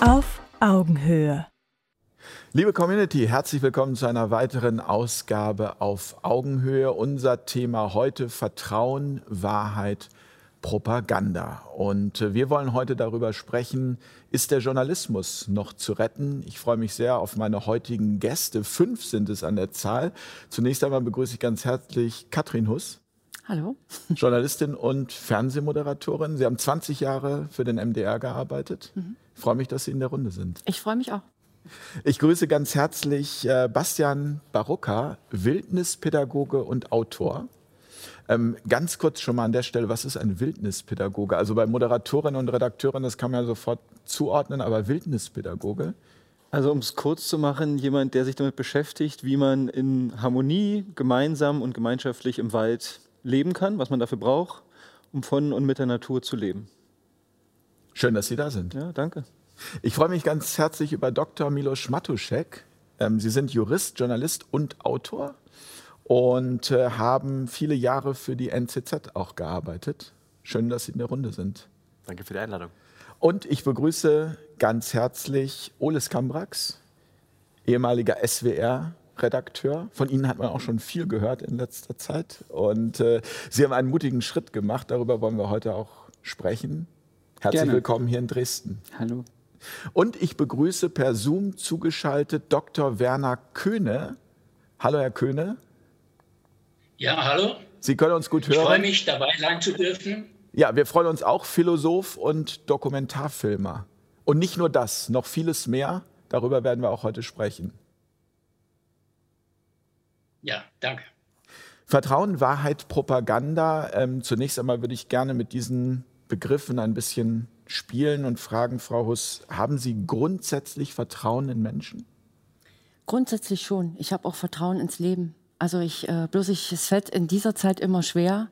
Auf Augenhöhe. Liebe Community, herzlich willkommen zu einer weiteren Ausgabe auf Augenhöhe. Unser Thema heute Vertrauen, Wahrheit, Propaganda. Und äh, wir wollen heute darüber sprechen, ist der Journalismus noch zu retten? Ich freue mich sehr auf meine heutigen Gäste. Fünf sind es an der Zahl. Zunächst einmal begrüße ich ganz herzlich Katrin Huss. Hallo. Journalistin und Fernsehmoderatorin. Sie haben 20 Jahre für den MDR gearbeitet. Mhm. Ich freue mich, dass Sie in der Runde sind. Ich freue mich auch. Ich grüße ganz herzlich äh, Bastian Barucka, Wildnispädagoge und Autor. Ähm, ganz kurz schon mal an der Stelle, was ist ein Wildnispädagoge? Also bei Moderatorinnen und Redakteuren, das kann man ja sofort zuordnen, aber Wildnispädagoge? Also um es kurz zu machen, jemand, der sich damit beschäftigt, wie man in Harmonie gemeinsam und gemeinschaftlich im Wald leben kann, was man dafür braucht, um von und mit der Natur zu leben. Schön, dass Sie da sind. Ja, danke. Ich freue mich ganz herzlich über Dr. Milos Matuszek. Ähm, Sie sind Jurist, Journalist und Autor und äh, haben viele Jahre für die NZZ auch gearbeitet. Schön, dass Sie in der Runde sind. Danke für die Einladung. Und ich begrüße ganz herzlich Oles Kambrax, ehemaliger SWR Redakteur. Von Ihnen hat man auch schon viel gehört in letzter Zeit. Und äh, Sie haben einen mutigen Schritt gemacht. Darüber wollen wir heute auch sprechen. Herzlich Gerne. willkommen hier in Dresden. Hallo. Und ich begrüße per Zoom zugeschaltet Dr. Werner Köhne. Hallo, Herr Köhne. Ja, hallo. Sie können uns gut hören. Ich freue mich, dabei sein zu dürfen. Ja, wir freuen uns auch, Philosoph und Dokumentarfilmer. Und nicht nur das, noch vieles mehr. Darüber werden wir auch heute sprechen. Ja, danke. Vertrauen, Wahrheit, Propaganda. Ähm, zunächst einmal würde ich gerne mit diesen Begriffen ein bisschen spielen und fragen, Frau Huss, haben Sie grundsätzlich Vertrauen in Menschen? Grundsätzlich schon. Ich habe auch Vertrauen ins Leben. Also ich, äh, bloß ich, es fällt in dieser Zeit immer schwer,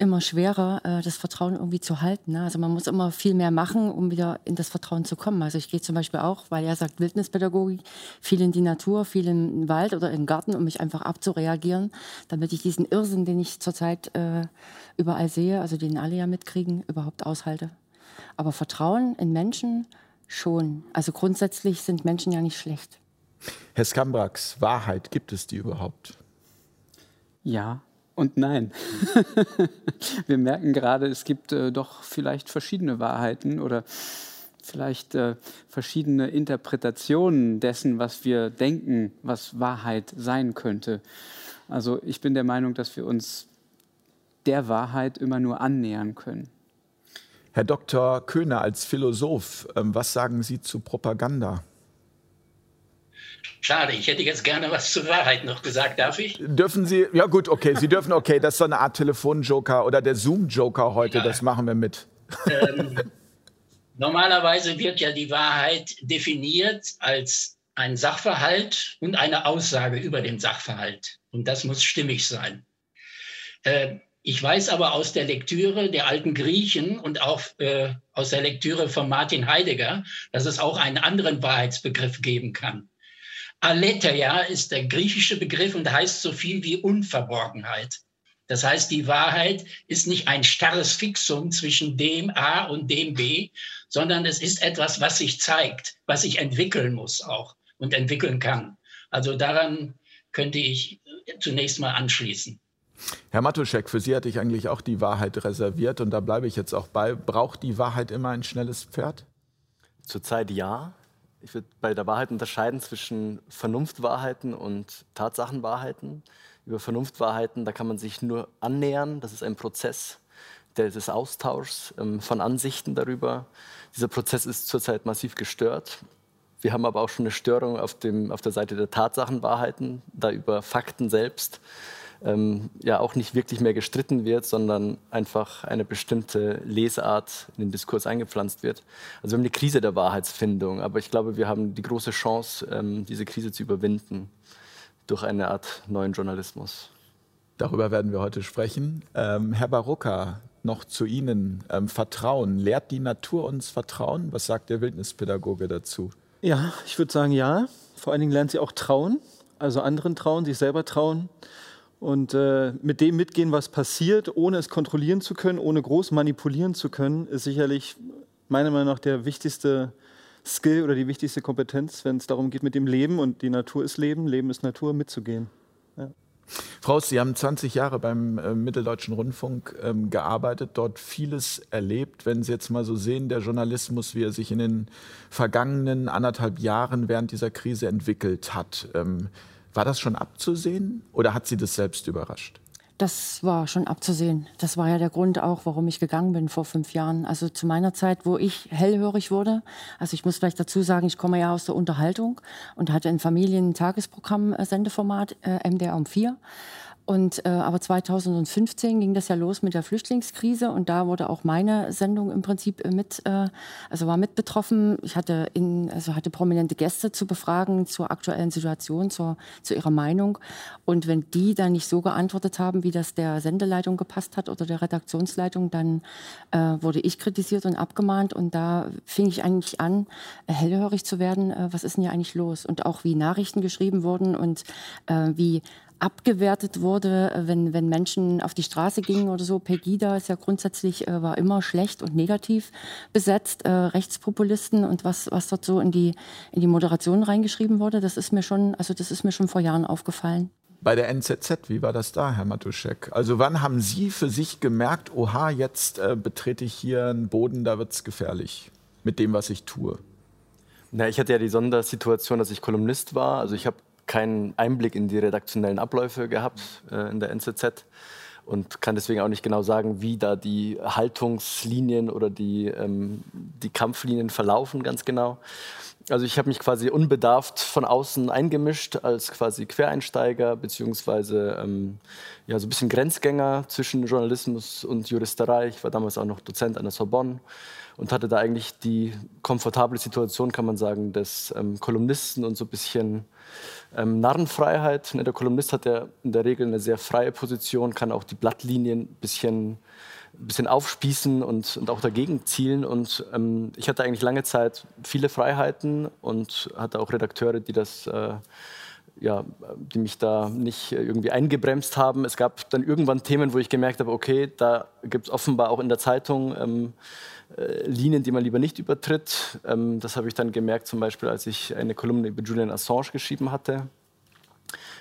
immer schwerer, äh, das Vertrauen irgendwie zu halten. Ne? Also man muss immer viel mehr machen, um wieder in das Vertrauen zu kommen. Also ich gehe zum Beispiel auch, weil er sagt Wildnispädagogik, viel in die Natur, viel im Wald oder im Garten, um mich einfach abzureagieren, damit ich diesen Irrsinn, den ich zurzeit äh, überall sehe, also den alle ja mitkriegen, überhaupt aushalte. Aber Vertrauen in Menschen schon. Also grundsätzlich sind Menschen ja nicht schlecht. Herr Skambrax, Wahrheit, gibt es die überhaupt? Ja, und nein. wir merken gerade, es gibt äh, doch vielleicht verschiedene Wahrheiten oder vielleicht äh, verschiedene Interpretationen dessen, was wir denken, was Wahrheit sein könnte. Also ich bin der Meinung, dass wir uns der Wahrheit immer nur annähern können. Herr Dr. Köhner, als Philosoph, ähm, was sagen Sie zu Propaganda? Schade, ich hätte jetzt gerne was zur Wahrheit noch gesagt, darf ich? Dürfen Sie, ja gut, okay, Sie dürfen, okay, das ist so eine Art Telefonjoker oder der Zoom-Joker heute, ja. das machen wir mit. Ähm, normalerweise wird ja die Wahrheit definiert als ein Sachverhalt und eine Aussage über den Sachverhalt. Und das muss stimmig sein. Äh, ich weiß aber aus der Lektüre der alten Griechen und auch äh, aus der Lektüre von Martin Heidegger, dass es auch einen anderen Wahrheitsbegriff geben kann. Aletheia ist der griechische Begriff und heißt so viel wie Unverborgenheit. Das heißt, die Wahrheit ist nicht ein starres Fixum zwischen dem A und dem B, sondern es ist etwas, was sich zeigt, was sich entwickeln muss auch und entwickeln kann. Also daran könnte ich zunächst mal anschließen. Herr Matuschek, für Sie hatte ich eigentlich auch die Wahrheit reserviert und da bleibe ich jetzt auch bei. Braucht die Wahrheit immer ein schnelles Pferd? Zurzeit ja. Ich würde bei der Wahrheit unterscheiden zwischen Vernunftwahrheiten und Tatsachenwahrheiten. Über Vernunftwahrheiten, da kann man sich nur annähern. Das ist ein Prozess des Austauschs ähm, von Ansichten darüber. Dieser Prozess ist zurzeit massiv gestört. Wir haben aber auch schon eine Störung auf, dem, auf der Seite der Tatsachenwahrheiten, da über Fakten selbst ähm, ja auch nicht wirklich mehr gestritten wird, sondern einfach eine bestimmte Lesart in den Diskurs eingepflanzt wird. Also wir haben eine Krise der Wahrheitsfindung, aber ich glaube, wir haben die große Chance, ähm, diese Krise zu überwinden durch eine Art neuen Journalismus. Darüber werden wir heute sprechen. Ähm, Herr Barocca, noch zu Ihnen. Ähm, Vertrauen. Lehrt die Natur uns Vertrauen? Was sagt der Wildnispädagoge dazu? Ja, ich würde sagen ja. Vor allen Dingen lernt sie auch trauen. Also anderen trauen, sich selber trauen und äh, mit dem mitgehen, was passiert, ohne es kontrollieren zu können, ohne groß manipulieren zu können, ist sicherlich meiner Meinung nach der wichtigste Skill oder die wichtigste Kompetenz, wenn es darum geht, mit dem Leben und die Natur ist Leben, Leben ist Natur, mitzugehen. Ja. Frau, Sie haben 20 Jahre beim äh, Mitteldeutschen Rundfunk ähm, gearbeitet, dort vieles erlebt. Wenn Sie jetzt mal so sehen, der Journalismus, wie er sich in den vergangenen anderthalb Jahren während dieser Krise entwickelt hat, ähm, war das schon abzusehen oder hat Sie das selbst überrascht? Das war schon abzusehen. Das war ja der Grund auch, warum ich gegangen bin vor fünf Jahren. Also zu meiner Zeit, wo ich hellhörig wurde. Also ich muss vielleicht dazu sagen, ich komme ja aus der Unterhaltung und hatte ein Familien-Tagesprogramm-Sendeformat äh, MDR um vier. Und, äh, aber 2015 ging das ja los mit der Flüchtlingskrise und da wurde auch meine Sendung im Prinzip äh, mit, äh, also war mit betroffen. Ich hatte, in, also hatte prominente Gäste zu befragen zur aktuellen Situation, zur, zu ihrer Meinung. Und wenn die dann nicht so geantwortet haben, wie das der Sendeleitung gepasst hat oder der Redaktionsleitung, dann äh, wurde ich kritisiert und abgemahnt. Und da fing ich eigentlich an, äh, hellhörig zu werden. Äh, was ist denn hier eigentlich los? Und auch wie Nachrichten geschrieben wurden und wie abgewertet wurde, wenn, wenn Menschen auf die Straße gingen oder so. Pegida ist ja grundsätzlich, äh, war immer schlecht und negativ besetzt, äh, Rechtspopulisten und was, was dort so in die, in die Moderation reingeschrieben wurde, das ist mir schon, also das ist mir schon vor Jahren aufgefallen. Bei der NZZ, wie war das da, Herr Matuschek? Also wann haben Sie für sich gemerkt, oha, jetzt äh, betrete ich hier einen Boden, da wird es gefährlich mit dem, was ich tue? Na, ich hatte ja die Sondersituation, dass ich Kolumnist war. Also ich habe keinen Einblick in die redaktionellen Abläufe gehabt äh, in der NZZ und kann deswegen auch nicht genau sagen, wie da die Haltungslinien oder die, ähm, die Kampflinien verlaufen ganz genau. Also ich habe mich quasi unbedarft von außen eingemischt als quasi Quereinsteiger beziehungsweise ähm, ja, so ein bisschen Grenzgänger zwischen Journalismus und Juristerei. Ich war damals auch noch Dozent an der Sorbonne und hatte da eigentlich die komfortable Situation, kann man sagen, des ähm, Kolumnisten und so ein bisschen ähm, Narrenfreiheit. Ne, der Kolumnist hat ja in der Regel eine sehr freie Position, kann auch die Blattlinien ein bisschen, bisschen aufspießen und, und auch dagegen zielen. Und ähm, ich hatte eigentlich lange Zeit viele Freiheiten und hatte auch Redakteure, die das äh, ja, die mich da nicht irgendwie eingebremst haben. Es gab dann irgendwann Themen, wo ich gemerkt habe, okay, da gibt es offenbar auch in der Zeitung ähm, äh, Linien, die man lieber nicht übertritt. Ähm, das habe ich dann gemerkt, zum Beispiel, als ich eine Kolumne über Julian Assange geschrieben hatte,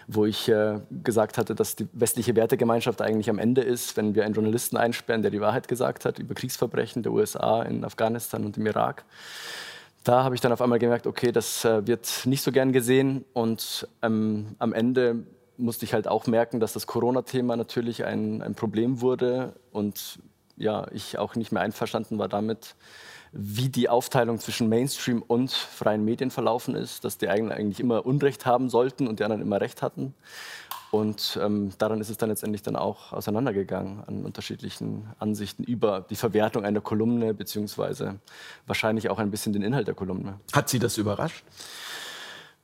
wo ich äh, gesagt hatte, dass die westliche Wertegemeinschaft eigentlich am Ende ist, wenn wir einen Journalisten einsperren, der die Wahrheit gesagt hat über Kriegsverbrechen der USA in Afghanistan und im Irak. Da habe ich dann auf einmal gemerkt, okay, das äh, wird nicht so gern gesehen und ähm, am Ende musste ich halt auch merken, dass das Corona-Thema natürlich ein, ein Problem wurde und ja, ich auch nicht mehr einverstanden war damit, wie die Aufteilung zwischen Mainstream und freien Medien verlaufen ist, dass die einen eigentlich immer Unrecht haben sollten und die anderen immer Recht hatten. Und ähm, daran ist es dann letztendlich dann auch auseinandergegangen an unterschiedlichen Ansichten über die Verwertung einer Kolumne, beziehungsweise wahrscheinlich auch ein bisschen den Inhalt der Kolumne. Hat Sie das überrascht?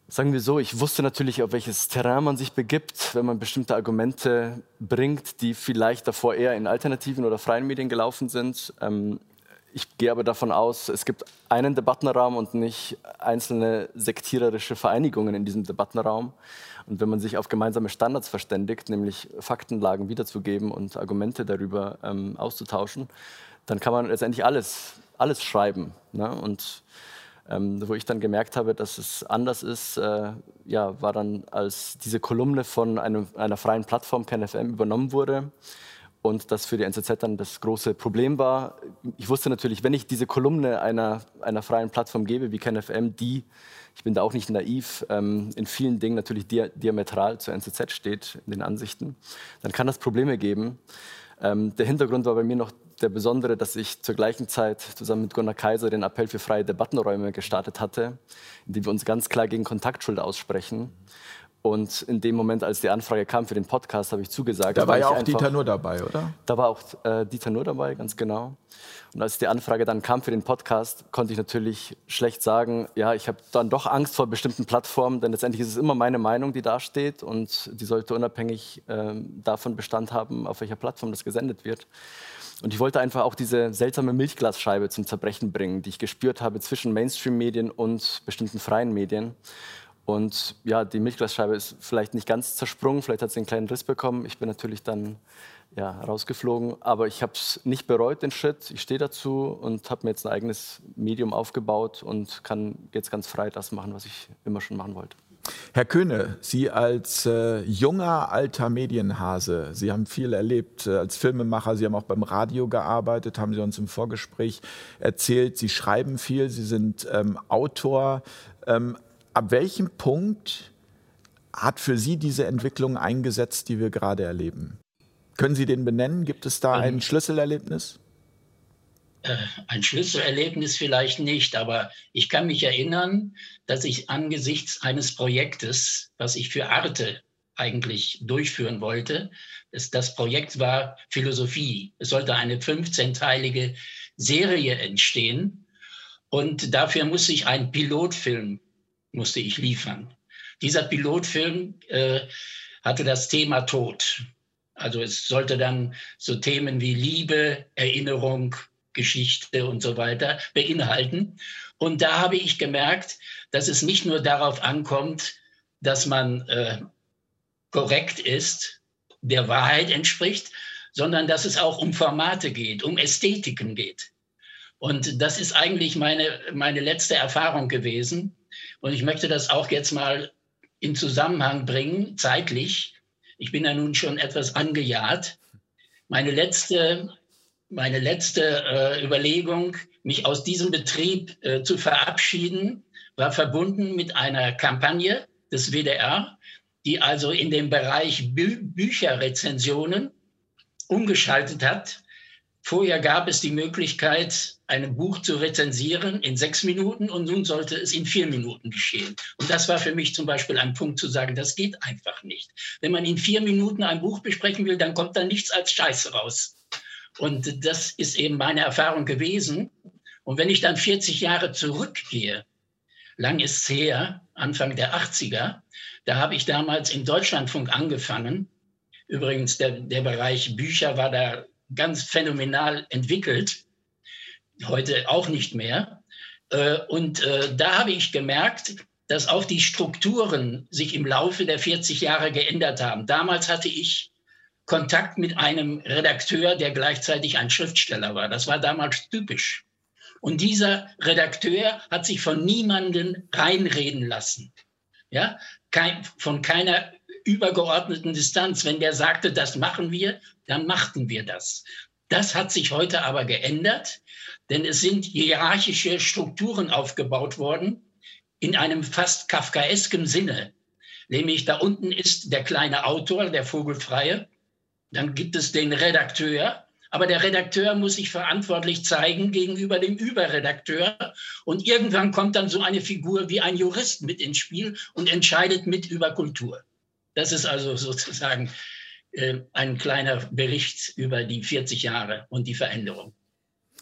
Sagen wir so, ich wusste natürlich, auf welches Terrain man sich begibt, wenn man bestimmte Argumente bringt, die vielleicht davor eher in alternativen oder freien Medien gelaufen sind. Ähm, ich gehe aber davon aus, es gibt einen Debattenraum und nicht einzelne sektiererische Vereinigungen in diesem Debattenraum. Und wenn man sich auf gemeinsame Standards verständigt, nämlich Faktenlagen wiederzugeben und Argumente darüber ähm, auszutauschen, dann kann man letztendlich alles, alles schreiben. Ne? Und ähm, wo ich dann gemerkt habe, dass es anders ist, äh, ja, war dann, als diese Kolumne von einem, einer freien Plattform KenFM übernommen wurde und das für die NZZ dann das große Problem war. Ich wusste natürlich, wenn ich diese Kolumne einer, einer freien Plattform gebe wie KenFM, die, ich bin da auch nicht naiv, ähm, in vielen Dingen natürlich dia diametral zur NZZ steht, in den Ansichten, dann kann das Probleme geben. Ähm, der Hintergrund war bei mir noch der Besondere, dass ich zur gleichen Zeit zusammen mit Gunnar Kaiser den Appell für freie Debattenräume gestartet hatte, in dem wir uns ganz klar gegen Kontaktschuld aussprechen. Und in dem Moment, als die Anfrage kam für den Podcast, habe ich zugesagt. Da war ja auch einfach, Dieter Nur dabei, oder? Da war auch äh, Dieter Nur dabei, ganz genau. Und als die Anfrage dann kam für den Podcast, konnte ich natürlich schlecht sagen, ja, ich habe dann doch Angst vor bestimmten Plattformen, denn letztendlich ist es immer meine Meinung, die da steht und die sollte unabhängig äh, davon Bestand haben, auf welcher Plattform das gesendet wird. Und ich wollte einfach auch diese seltsame Milchglasscheibe zum Zerbrechen bringen, die ich gespürt habe zwischen Mainstream-Medien und bestimmten freien Medien. Und ja, die Milchglasscheibe ist vielleicht nicht ganz zersprungen, vielleicht hat sie einen kleinen Riss bekommen. Ich bin natürlich dann ja, rausgeflogen, aber ich habe es nicht bereut, den Schritt. Ich stehe dazu und habe mir jetzt ein eigenes Medium aufgebaut und kann jetzt ganz frei das machen, was ich immer schon machen wollte. Herr Köhne, Sie als äh, junger alter Medienhase, Sie haben viel erlebt äh, als Filmemacher, Sie haben auch beim Radio gearbeitet, haben Sie uns im Vorgespräch erzählt. Sie schreiben viel, Sie sind ähm, Autor. Ähm, ab welchem Punkt hat für Sie diese Entwicklung eingesetzt, die wir gerade erleben? Können Sie den benennen? Gibt es da ein Schlüsselerlebnis? Äh, ein Schlüsselerlebnis vielleicht nicht, aber ich kann mich erinnern, dass ich angesichts eines Projektes, was ich für Arte eigentlich durchführen wollte, das, das Projekt war Philosophie. Es sollte eine 15-teilige Serie entstehen und dafür musste ich einen Pilotfilm musste ich liefern. Dieser Pilotfilm äh, hatte das Thema Tod. Also es sollte dann so Themen wie Liebe, Erinnerung, Geschichte und so weiter beinhalten. Und da habe ich gemerkt, dass es nicht nur darauf ankommt, dass man äh, korrekt ist, der Wahrheit entspricht, sondern dass es auch um Formate geht, um Ästhetiken geht. Und das ist eigentlich meine, meine letzte Erfahrung gewesen. Und ich möchte das auch jetzt mal in Zusammenhang bringen, zeitlich. Ich bin ja nun schon etwas angejahrt. Meine letzte meine letzte äh, Überlegung, mich aus diesem Betrieb äh, zu verabschieden, war verbunden mit einer Kampagne des WDR, die also in dem Bereich Bü Bücherrezensionen umgeschaltet hat. Vorher gab es die Möglichkeit, ein Buch zu rezensieren in sechs Minuten und nun sollte es in vier Minuten geschehen. Und das war für mich zum Beispiel ein Punkt zu sagen, das geht einfach nicht. Wenn man in vier Minuten ein Buch besprechen will, dann kommt da nichts als Scheiße raus. Und das ist eben meine Erfahrung gewesen. Und wenn ich dann 40 Jahre zurückgehe, lang ist es her, Anfang der 80er, da habe ich damals im Deutschlandfunk angefangen. Übrigens, der, der Bereich Bücher war da ganz phänomenal entwickelt, heute auch nicht mehr. Äh, und äh, da habe ich gemerkt, dass auch die Strukturen sich im Laufe der 40 Jahre geändert haben. Damals hatte ich Kontakt mit einem Redakteur, der gleichzeitig ein Schriftsteller war. Das war damals typisch. Und dieser Redakteur hat sich von niemandem reinreden lassen. Ja, Kein, von keiner übergeordneten Distanz. Wenn der sagte, das machen wir, dann machten wir das. Das hat sich heute aber geändert, denn es sind hierarchische Strukturen aufgebaut worden in einem fast kafkaesken Sinne. Nämlich da unten ist der kleine Autor, der Vogelfreie, dann gibt es den Redakteur, aber der Redakteur muss sich verantwortlich zeigen gegenüber dem Überredakteur. Und irgendwann kommt dann so eine Figur wie ein Jurist mit ins Spiel und entscheidet mit über Kultur. Das ist also sozusagen äh, ein kleiner Bericht über die 40 Jahre und die Veränderung.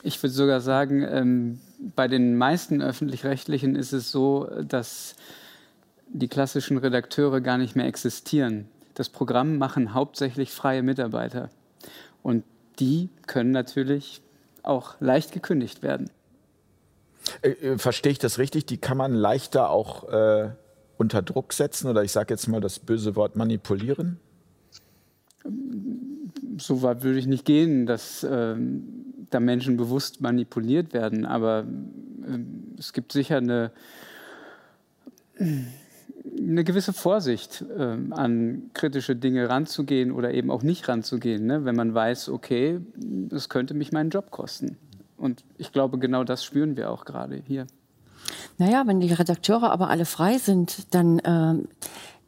Ich würde sogar sagen, ähm, bei den meisten öffentlich-rechtlichen ist es so, dass die klassischen Redakteure gar nicht mehr existieren das Programm machen hauptsächlich freie Mitarbeiter. Und die können natürlich auch leicht gekündigt werden. Äh, äh, verstehe ich das richtig? Die kann man leichter auch äh, unter Druck setzen oder ich sage jetzt mal das böse Wort manipulieren? So weit würde ich nicht gehen, dass ähm, da Menschen bewusst manipuliert werden, aber ähm, es gibt sicher eine eine gewisse Vorsicht äh, an kritische Dinge ranzugehen oder eben auch nicht ranzugehen, ne? wenn man weiß, okay, das könnte mich meinen Job kosten. Und ich glaube, genau das spüren wir auch gerade hier. Naja, wenn die Redakteure aber alle frei sind, dann äh,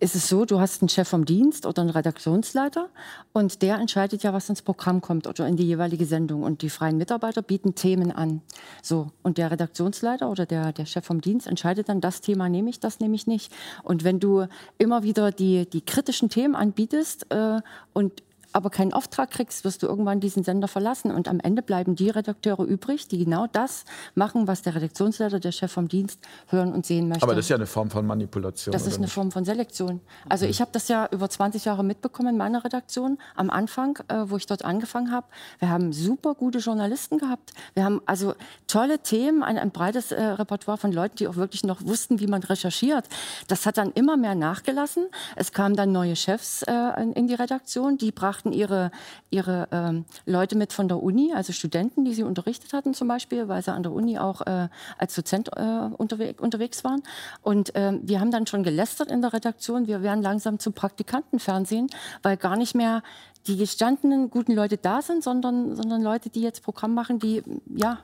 ist es so, du hast einen Chef vom Dienst oder einen Redaktionsleiter und der entscheidet ja, was ins Programm kommt oder in die jeweilige Sendung. Und die freien Mitarbeiter bieten Themen an. So, und der Redaktionsleiter oder der, der Chef vom Dienst entscheidet dann, das Thema nehme ich, das nehme ich nicht. Und wenn du immer wieder die, die kritischen Themen anbietest äh, und aber keinen Auftrag kriegst, wirst du irgendwann diesen Sender verlassen. Und am Ende bleiben die Redakteure übrig, die genau das machen, was der Redaktionsleiter, der Chef vom Dienst hören und sehen möchte. Aber das ist ja eine Form von Manipulation. Das ist eine nicht? Form von Selektion. Also ich habe das ja über 20 Jahre mitbekommen in meiner Redaktion. Am Anfang, äh, wo ich dort angefangen habe, wir haben super gute Journalisten gehabt. Wir haben also tolle Themen, ein, ein breites äh, Repertoire von Leuten, die auch wirklich noch wussten, wie man recherchiert. Das hat dann immer mehr nachgelassen. Es kamen dann neue Chefs äh, in, in die Redaktion, die brachten ihre, ihre ähm, Leute mit von der Uni, also Studenten, die sie unterrichtet hatten zum Beispiel, weil sie an der Uni auch äh, als Dozent äh, unterwe unterwegs waren. Und ähm, wir haben dann schon gelästert in der Redaktion, wir werden langsam zum Praktikantenfernsehen, weil gar nicht mehr die gestandenen guten Leute da sind, sondern, sondern Leute, die jetzt Programm machen, die ja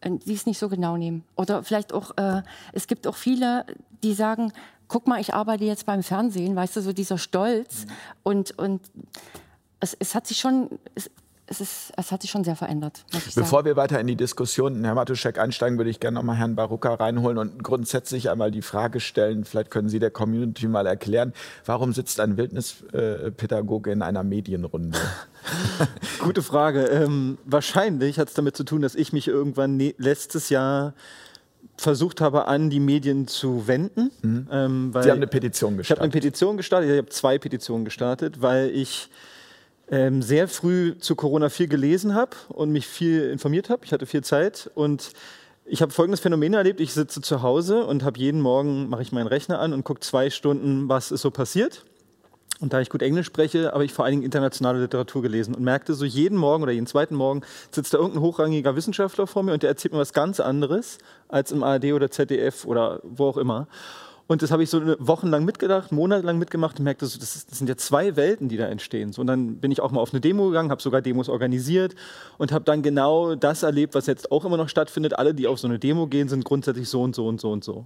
äh, die es nicht so genau nehmen. Oder vielleicht auch, äh, es gibt auch viele, die sagen, guck mal, ich arbeite jetzt beim Fernsehen, weißt du, so dieser Stolz. Und, und es, es hat sich schon, es, es, ist, es hat sich schon sehr verändert. muss ich Bevor sagen. wir weiter in die Diskussion, Herr Matuschek, einsteigen, würde ich gerne noch mal Herrn Baruka reinholen und grundsätzlich einmal die Frage stellen, vielleicht können Sie der Community mal erklären, warum sitzt ein Wildnispädagoge in einer Medienrunde? Gute Frage. Ähm, wahrscheinlich hat es damit zu tun, dass ich mich irgendwann ne letztes Jahr versucht habe, an die Medien zu wenden. Ähm, weil Sie haben eine Petition ich habe eine gestartet. Petition gestartet, ich habe zwei Petitionen gestartet, weil ich ähm, sehr früh zu Corona viel gelesen habe und mich viel informiert habe. Ich hatte viel Zeit und ich habe folgendes Phänomen erlebt. Ich sitze zu Hause und habe jeden Morgen, mache ich meinen Rechner an und gucke zwei Stunden, was ist so passiert. Und da ich gut Englisch spreche, habe ich vor allen Dingen internationale Literatur gelesen und merkte so jeden Morgen oder jeden zweiten Morgen sitzt da irgendein hochrangiger Wissenschaftler vor mir und der erzählt mir was ganz anderes als im ARD oder ZDF oder wo auch immer. Und das habe ich so wochenlang mitgedacht, monatelang mitgemacht und merkte, das, das sind ja zwei Welten, die da entstehen. So, und dann bin ich auch mal auf eine Demo gegangen, habe sogar Demos organisiert und habe dann genau das erlebt, was jetzt auch immer noch stattfindet. Alle, die auf so eine Demo gehen, sind grundsätzlich so und so und so und so.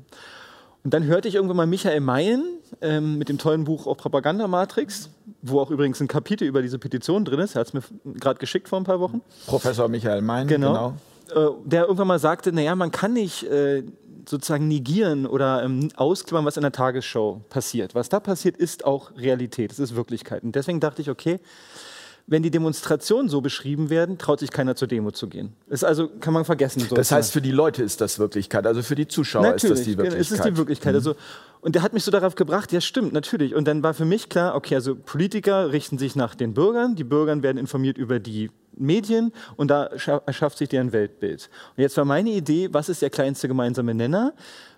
Und dann hörte ich irgendwann mal Michael Mayen ähm, mit dem tollen Buch auch Propagandamatrix, wo auch übrigens ein Kapitel über diese Petition drin ist. Er hat es mir gerade geschickt vor ein paar Wochen. Professor Michael Mein, Genau. Äh, der irgendwann mal sagte, naja, man kann nicht äh, sozusagen negieren oder ähm, ausklammern, was in der Tagesschau passiert. Was da passiert, ist auch Realität, es ist Wirklichkeit. Und deswegen dachte ich, okay, wenn die Demonstrationen so beschrieben werden, traut sich keiner zur Demo zu gehen. Ist also, kann man vergessen. Das sozusagen. heißt, für die Leute ist das Wirklichkeit, also für die Zuschauer ist das die genau, Wirklichkeit. Mhm. Es ist die Wirklichkeit. Also, und der hat mich so darauf gebracht, ja stimmt, natürlich. Und dann war für mich klar, okay, also Politiker richten sich nach den Bürgern, die Bürger werden informiert über die Medien und da scha- erschafft sich deren Weltbild. Und jetzt war meine Idee, was ist der kleinste gemeinsame Nenner?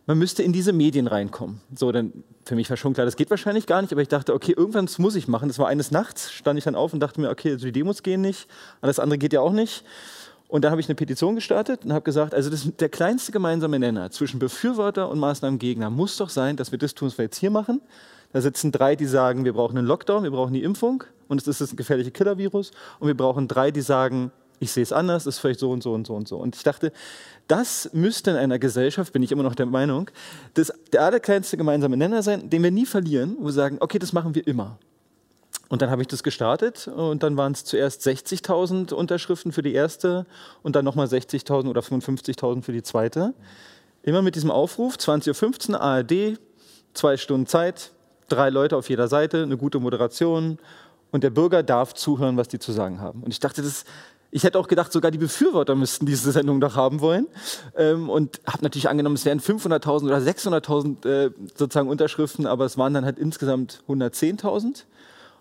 Man müsste in diese Medien reinkommen. So, dann für mich war schon klar, das geht wahrscheinlich gar nicht, aber ich dachte, okay, irgendwann muss ich machen. Das war eines Nachts, stand ich dann auf und dachte mir, okay, also die Demos gehen nicht, alles andere geht ja auch nicht. Und dann habe ich eine Petition gestartet und habe gesagt, also das, der kleinste gemeinsame Nenner zwischen Befürworter und Maßnahmengegner muss doch sein, dass wir das tun, was wir jetzt hier machen. Da sitzen drei, die sagen, wir brauchen einen Lockdown, wir brauchen die Impfung und es ist ein gefährlicher Killervirus. Und wir brauchen drei, die sagen, ich sehe es anders, es ist vielleicht so und so und so und so. Und ich dachte, das müsste in einer Gesellschaft, bin ich immer noch der Meinung, das, der allerkleinste gemeinsame Nenner sein, den wir nie verlieren, wo wir sagen, okay, das machen wir immer. Und dann habe ich das gestartet und dann waren es zuerst 60.000 Unterschriften für die erste und dann nochmal 60.000 oder 55.000 für die zweite. Immer mit diesem Aufruf, 20.15 Uhr ARD, zwei Stunden Zeit, drei Leute auf jeder Seite, eine gute Moderation und der Bürger darf zuhören, was die zu sagen haben. Und ich dachte, das, ich hätte auch gedacht, sogar die Befürworter müssten diese Sendung doch haben wollen. Ähm, und habe natürlich angenommen, es wären 500.000 oder 600.000 äh, sozusagen Unterschriften, aber es waren dann halt insgesamt 110.000.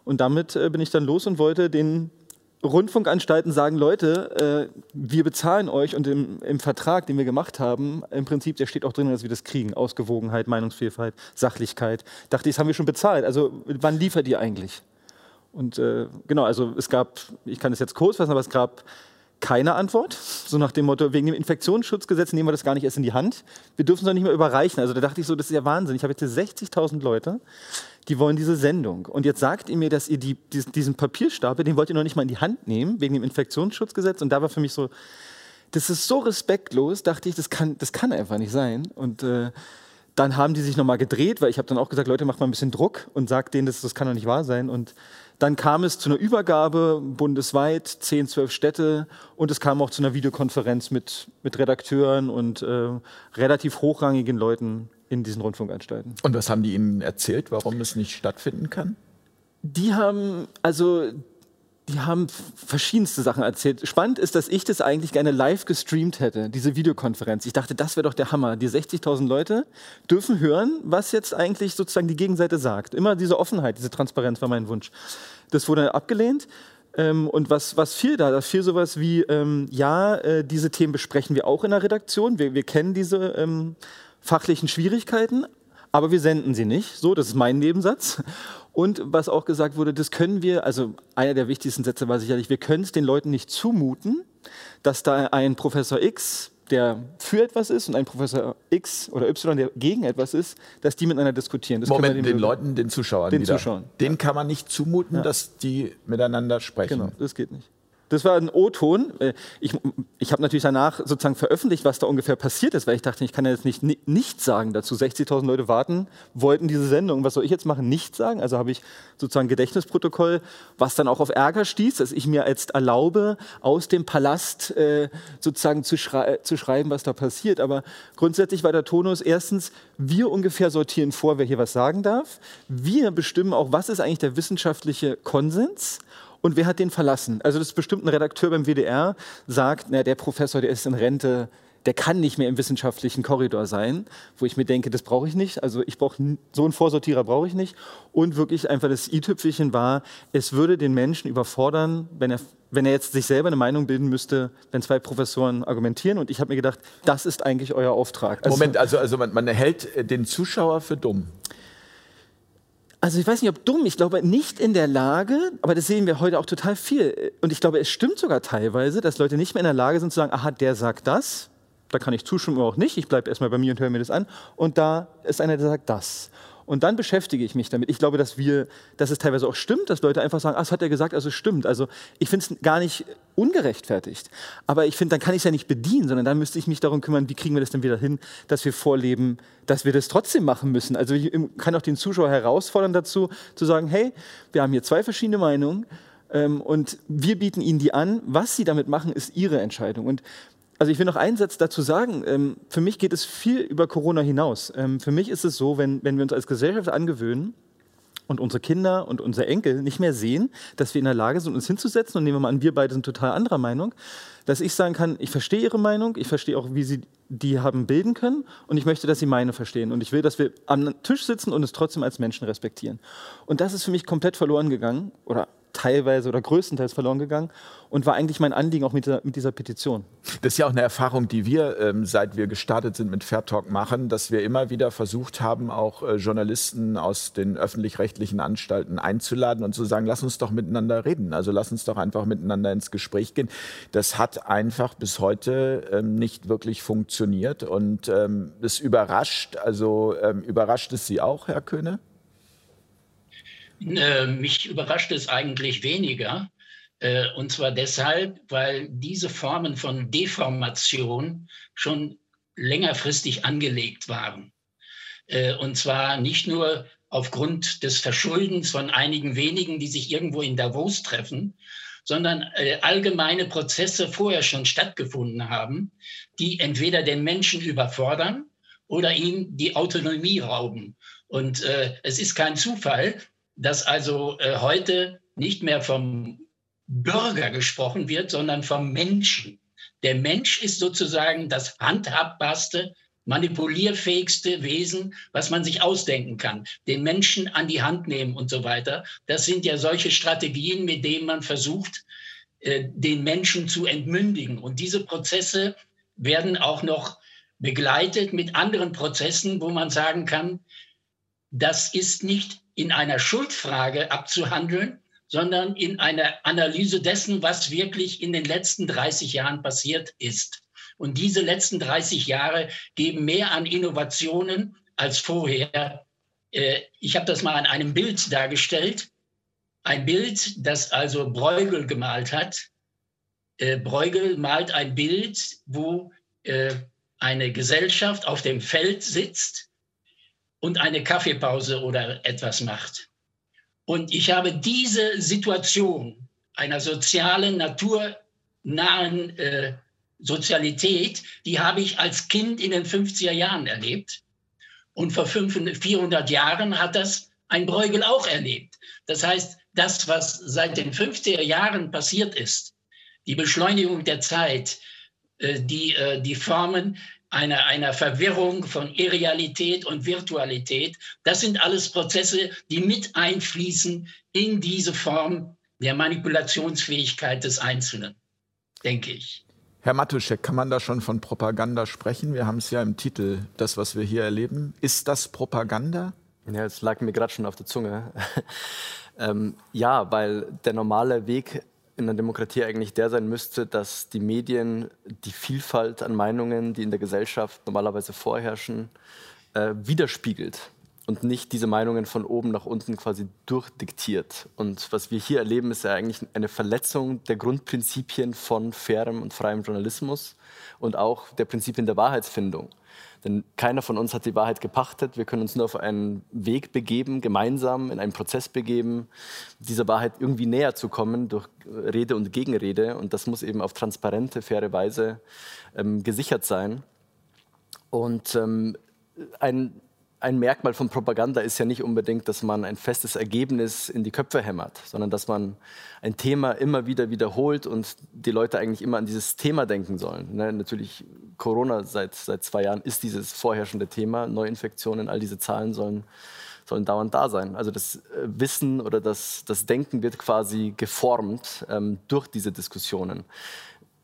Und damit äh, bin ich dann los und wollte den Rundfunkanstalten sagen, Leute, äh, wir bezahlen euch und im, im Vertrag, den wir gemacht haben, im Prinzip, der steht auch drin, dass wir das kriegen. Ausgewogenheit, Meinungsvielfalt, Sachlichkeit. Dachte ich, das haben wir schon bezahlt. Also wann liefert ihr eigentlich? Und äh, genau, also es gab, ich kann es jetzt kurz fassen, aber es gab keine Antwort. So nach dem Motto, wegen dem Infektionsschutzgesetz nehmen wir das gar nicht erst in die Hand. Wir dürfen es doch nicht mehr überreichen. Also da dachte ich so, das ist ja Wahnsinn. Ich habe jetzt hier 60.000 Leute, die wollen diese Sendung. Und jetzt sagt ihr mir, dass ihr die, diesen, diesen Papierstapel, den wollt ihr noch nicht mal in die Hand nehmen, wegen dem Infektionsschutzgesetz. Und da war für mich so, das ist so respektlos, dachte ich, das kann, das kann einfach nicht sein. Und äh, dann haben die sich nochmal gedreht, weil ich habe dann auch gesagt, Leute, macht mal ein bisschen Druck und sagt denen, das, das kann doch nicht wahr sein. Und dann kam es zu einer Übergabe bundesweit, 10, 12 Städte und es kam auch zu einer Videokonferenz mit, mit Redakteuren und äh, relativ hochrangigen Leuten in diesen Rundfunkanstalten. Und was haben die Ihnen erzählt, warum es nicht stattfinden kann? Die haben, also die haben verschiedenste Sachen erzählt. Spannend ist, dass ich das eigentlich gerne live gestreamt hätte, diese Videokonferenz. Ich dachte, das wäre doch der Hammer. Die 60.000 Leute dürfen hören, was jetzt eigentlich sozusagen die Gegenseite sagt. Immer diese Offenheit, diese Transparenz war mein Wunsch. Das wurde abgelehnt. Ähm, und was, was fiel da? Da fiel sowas wie, ähm, ja, äh, diese Themen besprechen wir auch in der Redaktion. Wir, wir kennen diese ähm, fachlichen Schwierigkeiten, aber wir senden sie nicht. So, das ist mein Nebensatz. Und was auch gesagt wurde, das können wir, also einer der wichtigsten Sätze war sicherlich, wir können es den Leuten nicht zumuten, dass da ein Professor X, der für etwas ist, und ein Professor X oder Y, der gegen etwas ist, dass die miteinander diskutieren. Das Moment, den, den Leuten, den Zuschauern den wieder. Zuschauern. Den kann man nicht zumuten, ja. dass die miteinander sprechen. Genau, das geht nicht. Das war ein O-Ton. Äh, ich, ich habe natürlich danach sozusagen veröffentlicht, was da ungefähr passiert ist, weil ich dachte, ich kann ja jetzt nicht nichts sagen dazu. 60.000 Leute warten, wollten diese Sendung. Was soll ich jetzt machen? Nichts sagen? Also habe ich sozusagen Gedächtnisprotokoll, was dann auch auf Ärger stieß, dass ich mir jetzt erlaube, aus dem Palast äh, sozusagen zu, schrei zu schreiben, was da passiert. Aber grundsätzlich war der Tonus erstens, wir ungefähr sortieren vor, wer hier was sagen darf. Wir bestimmen auch, was ist eigentlich der wissenschaftliche Konsens und wer hat den verlassen? Also das ist bestimmt ein Redakteur beim WDR, sagt, na, der Professor, der ist in Rente, der kann nicht mehr im wissenschaftlichen Korridor sein, wo ich mir denke, das brauche ich nicht. Also ich brauche so einen Vorsortierer brauche ich nicht. Und wirklich einfach das i-Tüpfelchen war, es würde den Menschen überfordern, wenn er, wenn er jetzt sich selber eine Meinung bilden müsste, wenn zwei Professoren argumentieren. Und ich habe mir gedacht, das ist eigentlich euer Auftrag. Also, Moment, also, also man, man hält den Zuschauer für dumm also ich weiß nicht, ob dumm, ich glaube nicht in der Lage, aber das sehen wir heute auch total viel. Und ich glaube, es stimmt sogar teilweise, dass Leute nicht mehr in der Lage sind zu sagen, aha, der sagt das, da kann ich zustimmen oder auch nicht, ich bleibe erstmal bei mir und höre mir das an. Und da ist einer, der sagt das. Und dann beschäftige ich mich damit. Ich glaube, dass wir, dass es teilweise auch stimmt, dass Leute einfach sagen, ah, das hat er gesagt, also es stimmt. Also ich finde es gar nicht ungerechtfertigt. Aber ich finde, dann kann ich es ja nicht bedienen, sondern dann müsste ich mich darum kümmern, wie kriegen wir das denn wieder hin, dass wir vorleben, dass wir das trotzdem machen müssen. Also ich kann auch den Zuschauer herausfordern dazu, zu sagen, hey, wir haben hier zwei verschiedene Meinungen. Ähm, und wir bieten Ihnen die an. Was Sie damit machen, ist Ihre Entscheidung. Und also ich will noch einen Satz dazu sagen. Ähm, für mich geht es viel über Corona hinaus. Ähm, für mich ist es so, wenn, wenn wir uns als Gesellschaft angewöhnen und unsere Kinder und unsere Enkel nicht mehr sehen, dass wir in der Lage sind, uns hinzusetzen und nehmen wir mal an, wir beide sind total anderer Meinung, dass ich sagen kann, ich verstehe ihre Meinung, ich verstehe auch, wie sie die haben bilden können und ich möchte, dass sie meine verstehen. Und ich will, dass wir am Tisch sitzen und es trotzdem als Menschen respektieren. Und das ist für mich komplett verloren gegangen oder teilweise oder größtenteils verloren gegangen und war eigentlich mein Anliegen auch mit dieser, mit dieser Petition. Das ist ja auch eine Erfahrung, die wir, ähm, seit wir gestartet sind mit Fair Talk machen, dass wir immer wieder versucht haben, auch äh, Journalisten aus den öffentlich-rechtlichen Anstalten einzuladen und zu sagen, lass uns doch miteinander reden. Also lass uns doch einfach miteinander ins Gespräch gehen. Das hat einfach bis heute ähm, nicht wirklich funktioniert und ähm, überrascht, also ähm, überrascht es Sie auch, Herr Köhne? Äh, mich überrascht es eigentlich weniger. Äh, und zwar deshalb, weil diese Formen von Deformation schon längerfristig angelegt waren. Äh, und zwar nicht nur aufgrund des Verschuldens von einigen wenigen, die sich irgendwo in Davos treffen, sondern allgemeine Prozesse vorher schon stattgefunden haben, die entweder den Menschen überfordern oder ihm die Autonomie rauben. Und es ist kein Zufall, dass also äh, heute nicht mehr vom Bürger gesprochen wird, sondern vom Menschen. Der Mensch ist sozusagen das handhabbarste, manipulierfähigste Wesen, was man sich ausdenken kann. Den Menschen an die Hand nehmen und so weiter. Das sind ja solche Strategien, mit denen man versucht, äh, den Menschen zu entmündigen. Und diese Prozesse werden auch noch begleitet mit anderen Prozessen, wo man sagen kann, das ist nicht in einer Schuldfrage abzuhandeln, sondern in einer Analyse dessen, was wirklich in den letzten 30 Jahren passiert ist. Und diese letzten 30 Jahre geben mehr an Innovationen als vorher. Äh, ich habe das mal an einem Bild dargestellt. Ein Bild, das also Bruegel gemalt hat. Äh, Bruegel malt ein Bild, wo äh, eine Gesellschaft auf dem Feld sitzt und eine Kaffeepause oder etwas macht. Und ich habe diese Situation einer sozialen, naturnahen äh, Sozialität, die habe ich als Kind in den 50er Jahren erlebt. Und vor 500, 400 Jahren hat das ein Bruegel auch erlebt. Das heißt, das, was seit den 50er Jahren passiert ist, die Beschleunigung der Zeit, äh, die, äh, die Formen einer, einer Verwirrung von Irrealität und Virtualität, das sind alles Prozesse, die mit einfließen in diese Form der Manipulationsfähigkeit des Einzelnen, denke ich. Herr Matuschek, kann man da schon von Propaganda sprechen? Wir haben es ja im Titel, das, was wir hier erleben. Ist das Propaganda? Ja, es lag mir gerade schon auf der Zunge. ähm, ja, weil der normale Weg in der Demokratie eigentlich der sein müsste, dass die Medien die Vielfalt an Meinungen, die in der Gesellschaft normalerweise vorherrschen, äh, widerspiegelt und nicht diese Meinungen von oben nach unten quasi durchdiktiert. Und was wir hier erleben, ist ja eigentlich eine Verletzung der Grundprinzipien von fairem und freiem Journalismus und auch der Prinzipien der Wahrheitsfindung. Denn keiner von uns hat die Wahrheit gepachtet. Wir können uns nur auf einen Weg begeben, gemeinsam in einen Prozess begeben, dieser Wahrheit irgendwie näher zu kommen durch Rede und Gegenrede. Und das muss eben auf transparente, faire Weise ähm, gesichert sein. Und ähm, ein ein Merkmal von Propaganda ist ja nicht unbedingt, dass man ein festes Ergebnis in die Köpfe hämmert, sondern dass man ein Thema immer wieder wiederholt und die Leute eigentlich immer an dieses Thema denken sollen. Ne, natürlich, Corona seit, seit zwei Jahren ist dieses vorherrschende Thema. Neuinfektionen, all diese Zahlen sollen, sollen dauernd da sein. Also das äh, Wissen oder das, das Denken wird quasi geformt ähm, durch diese Diskussionen.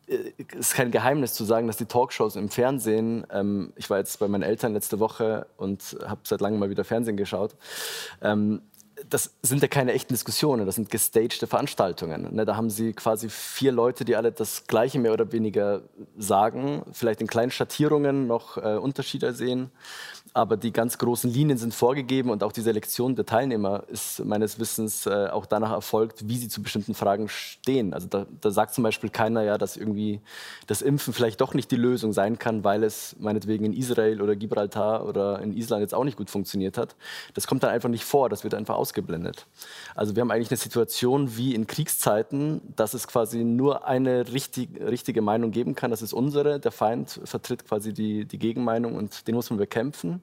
Äh, ist kein Geheimnis zu sagen, dass die Talkshows im Fernsehen, ähm, ich war jetzt bei meinen Eltern letzte Woche und habe seit langem mal wieder Fernsehen geschaut, ähm, das sind ja keine echten Diskussionen, das sind gestagte Veranstaltungen. Ne? Da haben sie quasi vier Leute, die alle das Gleiche mehr oder weniger sagen, vielleicht in kleinen Schattierungen noch äh, Unterschiede sehen aber die ganz großen Linien sind vorgegeben und auch die Selektion der Teilnehmer ist meines Wissens äh, auch danach erfolgt, wie sie zu bestimmten Fragen stehen. Also da, da, sagt zum Beispiel keiner ja, dass irgendwie das Impfen vielleicht doch nicht die Lösung sein kann, weil es meinetwegen in Israel oder Gibraltar oder in Island jetzt auch nicht gut funktioniert hat. Das kommt dann einfach nicht vor, das wird einfach ausgeblendet. Also wir haben eigentlich eine Situation wie in Kriegszeiten, dass es quasi nur eine richtig, richtige Meinung geben kann, das ist unsere. Der Feind vertritt quasi die, die Gegenmeinung und den muss man bekämpfen.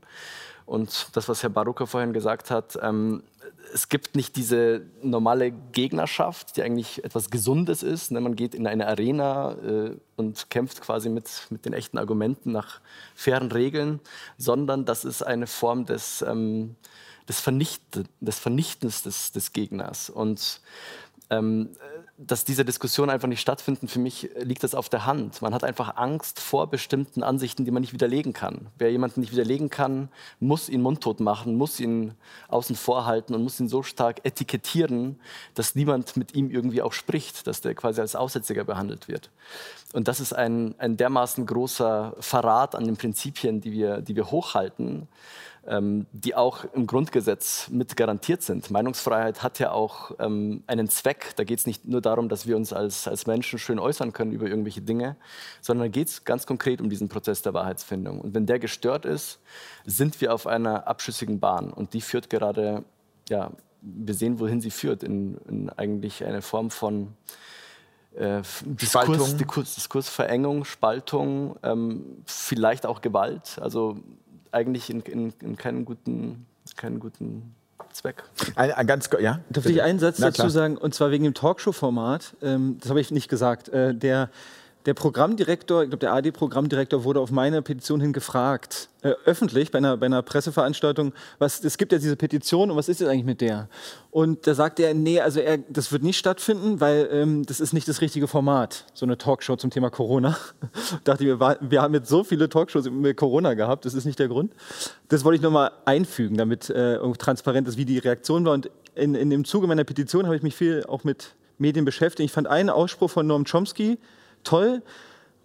Und das, was Herr Baruka vorhin gesagt hat, ähm, es gibt nicht diese normale Gegnerschaft, die eigentlich etwas Gesundes ist. Ne? Man geht in eine Arena äh, und kämpft quasi mit, mit den echten Argumenten nach fairen Regeln, sondern das ist eine Form des, ähm, des, Vernicht des Vernichtens des, des Gegners. Und ähm, dass diese Diskussionen einfach nicht stattfinden, für mich liegt das auf der Hand. Man hat einfach Angst vor bestimmten Ansichten, die man nicht widerlegen kann. Wer jemanden nicht widerlegen kann, muss ihn mundtot machen, muss ihn außen vor halten und muss ihn so stark etikettieren, dass niemand mit ihm irgendwie auch spricht, dass der quasi als Aussätziger behandelt wird. Und das ist ein, ein dermaßen großer Verrat an den Prinzipien, die wir, die wir hochhalten die auch im Grundgesetz mit garantiert sind. Meinungsfreiheit hat ja auch ähm, einen Zweck. Da geht es nicht nur darum, dass wir uns als, als Menschen schön äußern können über irgendwelche Dinge, sondern da geht es ganz konkret um diesen Prozess der Wahrheitsfindung. Und wenn der gestört ist, sind wir auf einer abschüssigen Bahn. Und die führt gerade, ja, wir sehen, wohin sie führt, in, in eigentlich eine Form von äh, Diskurs, Diskurs, Diskursverengung, Spaltung, ähm, vielleicht auch Gewalt. Also eigentlich in, in, in keinen guten, keinen guten Zweck. Ein, ein ganz, ja? Darf ich einen Satz dazu sagen? Und zwar wegen dem Talkshow-Format. Ähm, das habe ich nicht gesagt. Äh, der der Programmdirektor, ich glaube, der AD-Programmdirektor wurde auf meine Petition hin gefragt, äh, öffentlich bei einer, bei einer Presseveranstaltung, was, es gibt ja diese Petition und was ist jetzt eigentlich mit der? Und da sagte er, nee, also er, das wird nicht stattfinden, weil ähm, das ist nicht das richtige Format, so eine Talkshow zum Thema Corona. dachte ich, wir, wir haben jetzt so viele Talkshows mit Corona gehabt, das ist nicht der Grund. Das wollte ich nochmal einfügen, damit äh, transparent ist, wie die Reaktion war. Und in, in dem Zuge meiner Petition habe ich mich viel auch mit Medien beschäftigt. Ich fand einen Ausspruch von Noam Chomsky, toll,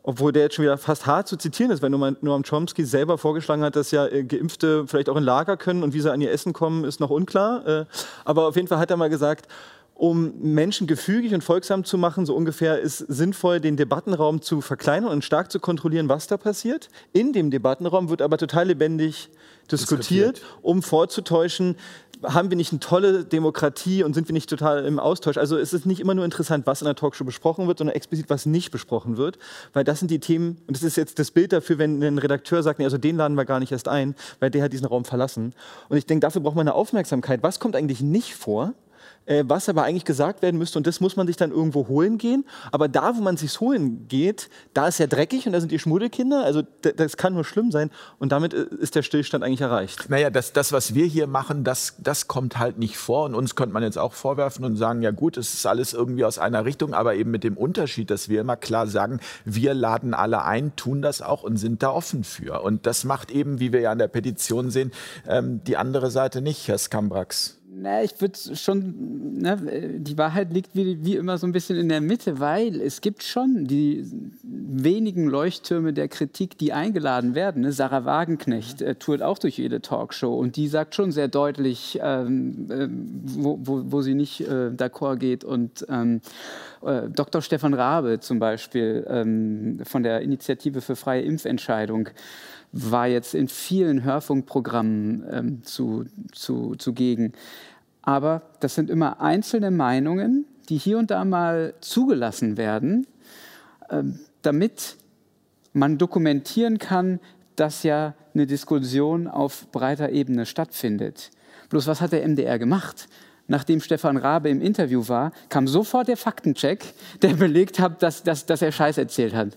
obwohl der jetzt schon wieder fast hart zu zitieren ist, weil Noam Chomsky selber vorgeschlagen hat, dass ja äh, Geimpfte vielleicht auch in Lager können und wie sie an ihr Essen kommen, ist noch unklar. Äh, aber auf jeden Fall hat er mal gesagt, um Menschen gefügig und folgsam zu machen, so ungefähr ist sinnvoll, den Debattenraum zu verkleinern und stark zu kontrollieren, was da passiert. In dem Debattenraum wird aber total lebendig diskutiert, diskutiert. um vorzutäuschen, haben wir nicht eine tolle Demokratie und sind wir nicht total im Austausch? Also es ist nicht immer nur interessant, was in der Talkshow besprochen wird, sondern explizit, was nicht besprochen wird, weil das sind die Themen, und das ist jetzt das Bild dafür, wenn ein Redakteur sagt, nee, also den laden wir gar nicht erst ein, weil der hat diesen Raum verlassen. Und ich denke, dafür braucht man eine Aufmerksamkeit. Was kommt eigentlich nicht vor? Äh, was aber eigentlich gesagt werden müsste. Und das muss man sich dann irgendwo holen gehen. Aber da, wo man sich holen geht, da ist ja dreckig und da sind die Schmuddelkinder. Also das kann nur schlimm sein. Und damit äh, ist der Stillstand eigentlich erreicht. Naja, das, das was wir hier machen, das, das kommt halt nicht vor. Und uns könnte man jetzt auch vorwerfen und sagen, ja gut, es ist alles irgendwie aus einer Richtung, aber eben mit dem Unterschied, dass wir immer klar sagen, wir laden alle ein, tun das auch und sind da offen für. Und das macht eben, wie wir ja an der Petition sehen, ähm, die andere Seite nicht, Herr Skambrax. Na, ich würde schon, ne, die Wahrheit liegt wie, wie immer so ein bisschen in der Mitte, weil es gibt schon die wenigen Leuchttürme der Kritik, die eingeladen werden. Ne? Sarah Wagenknecht äh, tourt auch durch jede Talkshow und die sagt schon sehr deutlich, ähm, äh, wo, wo, wo, sie nicht äh, d'accord geht. Und ähm, äh, Dr. Stefan Rabe zum Beispiel ähm, von der Initiative für freie Impfentscheidung war jetzt in vielen Hörfunkprogrammen ähm, zu, zu, zugegen. Aber das sind immer einzelne Meinungen, die hier und da mal zugelassen werden, ähm, damit man dokumentieren kann, dass ja eine Diskussion auf breiter Ebene stattfindet. Bloß was hat der MDR gemacht? Nachdem Stefan Rabe im Interview war, kam sofort der Faktencheck, der belegt hat, dass, dass, dass er Scheiß erzählt hat.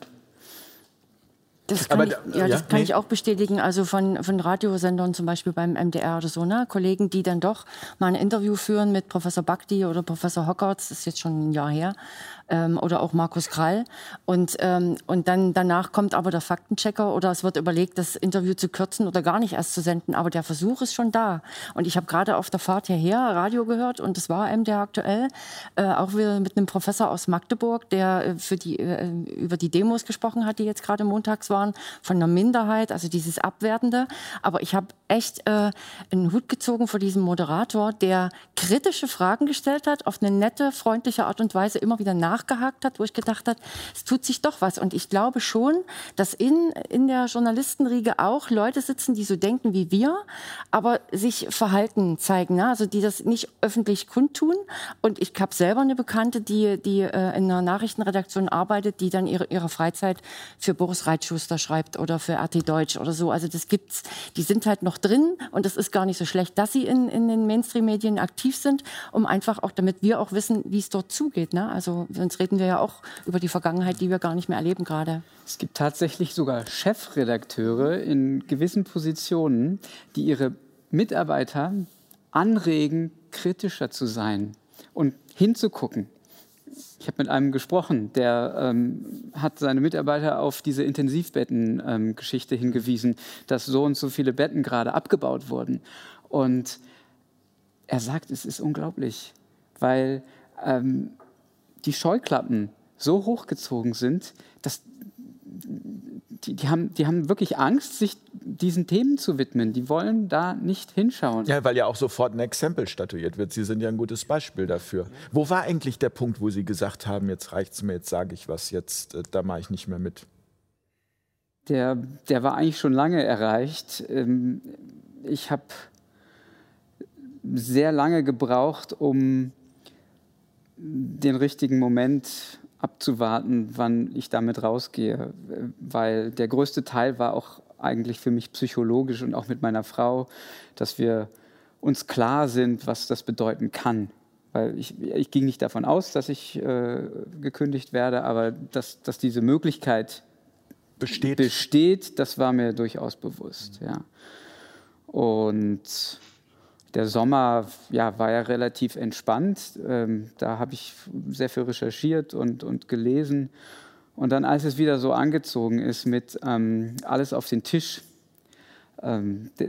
Das kann, Aber, ich, ja, das ja, kann nee. ich auch bestätigen. Also von, von Radiosendern zum Beispiel beim MDR oder so, ne? Kollegen, die dann doch mal ein Interview führen mit Professor Bakti oder Professor Hockertz, das ist jetzt schon ein Jahr her, ähm, oder auch Markus Krall. Und, ähm, und dann danach kommt aber der Faktenchecker oder es wird überlegt, das Interview zu kürzen oder gar nicht erst zu senden. Aber der Versuch ist schon da. Und ich habe gerade auf der Fahrt hierher Radio gehört und das war MDR aktuell, äh, auch wieder mit einem Professor aus Magdeburg, der äh, für die, äh, über die Demos gesprochen hat, die jetzt gerade montags waren, von einer Minderheit, also dieses Abwertende. Aber ich habe echt äh, einen Hut gezogen vor diesem Moderator, der kritische Fragen gestellt hat, auf eine nette, freundliche Art und Weise immer wieder nach nachgehakt hat, wo ich gedacht habe, es tut sich doch was. Und ich glaube schon, dass in, in der Journalistenriege auch Leute sitzen, die so denken wie wir, aber sich Verhalten zeigen, ne? also die das nicht öffentlich kundtun. Und ich habe selber eine Bekannte, die, die äh, in einer Nachrichtenredaktion arbeitet, die dann ihre, ihre Freizeit für Boris Reitschuster schreibt oder für RT Deutsch oder so. Also das gibt's. Die sind halt noch drin und es ist gar nicht so schlecht, dass sie in, in den Mainstream-Medien aktiv sind, um einfach auch, damit wir auch wissen, wie es dort zugeht. Ne? Also Sonst reden wir ja auch über die Vergangenheit, die wir gar nicht mehr erleben gerade. Es gibt tatsächlich sogar Chefredakteure in gewissen Positionen, die ihre Mitarbeiter anregen, kritischer zu sein und hinzugucken. Ich habe mit einem gesprochen, der ähm, hat seine Mitarbeiter auf diese Intensivbetten-Geschichte ähm, hingewiesen, dass so und so viele Betten gerade abgebaut wurden. Und er sagt, es ist unglaublich, weil ähm, die Scheuklappen so hochgezogen sind, dass die, die, haben, die haben wirklich Angst, sich diesen Themen zu widmen. Die wollen da nicht hinschauen. Ja, weil ja auch sofort ein Exempel statuiert wird. Sie sind ja ein gutes Beispiel dafür. Wo war eigentlich der Punkt, wo Sie gesagt haben, jetzt reicht es mir, jetzt sage ich was, jetzt äh, da mache ich nicht mehr mit? Der, der war eigentlich schon lange erreicht. Ähm, ich habe sehr lange gebraucht, um den richtigen Moment abzuwarten, wann ich damit rausgehe, weil der größte Teil war auch eigentlich für mich psychologisch und auch mit meiner Frau, dass wir uns klar sind, was das bedeuten kann. Weil ich, ich ging nicht davon aus, dass ich äh, gekündigt werde, aber dass, dass diese Möglichkeit besteht. besteht, das war mir durchaus bewusst. Ja. Und der Sommer ja, war ja relativ entspannt. Ähm, da habe ich sehr viel recherchiert und, und gelesen. Und dann, als es wieder so angezogen ist mit ähm, alles auf den Tisch, ähm, de,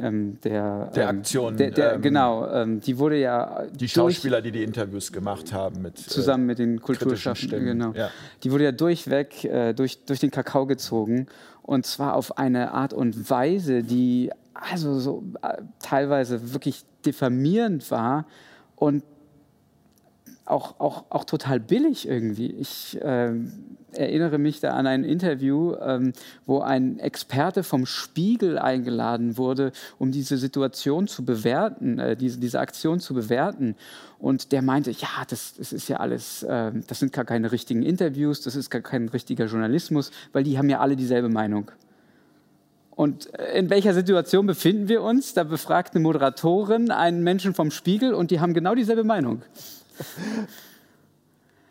ähm, der, der ähm, Aktion. Der, der, ähm, genau, die wurde ja. Die Schauspieler, die die Interviews gemacht haben. Mit, äh, zusammen mit den Kulturschaffenden. Genau. Ja. Die wurde ja durchweg äh, durch, durch den Kakao gezogen. Und zwar auf eine Art und Weise, die also so äh, teilweise wirklich diffamierend war und auch, auch, auch total billig irgendwie. Ich äh, erinnere mich da an ein Interview, ähm, wo ein Experte vom Spiegel eingeladen wurde, um diese Situation zu bewerten, äh, diese, diese Aktion zu bewerten. Und der meinte, ja, das, das ist ja alles, äh, das sind gar keine richtigen Interviews, das ist gar kein richtiger Journalismus, weil die haben ja alle dieselbe Meinung. Und in welcher Situation befinden wir uns? Da befragt eine Moderatorin einen Menschen vom Spiegel und die haben genau dieselbe Meinung.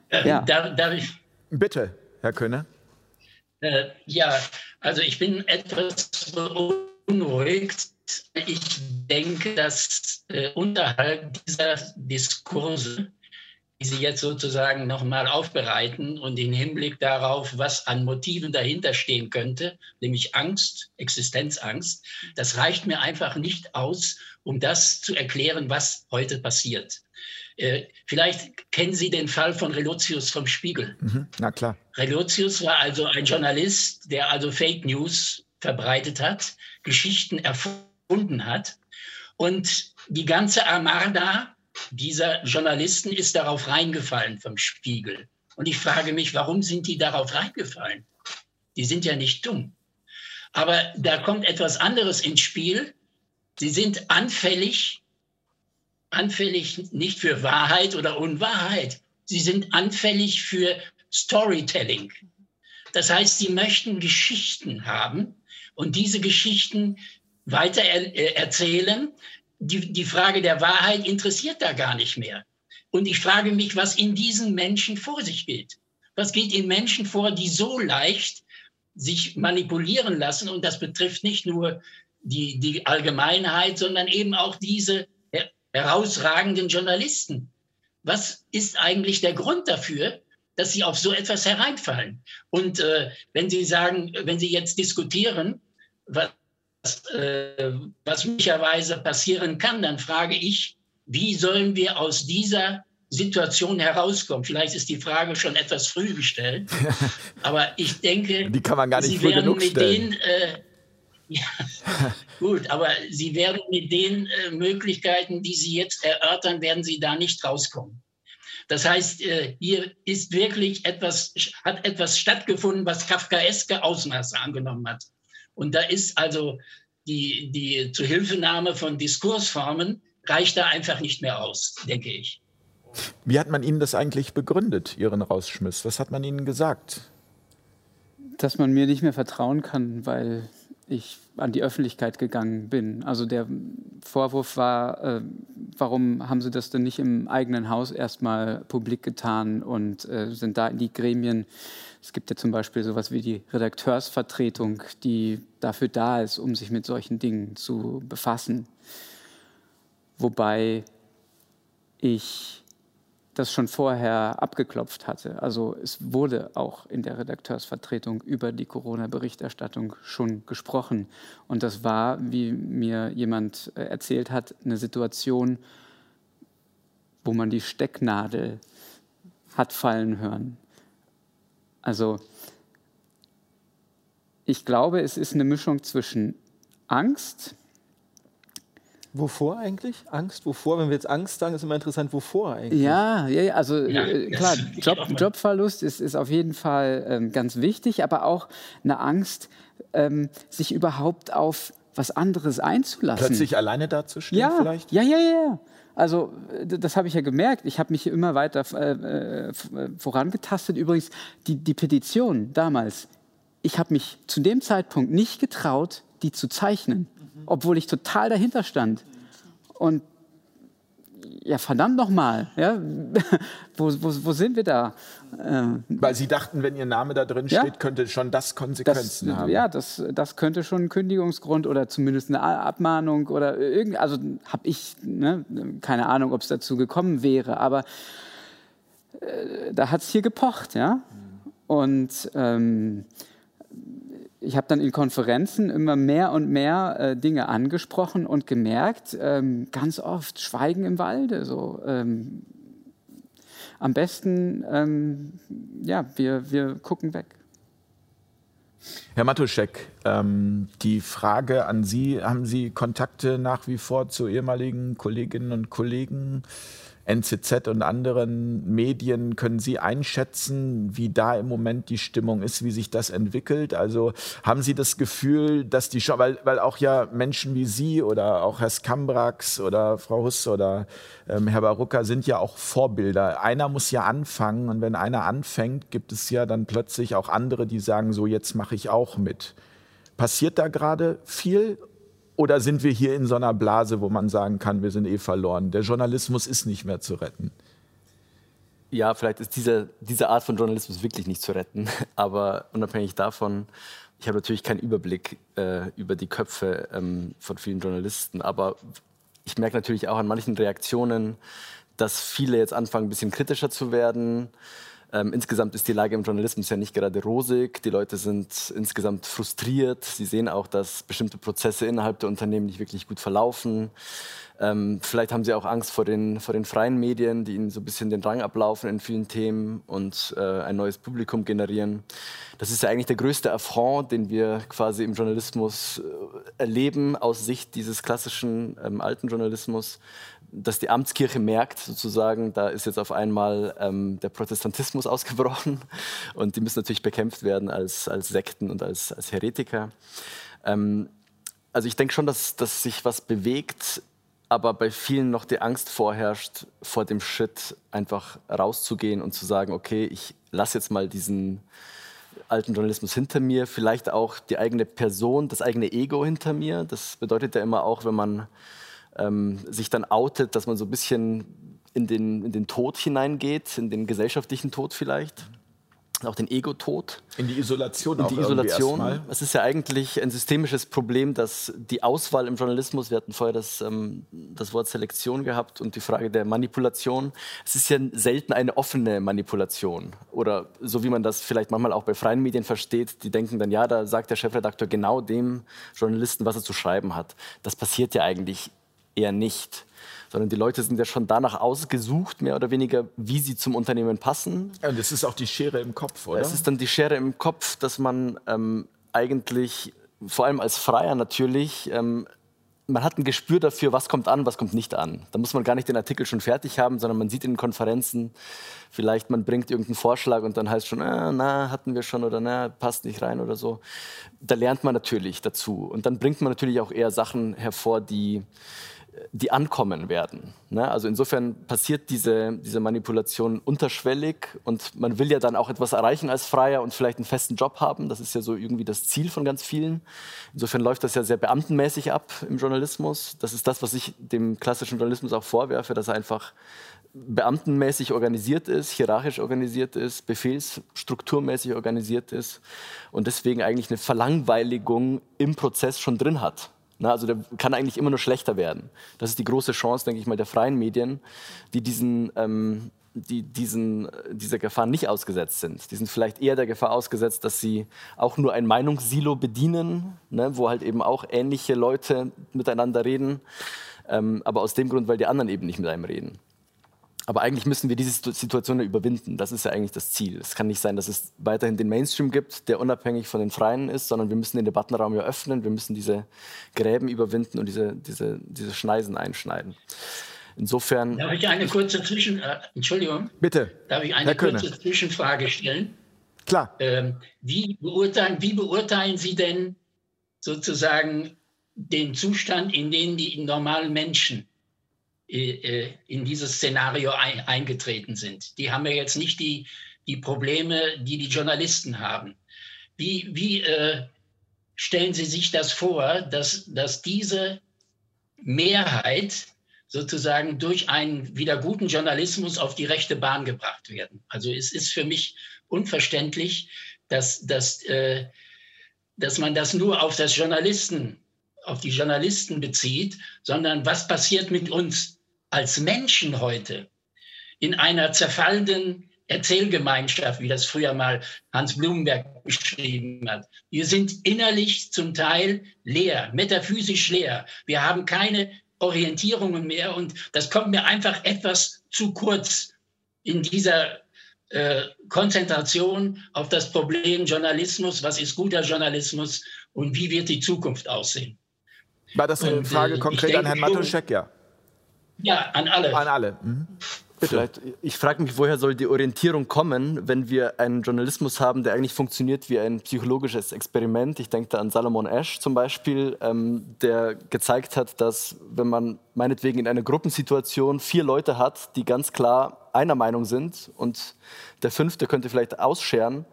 Äh, ja. darf, darf, ich? Bitte, Herr Köhne. Äh, ja, also ich bin etwas beunruhigt. Ich denke, dass äh, unterhalb dieser Diskurse die Sie jetzt sozusagen nochmal aufbereiten und im Hinblick darauf, was an Motiven dahinter stehen könnte, nämlich Angst, Existenzangst, das reicht mir einfach nicht aus, um das zu erklären, was heute passiert. Äh, vielleicht kennen Sie den Fall von Relotius vom Spiegel. Mhm, na klar. Relotius war also ein Journalist, der also Fake News verbreitet hat, Geschichten erfunden hat. Und die ganze Armada dieser Journalisten ist darauf reingefallen vom Spiegel. Und ich frage mich, warum sind die darauf reingefallen? Die sind ja nicht dumm. Aber da kommt etwas anderes ins Spiel. Sie sind anfällig, anfällig nicht für Wahrheit oder Unwahrheit. Sie sind anfällig für Storytelling. Das heißt, sie möchten Geschichten haben und diese Geschichten weiter er äh, erzählen, die, die Frage der Wahrheit interessiert da gar nicht mehr. Und ich frage mich, was in diesen Menschen vor sich geht. Was geht in Menschen vor, die so leicht sich manipulieren lassen? Und das betrifft nicht nur die, die Allgemeinheit, sondern eben auch diese herausragenden Journalisten. Was ist eigentlich der Grund dafür, dass sie auf so etwas hereinfallen? Und äh, wenn Sie sagen, wenn Sie jetzt diskutieren, was, äh, was möglicherweise passieren kann, dann frage ich, wie sollen wir aus dieser Situation herauskommen? Vielleicht ist die Frage schon etwas früh gestellt, aber ich denke, die kann man gar nicht früh genug stellen. Den, äh, ja, gut, aber Sie werden mit den äh, Möglichkeiten, die Sie jetzt erörtern, werden Sie da nicht rauskommen. Das heißt, äh, hier ist wirklich etwas, hat etwas stattgefunden, was kafkaeske Ausmaße angenommen hat. Und da ist also die, die Zuhilfenahme von Diskursformen reicht da einfach nicht mehr aus, denke ich. Wie hat man Ihnen das eigentlich begründet, Ihren Rausschmiss? Was hat man Ihnen gesagt? Dass man mir nicht mehr vertrauen kann, weil ich an die Öffentlichkeit gegangen bin. Also der Vorwurf war, äh, warum haben Sie das denn nicht im eigenen Haus erstmal publik getan und äh, sind da in die Gremien es gibt ja zum Beispiel sowas wie die Redakteursvertretung, die dafür da ist, um sich mit solchen Dingen zu befassen. Wobei ich das schon vorher abgeklopft hatte. Also es wurde auch in der Redakteursvertretung über die Corona-Berichterstattung schon gesprochen. Und das war, wie mir jemand äh, erzählt hat, eine Situation, wo man die Stecknadel hat fallen hören. Also ich glaube, es ist eine Mischung zwischen Angst. Wovor eigentlich? Angst? Wovor? Wenn wir jetzt Angst sagen, ist immer interessant, wovor eigentlich? Ja, ja, also ja, äh, klar, Job, Jobverlust ist, ist auf jeden Fall ähm, ganz wichtig, aber auch eine Angst, ähm, sich überhaupt auf was anderes einzulassen. Plötzlich alleine dazustehen ja, vielleicht? Ja, ja, ja. Also das habe ich ja gemerkt. Ich habe mich immer weiter äh, äh vorangetastet. Übrigens, die, die Petition damals, ich habe mich zu dem Zeitpunkt nicht getraut, die zu zeichnen, obwohl ich total dahinter stand. Und ja, verdammt nochmal, ja, wo, wo, wo sind wir da? Ähm, Weil Sie dachten, wenn Ihr Name da drin steht, ja, könnte schon das Konsequenzen das, haben. Ja, das, das könnte schon ein Kündigungsgrund oder zumindest eine Abmahnung oder irgend, also habe ich ne, keine Ahnung, ob es dazu gekommen wäre, aber äh, da hat es hier gepocht, ja. Und ähm, ich habe dann in Konferenzen immer mehr und mehr äh, Dinge angesprochen und gemerkt, ähm, ganz oft Schweigen im Walde. So, ähm, am besten, ähm, ja, wir, wir gucken weg. Herr Matuschek, ähm, die Frage an Sie, haben Sie Kontakte nach wie vor zu ehemaligen Kolleginnen und Kollegen? NZZ und anderen Medien. Können Sie einschätzen, wie da im Moment die Stimmung ist, wie sich das entwickelt? Also haben Sie das Gefühl, dass die schon, weil, weil auch ja Menschen wie Sie oder auch Herr Skambrax oder Frau Huss oder ähm, Herr Barucka sind ja auch Vorbilder. Einer muss ja anfangen und wenn einer anfängt, gibt es ja dann plötzlich auch andere, die sagen, so jetzt mache ich auch mit. Passiert da gerade viel oder sind wir hier in so einer Blase, wo man sagen kann, wir sind eh verloren? Der Journalismus ist nicht mehr zu retten. Ja, vielleicht ist diese, diese Art von Journalismus wirklich nicht zu retten. Aber unabhängig davon, ich habe natürlich keinen Überblick äh, über die Köpfe ähm, von vielen Journalisten. Aber ich merke natürlich auch an manchen Reaktionen, dass viele jetzt anfangen, ein bisschen kritischer zu werden. Ähm, insgesamt ist die Lage im Journalismus ja nicht gerade rosig. Die Leute sind insgesamt frustriert. Sie sehen auch, dass bestimmte Prozesse innerhalb der Unternehmen nicht wirklich gut verlaufen. Ähm, vielleicht haben sie auch Angst vor den, vor den freien Medien, die ihnen so ein bisschen den Rang ablaufen in vielen Themen und äh, ein neues Publikum generieren. Das ist ja eigentlich der größte Affront, den wir quasi im Journalismus äh, erleben, aus Sicht dieses klassischen ähm, alten Journalismus dass die Amtskirche merkt, sozusagen, da ist jetzt auf einmal ähm, der Protestantismus ausgebrochen und die müssen natürlich bekämpft werden als, als Sekten und als, als Heretiker. Ähm, also ich denke schon, dass, dass sich was bewegt, aber bei vielen noch die Angst vorherrscht, vor dem Schritt einfach rauszugehen und zu sagen, okay, ich lasse jetzt mal diesen alten Journalismus hinter mir, vielleicht auch die eigene Person, das eigene Ego hinter mir. Das bedeutet ja immer auch, wenn man ähm, sich dann outet, dass man so ein bisschen in den, in den Tod hineingeht, in den gesellschaftlichen Tod vielleicht auch den Ego-Tod. In die Isolation In die Isolation. Es ist ja eigentlich ein systemisches Problem, dass die Auswahl im Journalismus, wir hatten vorher das, ähm, das Wort Selektion gehabt und die Frage der Manipulation. Es ist ja selten eine offene Manipulation. Oder so wie man das vielleicht manchmal auch bei freien Medien versteht, die denken dann, ja, da sagt der Chefredakteur genau dem Journalisten, was er zu schreiben hat. Das passiert ja eigentlich eher nicht. Sondern die Leute sind ja schon danach ausgesucht, mehr oder weniger, wie sie zum Unternehmen passen. Ja, und das ist auch die Schere im Kopf, oder? Es ist dann die Schere im Kopf, dass man ähm, eigentlich, vor allem als Freier natürlich, ähm, man hat ein Gespür dafür, was kommt an, was kommt nicht an. Da muss man gar nicht den Artikel schon fertig haben, sondern man sieht in Konferenzen, vielleicht man bringt irgendeinen Vorschlag und dann heißt schon, ah, na, hatten wir schon oder na, passt nicht rein oder so. Da lernt man natürlich dazu. Und dann bringt man natürlich auch eher Sachen hervor, die, die ankommen werden. Ne? Also insofern passiert diese, diese Manipulation unterschwellig und man will ja dann auch etwas erreichen als Freier und vielleicht einen festen Job haben. Das ist ja so irgendwie das Ziel von ganz vielen. Insofern läuft das ja sehr beamtenmäßig ab im Journalismus. Das ist das, was ich dem klassischen Journalismus auch vorwerfe, dass er einfach beamtenmäßig organisiert ist, hierarchisch organisiert ist, befehlsstrukturmäßig organisiert ist und deswegen eigentlich eine Verlangweiligung im Prozess schon drin hat. Na, also der kann eigentlich immer nur schlechter werden. Das ist die große Chance, denke ich mal, der freien Medien, die diesen, ähm, die diesen, dieser Gefahr nicht ausgesetzt sind. Die sind vielleicht eher der Gefahr ausgesetzt, dass sie auch nur ein Meinungssilo bedienen, ne, wo halt eben auch ähnliche Leute miteinander reden, ähm, aber aus dem Grund, weil die anderen eben nicht mit einem reden. Aber eigentlich müssen wir diese Situation überwinden. Das ist ja eigentlich das Ziel. Es kann nicht sein, dass es weiterhin den Mainstream gibt, der unabhängig von den Freien ist, sondern wir müssen den Debattenraum ja öffnen. Wir müssen diese Gräben überwinden und diese, diese, diese Schneisen einschneiden. Insofern. Darf ich eine kurze Zwischen. Äh, Entschuldigung. Bitte. Darf ich eine kurze Zwischenfrage stellen? Klar. Ähm, wie, beurteilen, wie beurteilen Sie denn sozusagen den Zustand, in dem die normalen Menschen in dieses Szenario eingetreten sind. Die haben ja jetzt nicht die, die Probleme, die die Journalisten haben. Wie, wie äh, stellen Sie sich das vor, dass, dass diese Mehrheit sozusagen durch einen wieder guten Journalismus auf die rechte Bahn gebracht werden? Also es ist für mich unverständlich, dass, dass, äh, dass man das nur auf das Journalisten auf die Journalisten bezieht, sondern was passiert mit uns als Menschen heute in einer zerfallenden Erzählgemeinschaft, wie das früher mal Hans Blumenberg beschrieben hat. Wir sind innerlich zum Teil leer, metaphysisch leer. Wir haben keine Orientierungen mehr und das kommt mir einfach etwas zu kurz in dieser äh, Konzentration auf das Problem Journalismus. Was ist guter Journalismus und wie wird die Zukunft aussehen? War das eine Frage und, äh, konkret an Herrn Matuschek? Ja. Ja, an alle. An alle. Mhm. Vielleicht, ich frage mich, woher soll die Orientierung kommen, wenn wir einen Journalismus haben, der eigentlich funktioniert wie ein psychologisches Experiment. Ich denke da an Salomon Ash zum Beispiel, ähm, der gezeigt hat, dass wenn man meinetwegen in einer Gruppensituation vier Leute hat, die ganz klar einer Meinung sind und der fünfte könnte vielleicht ausscheren,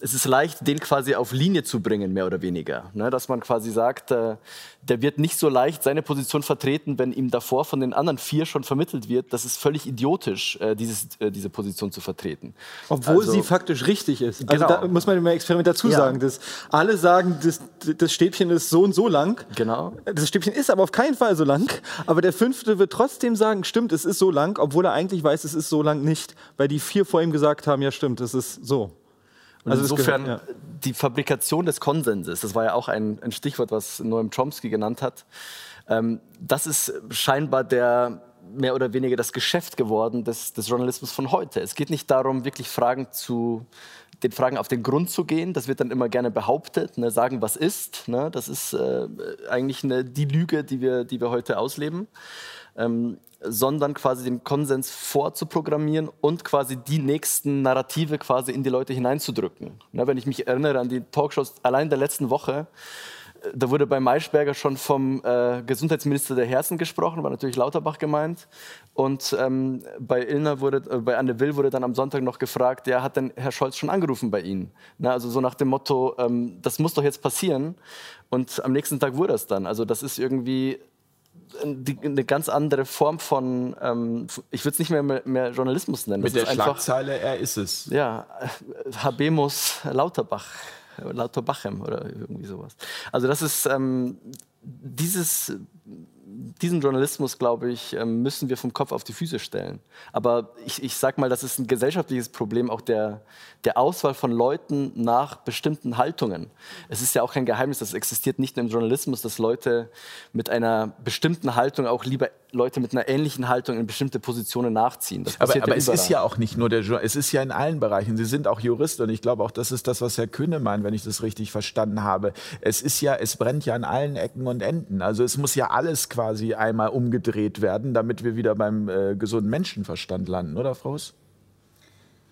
es ist leicht, den quasi auf Linie zu bringen, mehr oder weniger. Ne? Dass man quasi sagt, äh, der wird nicht so leicht seine Position vertreten, wenn ihm davor von den anderen vier schon vermittelt wird, das ist völlig idiotisch, äh, dieses, äh, diese Position zu vertreten. Obwohl also, sie faktisch richtig ist. Also genau. da muss man im Experiment dazu ja. sagen, dass alle sagen, das, das Stäbchen ist so und so lang. Genau. Das Stäbchen ist aber auf keinen Fall so lang. Aber der fünfte wird trotzdem sagen, stimmt, es ist so lang, obwohl er eigentlich weiß, es ist so lang nicht. Weil die vier vor ihm gesagt haben, ja stimmt, es ist so. Und also insofern gehört, ja. die Fabrikation des Konsenses, das war ja auch ein, ein Stichwort, was Noam Chomsky genannt hat. Ähm, das ist scheinbar der mehr oder weniger das Geschäft geworden des, des, Journalismus von heute. Es geht nicht darum, wirklich Fragen zu, den Fragen auf den Grund zu gehen. Das wird dann immer gerne behauptet, ne, sagen, was ist. Ne, das ist äh, eigentlich eine, die Lüge, die wir, die wir heute ausleben. Ähm, sondern quasi den Konsens vorzuprogrammieren und quasi die nächsten Narrative quasi in die Leute hineinzudrücken. Ne, wenn ich mich erinnere an die Talkshows allein der letzten Woche, äh, da wurde bei Maischberger schon vom äh, Gesundheitsminister der Herzen gesprochen, war natürlich Lauterbach gemeint. Und ähm, bei Illner wurde, äh, bei Anne Will wurde dann am Sonntag noch gefragt, ja, hat denn Herr Scholz schon angerufen bei Ihnen? Na, also so nach dem Motto, ähm, das muss doch jetzt passieren. Und am nächsten Tag wurde es dann. Also das ist irgendwie eine ganz andere Form von, ähm, ich würde es nicht mehr, mehr Journalismus nennen. Mit das der einfach, Schlagzeile, er ist es. Ja, Habemus Lauterbach, Lauterbachem oder irgendwie sowas. Also das ist ähm, dieses diesen Journalismus, glaube ich, ähm, müssen wir vom Kopf auf die Füße stellen. Aber ich, ich sage mal, das ist ein gesellschaftliches Problem auch der, der Auswahl von Leuten nach bestimmten Haltungen. Es ist ja auch kein Geheimnis, das existiert nicht nur im Journalismus, dass Leute mit einer bestimmten Haltung auch lieber Leute mit einer ähnlichen Haltung in bestimmte Positionen nachziehen. aber, aber ja es ist ja auch nicht nur der Journalist, es ist ja in allen Bereichen. Sie sind auch Jurist und ich glaube auch, das ist das, was Herr Kühne meint, wenn ich das richtig verstanden habe. Es ist ja, es brennt ja an allen Ecken und Enden. Also es muss ja alles quasi einmal umgedreht werden, damit wir wieder beim äh, gesunden Menschenverstand landen, oder Frau Huss?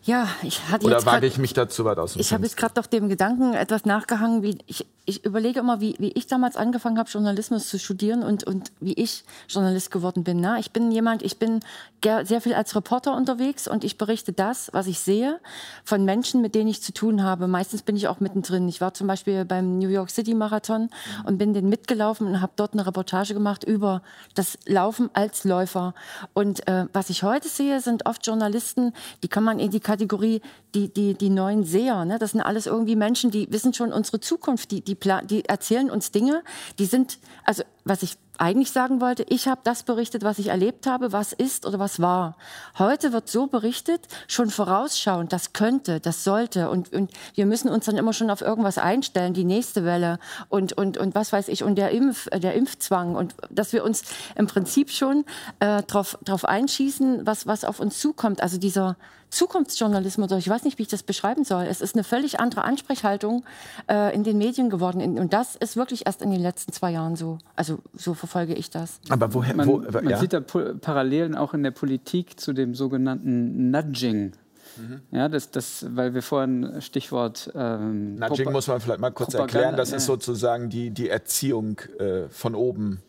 Ja, ich hatte Oder wage ich mich dazu weit aus? Ich habe jetzt gerade doch dem Gedanken etwas nachgehangen, wie ich, ich überlege immer, wie, wie ich damals angefangen habe, Journalismus zu studieren und, und wie ich Journalist geworden bin. Na, ich bin jemand, ich bin sehr viel als Reporter unterwegs und ich berichte das, was ich sehe, von Menschen, mit denen ich zu tun habe. Meistens bin ich auch mittendrin. Ich war zum Beispiel beim New York City Marathon und bin den mitgelaufen und habe dort eine Reportage gemacht über das Laufen als Läufer. Und äh, was ich heute sehe, sind oft Journalisten, die kann man in die Kategorie die, die, die neuen Seher. Ne? Das sind alles irgendwie Menschen, die wissen schon unsere Zukunft, die, die, die erzählen uns Dinge, die sind, also was ich eigentlich sagen wollte, ich habe das berichtet, was ich erlebt habe, was ist oder was war. Heute wird so berichtet, schon vorausschauend, das könnte, das sollte und, und wir müssen uns dann immer schon auf irgendwas einstellen, die nächste Welle und, und, und was weiß ich und der, Impf, der Impfzwang und dass wir uns im Prinzip schon äh, darauf drauf einschießen, was, was auf uns zukommt. Also dieser Zukunftsjournalismus, ich weiß nicht, wie ich das beschreiben soll. Es ist eine völlig andere Ansprechhaltung äh, in den Medien geworden. Und das ist wirklich erst in den letzten zwei Jahren so. Also so verfolge ich das. Aber woher? Man, wo, man ja? sieht da Parallelen auch in der Politik zu dem sogenannten Nudging. Mhm. Ja, das, das, weil wir vorhin Stichwort. Ähm, Nudging Propa muss man vielleicht mal kurz Propaganda, erklären. Das ja. ist sozusagen die, die Erziehung äh, von oben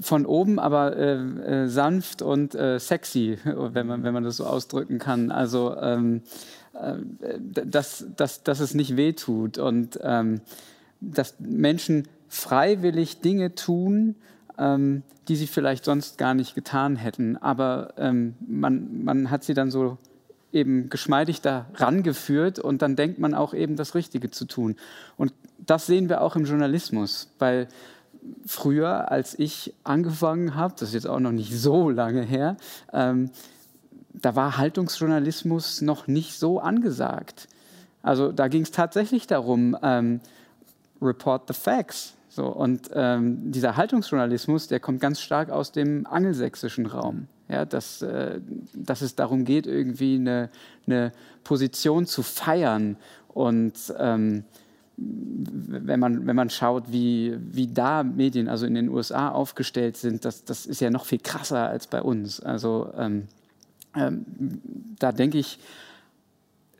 von oben, aber äh, äh, sanft und äh, sexy, wenn man, wenn man das so ausdrücken kann. Also, ähm, äh, dass, dass, dass es nicht wehtut und ähm, dass Menschen freiwillig Dinge tun, ähm, die sie vielleicht sonst gar nicht getan hätten. Aber ähm, man, man hat sie dann so eben geschmeidig da rangeführt und dann denkt man auch eben das Richtige zu tun. Und das sehen wir auch im Journalismus, weil früher, als ich angefangen habe, das ist jetzt auch noch nicht so lange her, ähm, da war Haltungsjournalismus noch nicht so angesagt. Also da ging es tatsächlich darum, ähm, report the facts. So, und ähm, dieser Haltungsjournalismus, der kommt ganz stark aus dem angelsächsischen Raum. Ja, dass, äh, dass es darum geht, irgendwie eine, eine Position zu feiern und ähm, wenn man, wenn man schaut, wie, wie da Medien, also in den USA aufgestellt sind, das, das ist ja noch viel krasser als bei uns. Also ähm, ähm, da denke ich,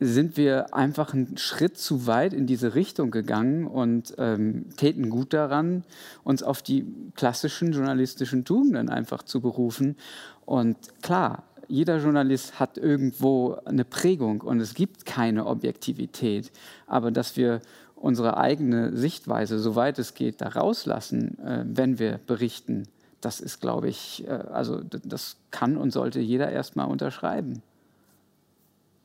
sind wir einfach einen Schritt zu weit in diese Richtung gegangen und ähm, täten gut daran, uns auf die klassischen journalistischen Tugenden einfach zu berufen. Und klar, Jeder Journalist hat irgendwo eine Prägung und es gibt keine Objektivität. Aber dass wir unsere eigene Sichtweise, soweit es geht, da rauslassen, äh, wenn wir berichten, das ist, glaube ich, äh, also das kann und sollte jeder erstmal unterschreiben.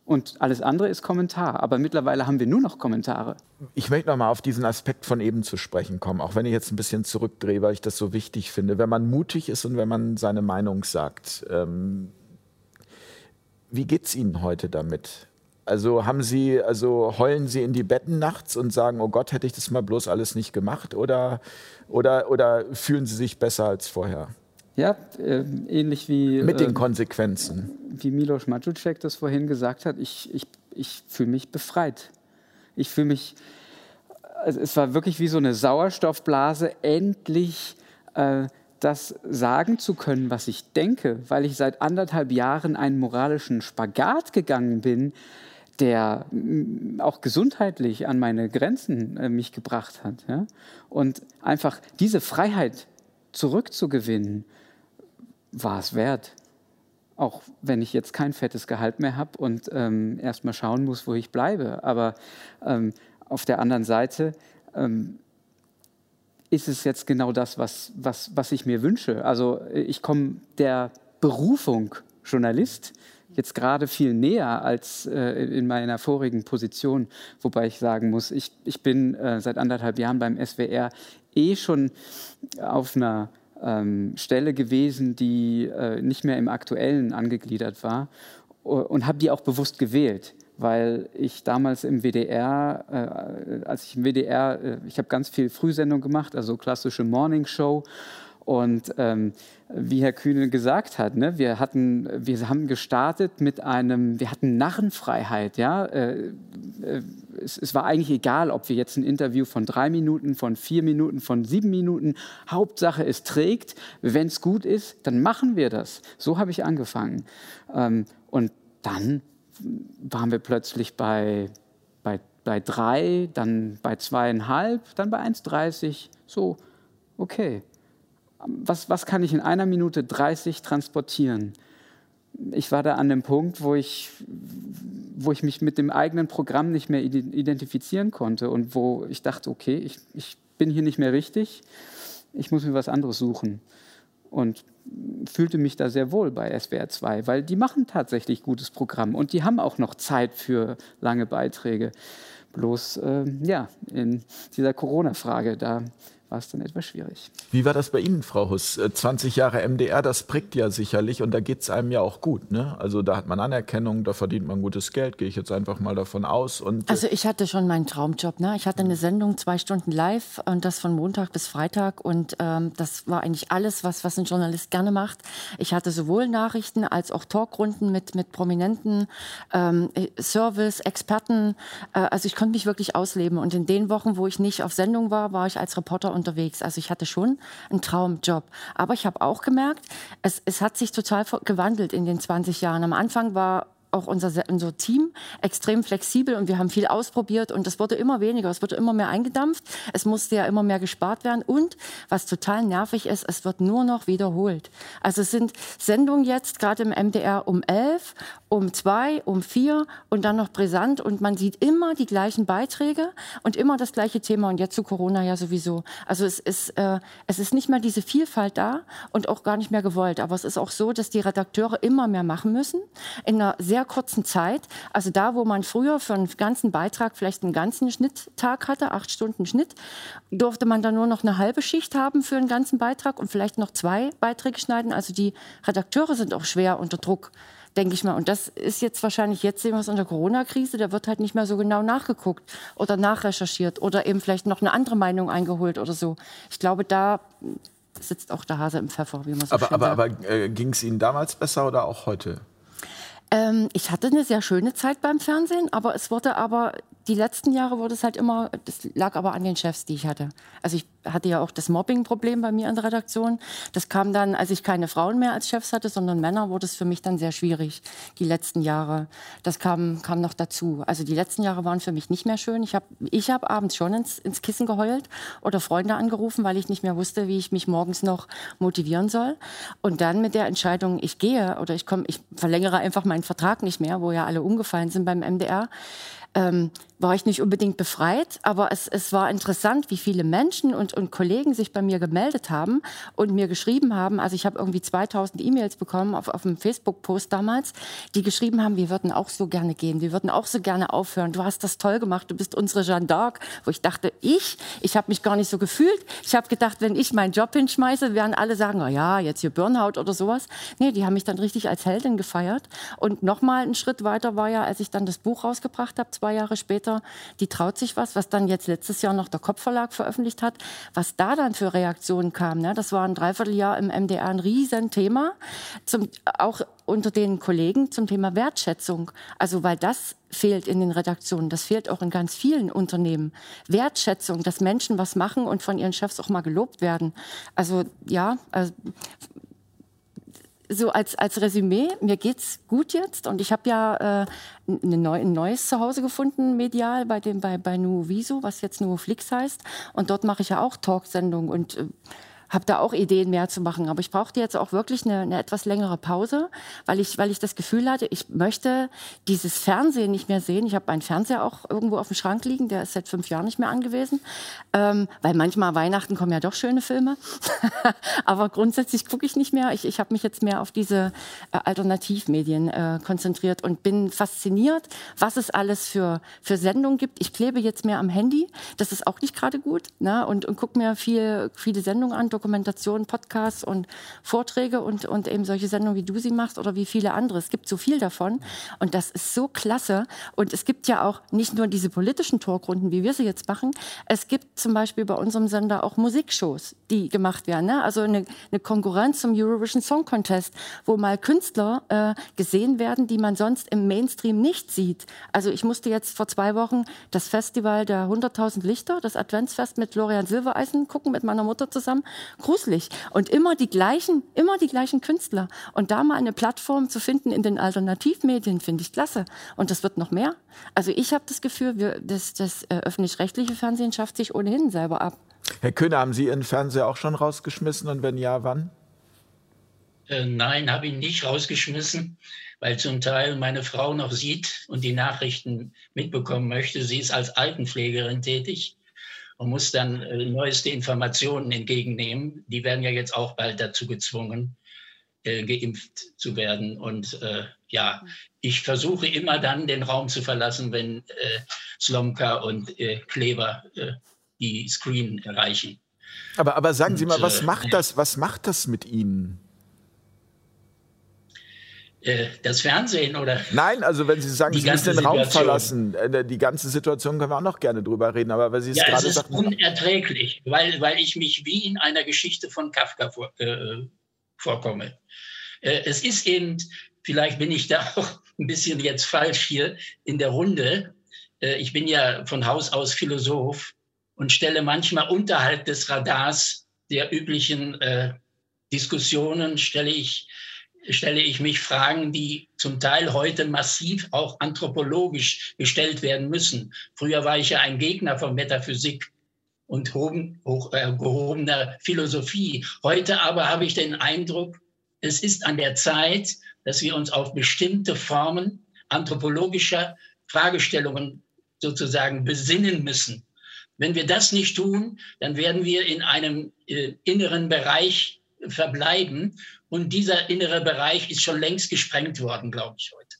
Und alles andere ist Kommentar. Aber mittlerweile haben wir nur noch Kommentare. Ich möchte noch mal auf diesen Aspekt von eben zu sprechen kommen, auch wenn ich jetzt ein bisschen zurückdrehe, weil ich das so wichtig finde. Wenn man mutig ist und wenn man seine Meinung sagt, ähm, wie geht es Ihnen heute damit? Also haben Sie, also heulen Sie in die Betten nachts und sagen, oh Gott, hätte ich das mal bloß alles nicht gemacht? Oder, oder, oder fühlen Sie sich besser als vorher? Ja, äh, ähnlich wie. Mit den äh, Konsequenzen. Wie Milos Matuszek das vorhin gesagt hat, ich, ich, ich fühle mich befreit. Ich fühle mich. Also es war wirklich wie so eine Sauerstoffblase, endlich äh, das sagen zu können, was ich denke, weil ich seit anderthalb Jahren einen moralischen Spagat gegangen bin, der mm, auch gesundheitlich an meine Grenzen äh, mich gebracht hat. Ja? Und einfach diese Freiheit zurückzugewinnen, war es wert. Auch wenn ich jetzt kein fettes Gehalt mehr habe und ähm, erst mal schauen muss, wo ich bleibe. Aber ähm, auf der anderen Seite ähm, ist es jetzt genau das, was, was, was ich mir wünsche. Also ich komme der Berufung Journalist jetzt gerade viel näher als äh, in meiner vorigen Position, wobei ich sagen muss, ich, ich bin äh, seit anderthalb Jahren beim SWR eh schon auf einer ähm, Stelle gewesen, die äh, nicht mehr im Aktuellen angegliedert war und habe die auch bewusst gewählt weil ich damals im WDR, äh, als ich im WDR, äh, ich habe ganz viel Frühsendung gemacht, also klassische Morning Show und ähm, wie Herr Kühne gesagt hat, ne, wir, hatten, wir haben gestartet mit einem, wir hatten Narrenfreiheit. Ja? Äh, äh, es, es, war eigentlich egal, ob wir jetzt ein Interview von drei Minuten, von vier Minuten, von sieben Minuten, Hauptsache es trägt. Wenn es gut ist, dann machen wir das. So habe ich angefangen. Ähm, und dann waren wir plötzlich bei, bei, bei drei, dann bei zweieinhalb, dann bei 1,30. So, okay was, was kann ich in einer Minute 30 transportieren? Ich war da an dem Punkt, wo ich, wo ich mich mit dem eigenen Programm nicht mehr identifizieren konnte und wo ich dachte, okay, ich, ich bin hier nicht mehr richtig, ich muss mir was anderes suchen. Und fühlte mich da sehr wohl bei SWR 2, weil die machen tatsächlich gutes Programm und die haben auch noch Zeit für lange Beiträge. Bloß, äh, ja, in dieser Corona-Frage, da war es dann etwas schwierig. Wie war das bei Ihnen, Frau Huss? 20 äh, Jahre MDR, das prägt ja sicherlich und da geht es einem ja auch gut. Ne? Also da hat man Anerkennung, da verdient man gutes Geld, gehe ich jetzt einfach mal davon aus. Und, äh, also ich hatte schon meinen Traumjob. Ne? Ich hatte eine Sendung, zwei Stunden live und das von Montag bis Freitag und ähm, das war eigentlich alles, was, was ein Journalist gerne macht. Ich hatte sowohl Nachrichten als auch Talkrunden mit, mit Prominenten, ähm, Service, Experten. Äh, also ich konnte mich wirklich ausleben und in den Wochen, wo ich nicht auf Sendung war, war ich als Reporter und unterwegs. Also ich hatte schon einen Traumjob. Aber ich habe auch gemerkt, es, es hat sich total gewandelt in den 20 Jahren. Am Anfang war auch unser, unser Team extrem flexibel und wir haben viel ausprobiert und es wurde immer weniger, es wurde immer mehr eingedampft, es musste ja immer mehr gespart werden und was total nervig ist, es wird nur noch wiederholt. Also es sind Sendungen jetzt gerade im MDR um 11, um 2, um 4 und dann noch brisant und man sieht immer die gleichen Beiträge und immer das gleiche Thema und jetzt zu Corona ja sowieso. Also es ist, äh, es ist nicht mehr diese Vielfalt da und auch gar nicht mehr gewollt, aber es ist auch so, dass die Redakteure immer mehr machen müssen in einer sehr sehr kurzen Zeit. Also da, wo man früher für einen ganzen Beitrag vielleicht einen ganzen Schnitttag hatte, acht Stunden Schnitt, durfte man dann nur noch eine halbe Schicht haben für einen ganzen Beitrag und vielleicht noch zwei Beiträge schneiden. Also die Redakteure sind auch schwer unter Druck denke ich mal. Und das ist jetzt wahrscheinlich, jetzt sehen wir es in der Corona-Krise, da wird halt nicht mehr so genau nachgeguckt oder nachrecherchiert oder eben vielleicht noch eine andere Meinung eingeholt oder so. Ich glaube, da sitzt auch der Hase im Pfeffer, wie man so aber, aber, sagt. Aber äh, ging es Ihnen damals besser oder auch heute? Ähm, ich hatte eine sehr schöne Zeit beim Fernsehen, aber es wurde aber die letzten Jahre wurde es halt immer, das lag aber an den Chefs, die ich hatte. Also ich hatte ja auch das Mobbing-Problem bei mir in der Redaktion. Das kam dann, als ich keine Frauen mehr als Chefs hatte, sondern Männer, wurde es für mich dann sehr schwierig, die letzten Jahre. Das kam, kam noch dazu. Also die letzten Jahre waren für mich nicht mehr schön. Ich habe ich hab abends schon ins, ins Kissen geheult oder Freunde angerufen, weil ich nicht mehr wusste, wie ich mich morgens noch motivieren soll. Und dann mit der Entscheidung, ich gehe oder ich komme, ich verlängere einfach meinen Vertrag nicht mehr, wo ja alle umgefallen sind beim MDR, ähm, war ich nicht unbedingt befreit, aber es, es war interessant, wie viele Menschen und, und Kollegen sich bei mir gemeldet haben und mir geschrieben haben. Also ich habe irgendwie 2000 E-Mails bekommen auf, auf einem Facebook-Post damals, die geschrieben haben, wir würden auch so gerne gehen, wir würden auch so gerne aufhören. Du hast das toll gemacht, du bist unsere Jeanne d'Arc. Wo ich dachte, ich, ich habe mich gar nicht so gefühlt. Ich habe gedacht, wenn ich meinen Job hinschmeiße, werden alle sagen, oh ja, jetzt hier Burnout oder sowas. Nee, die haben mich dann richtig als Heldin gefeiert. Und nochmal einen Schritt weiter war ja, als ich dann das Buch rausgebracht habe, zwei Jahre später, die traut sich was, was dann jetzt letztes Jahr noch der Kopfverlag veröffentlicht hat, was da dann für Reaktionen kam. Ne? Das war ein Dreivierteljahr im MDR ein Riesenthema, zum, auch unter den Kollegen zum Thema Wertschätzung. Also weil das fehlt in den Redaktionen, das fehlt auch in ganz vielen Unternehmen. Wertschätzung, dass Menschen was machen und von ihren Chefs auch mal gelobt werden. Also ja, also so als, als Resümee, mir geht's gut jetzt und ich habe ja äh, neu, ein neues Zuhause gefunden, medial, bei, dem, bei, bei Nuoviso, was jetzt Nuovlix heißt. Und dort mache ich ja auch Talksendungen und äh, habe da auch Ideen mehr zu machen. Aber ich brauchte jetzt auch wirklich eine, eine, etwas längere Pause, weil ich, weil ich das Gefühl hatte, ich möchte dieses Fernsehen nicht mehr sehen. Ich habe meinen Fernseher auch irgendwo auf dem Schrank liegen, der ist seit fünf Jahren nicht mehr angewiesen. Ähm, weil manchmal Weihnachten kommen ja doch schöne Filme. Aber grundsätzlich gucke ich nicht mehr. Ich, ich habe mich jetzt mehr auf diese äh, Alternativmedien äh, konzentriert und bin fasziniert, was es alles für, für Sendungen gibt. Ich klebe jetzt mehr am Handy. Das ist auch nicht gerade gut. Ne? Und, und gucke mir viel, viele Sendungen an, Dokumentationen, Podcasts und Vorträge und, und eben solche Sendungen, wie du sie machst oder wie viele andere. Es gibt so viel davon und das ist so klasse. Und es gibt ja auch nicht nur diese politischen Talkrunden, wie wir sie jetzt machen. Es gibt zum Beispiel bei unserem Sender auch Musikshows, die gemacht werden. Ne? Also eine, eine, Konkurrenz zum Eurovision Song Contest, wo mal Künstler äh, gesehen werden, die man sonst im Mainstream nicht sieht. Also ich musste jetzt vor zwei Wochen das Festival der 100.000 Lichter, das Adventsfest mit Florian Silbereisen gucken, mit meiner Mutter zusammen gruselig. Und immer die gleichen, immer die gleichen Künstler. Und da mal eine Plattform zu finden in den Alternativmedien, finde ich klasse. Und das wird noch mehr. Also ich habe das Gefühl, wir, das, das äh, öffentlich-rechtliche Fernsehen schafft sich ohnehin selber ab. Herr Köhne, haben Sie Ihren Fernseher auch schon rausgeschmissen und wenn ja, wann? Äh, nein, habe ihn nicht rausgeschmissen, weil zum Teil meine Frau noch sieht und die Nachrichten mitbekommen möchte. Sie ist als Altenpflegerin tätig und muss dann äh, neueste Informationen entgegennehmen. Die werden ja jetzt auch bald dazu gezwungen, äh, geimpft zu werden. Und äh, ja, ich versuche immer dann den Raum zu verlassen, wenn äh, Slomka und äh, Kleber äh, die Screen erreichen. Aber, aber sagen Sie mal, was macht das, was macht das mit Ihnen? Äh, das Fernsehen oder? Nein, also wenn Sie sagen, Sie müssen den. Raum verlassen, äh, die ganze Situation können wir auch noch gerne drüber reden, aber weil Sie es ja, gerade es ist unerträglich, weil, weil ich mich wie in einer Geschichte von Kafka vor, äh, vorkomme. Äh, es ist eben, vielleicht bin ich da auch ein bisschen jetzt falsch hier in der Runde. Äh, ich bin ja von Haus aus Philosoph und stelle manchmal unterhalb des Radars der üblichen äh, Diskussionen, stelle ich stelle ich mich Fragen, die zum Teil heute massiv auch anthropologisch gestellt werden müssen. Früher war ich ja ein Gegner von Metaphysik und hoch, hoch, äh, gehobener Philosophie. Heute aber habe ich den Eindruck, es ist an der Zeit, dass wir uns auf bestimmte Formen anthropologischer Fragestellungen sozusagen besinnen müssen. Wenn wir das nicht tun, dann werden wir in einem äh, inneren Bereich verbleiben. Und dieser innere Bereich ist schon längst gesprengt worden, glaube ich, heute.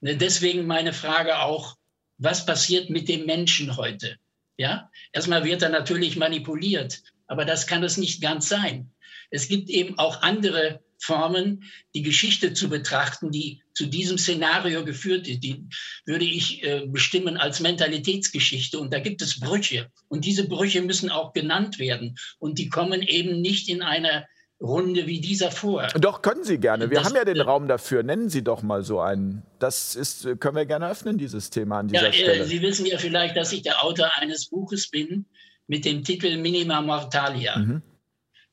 Und deswegen meine Frage auch, was passiert mit dem Menschen heute? Ja, erstmal wird er natürlich manipuliert, aber das kann es nicht ganz sein. Es gibt eben auch andere Formen, die Geschichte zu betrachten, die zu diesem Szenario geführt ist. Die würde ich äh, bestimmen als Mentalitätsgeschichte. Und da gibt es Brüche. Und diese Brüche müssen auch genannt werden. Und die kommen eben nicht in einer Runde wie dieser vor. Doch, können Sie gerne. Wir Das- haben ja den Raum dafür. Nennen Sie doch mal so einen. Das ist, können wir gerne öffnen, dieses Thema an dieser Ja, äh, Stelle. Sie wissen ja vielleicht, dass ich der Autor eines Buches bin mit dem Titel Minima Mortalia. Mhm.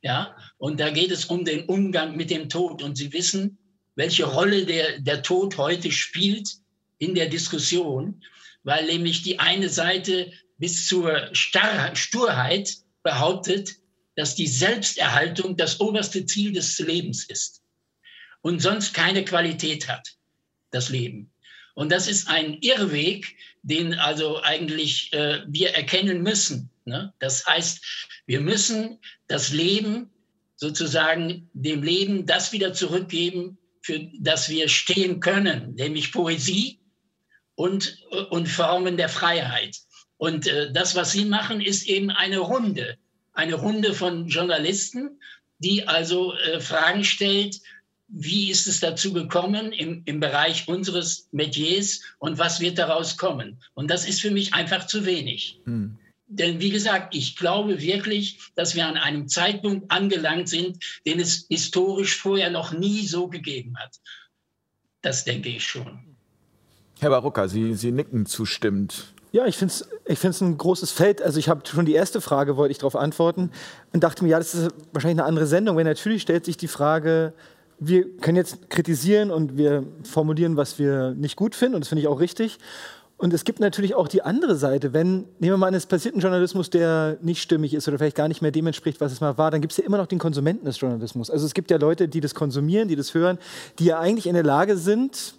Ja, und da geht es um den Umgang mit dem Tod. Und Sie wissen, welche Rolle der, der Tod heute spielt in der Diskussion, weil nämlich die eine Seite bis zur Starr Sturheit behauptet, dass die Selbsterhaltung das oberste Ziel des Lebens ist und sonst keine Qualität hat, das Leben. Und das ist ein Irrweg, den also eigentlich äh, wir erkennen müssen. Ne? Das heißt, wir müssen das Leben sozusagen dem Leben das wieder zurückgeben, für das wir stehen können, nämlich Poesie und, und Formen der Freiheit. Und äh, das, was Sie machen, ist eben eine Runde, eine Runde von Journalisten, die also äh, Fragen stellt, wie ist es dazu gekommen im, im Bereich unseres Metiers und was wird daraus kommen? Und das ist für mich einfach zu wenig. Hm. Denn wie gesagt, ich glaube wirklich, dass wir an einem Zeitpunkt angelangt sind, den es historisch vorher noch nie so gegeben hat. Das denke ich schon. Herr Barucka, Sie, Sie nicken zustimmend. Ja, ich finde es ich find's ein großes Feld. Also ich habe schon die erste Frage, wollte ich darauf antworten und dachte mir, ja, das ist wahrscheinlich eine andere Sendung, weil natürlich stellt sich die Frage, wir können jetzt kritisieren und wir formulieren, was wir nicht gut finden und das finde ich auch richtig. Und es gibt natürlich auch die andere Seite, wenn, nehmen wir mal an, es passiert ein Journalismus, der nicht stimmig ist oder vielleicht gar nicht mehr dem entspricht, was es mal war, dann gibt es ja immer noch den Konsumenten des Journalismus. Also es gibt ja Leute, die das konsumieren, die das hören, die ja eigentlich in der Lage sind,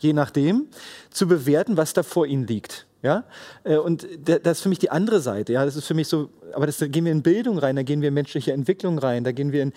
je nachdem, zu bewerten, was da vor ihnen liegt. Ja? Äh, Und da- das ist für mich die andere Seite. Ja? Das ist für mich so, aber das, da gehen wir in Bildung rein, da gehen wir in menschliche Entwicklung rein, da gehen wir in,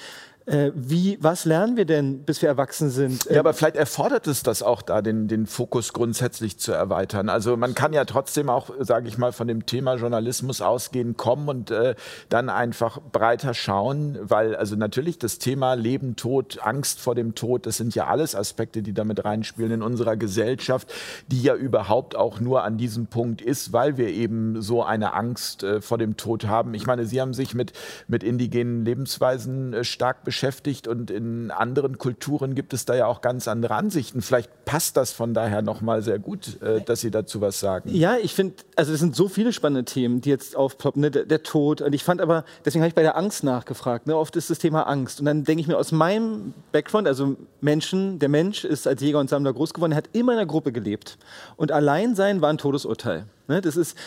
äh, wie, was lernen wir denn, bis wir erwachsen sind? Ja, aber vielleicht erfordert es das auch da, den, den Fokus grundsätzlich zu erweitern. Also man kann ja trotzdem auch, sage ich mal, von dem Thema Journalismus ausgehen, kommen und äh, dann einfach breiter schauen, weil also natürlich das Thema Leben, Tod, Angst vor dem Tod, das sind ja alles Aspekte, die damit reinspielen in unserer Gesellschaft, die ja überhaupt auch nur an diesem Punkt ist, weil wir eben so eine Angst äh, vor dem Tod haben. Ich meine, Sie haben sich mit, mit indigenen Lebensweisen äh, stark beschäftigt und in anderen Kulturen gibt es da ja auch ganz andere Ansichten. Vielleicht passt das von daher nochmal sehr gut, äh, dass Sie dazu was sagen. Ja, ich finde, also es sind so viele spannende Themen, die jetzt aufploppen, ne? der, der Tod. Und ich fand aber, deswegen habe ich bei der Angst nachgefragt. Ne? Oft ist das Thema Angst. Und dann denke ich mir aus meinem Background, also Menschen, der Mensch ist als Jäger und Sammler groß geworden, er hat immer in einer Gruppe gelebt. Und Alleinsein war ein Todesurteil. Ne? Das, ist,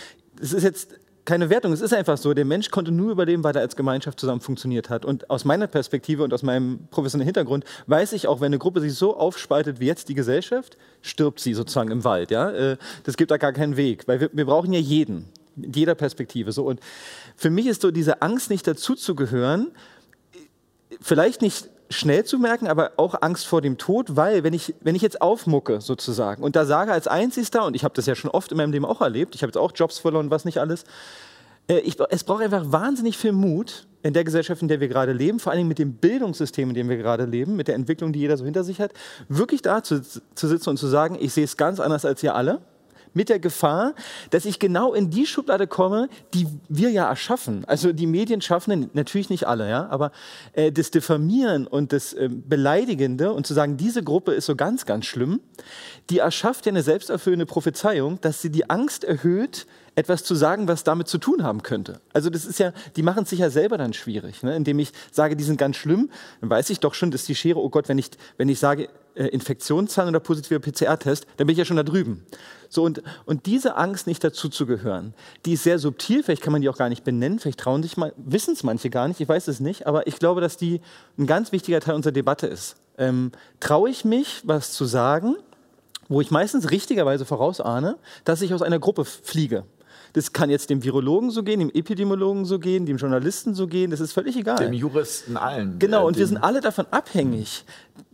das ist jetzt keine Wertung, es ist einfach so, der Mensch konnte nur überleben, weil er als Gemeinschaft zusammen funktioniert hat. Und aus meiner Perspektive und aus meinem professionellen Hintergrund weiß ich auch, wenn eine Gruppe sich so aufspaltet wie jetzt die Gesellschaft, stirbt sie sozusagen im Wald. Ja? Äh, Das gibt da gar keinen Weg, weil wir, wir brauchen ja jeden, mit jeder Perspektive. So. Und für mich ist so diese Angst, nicht dazuzugehören, vielleicht nicht schnell zu merken, aber auch Angst vor dem Tod, weil wenn ich, wenn ich jetzt aufmucke sozusagen und da sage als Einzigster, und ich habe das ja schon oft in meinem Leben auch erlebt, ich habe jetzt auch Jobs verloren, was nicht alles, äh, ich, es braucht einfach wahnsinnig viel Mut in der Gesellschaft, in der wir gerade leben, vor allen Dingen mit dem Bildungssystem, in dem wir gerade leben, mit der Entwicklung, die jeder so hinter sich hat, wirklich da zu, zu sitzen und zu sagen, ich sehe es ganz anders als ihr alle mit der Gefahr, dass ich genau in die Schublade komme, die wir ja erschaffen. Also die Medienschaffenden, natürlich nicht alle, ja, aber äh, das Diffamieren und das äh, Beleidigende und zu sagen, diese Gruppe ist so ganz, ganz schlimm, die erschafft ja eine selbsterfüllende Prophezeiung, dass sie die Angst erhöht, etwas zu sagen, was damit zu tun haben könnte. Also das ist ja, die machen es sich ja selber dann schwierig, ne? indem ich sage, die sind ganz schlimm, dann weiß ich doch schon, dass die Schere, oh Gott, wenn ich, wenn ich sage, äh, Infektionszahlen oder positiver PCR-Test, dann bin ich ja schon da drüben. So, und, und diese Angst, nicht dazu zu gehören, die ist sehr subtil, vielleicht kann man die auch gar nicht benennen, vielleicht trauen sich mal, wissen es manche gar nicht, ich weiß es nicht, aber ich glaube, dass die ein ganz wichtiger Teil unserer Debatte ist. Ähm, Traue ich mich, was zu sagen, wo ich meistens richtigerweise vorausahne, dass ich aus einer Gruppe fliege. Das kann jetzt dem Virologen so gehen, dem Epidemiologen so gehen, dem Journalisten so gehen, das ist völlig egal. Dem Juristen allen. Genau, äh, und wir sind alle davon abhängig,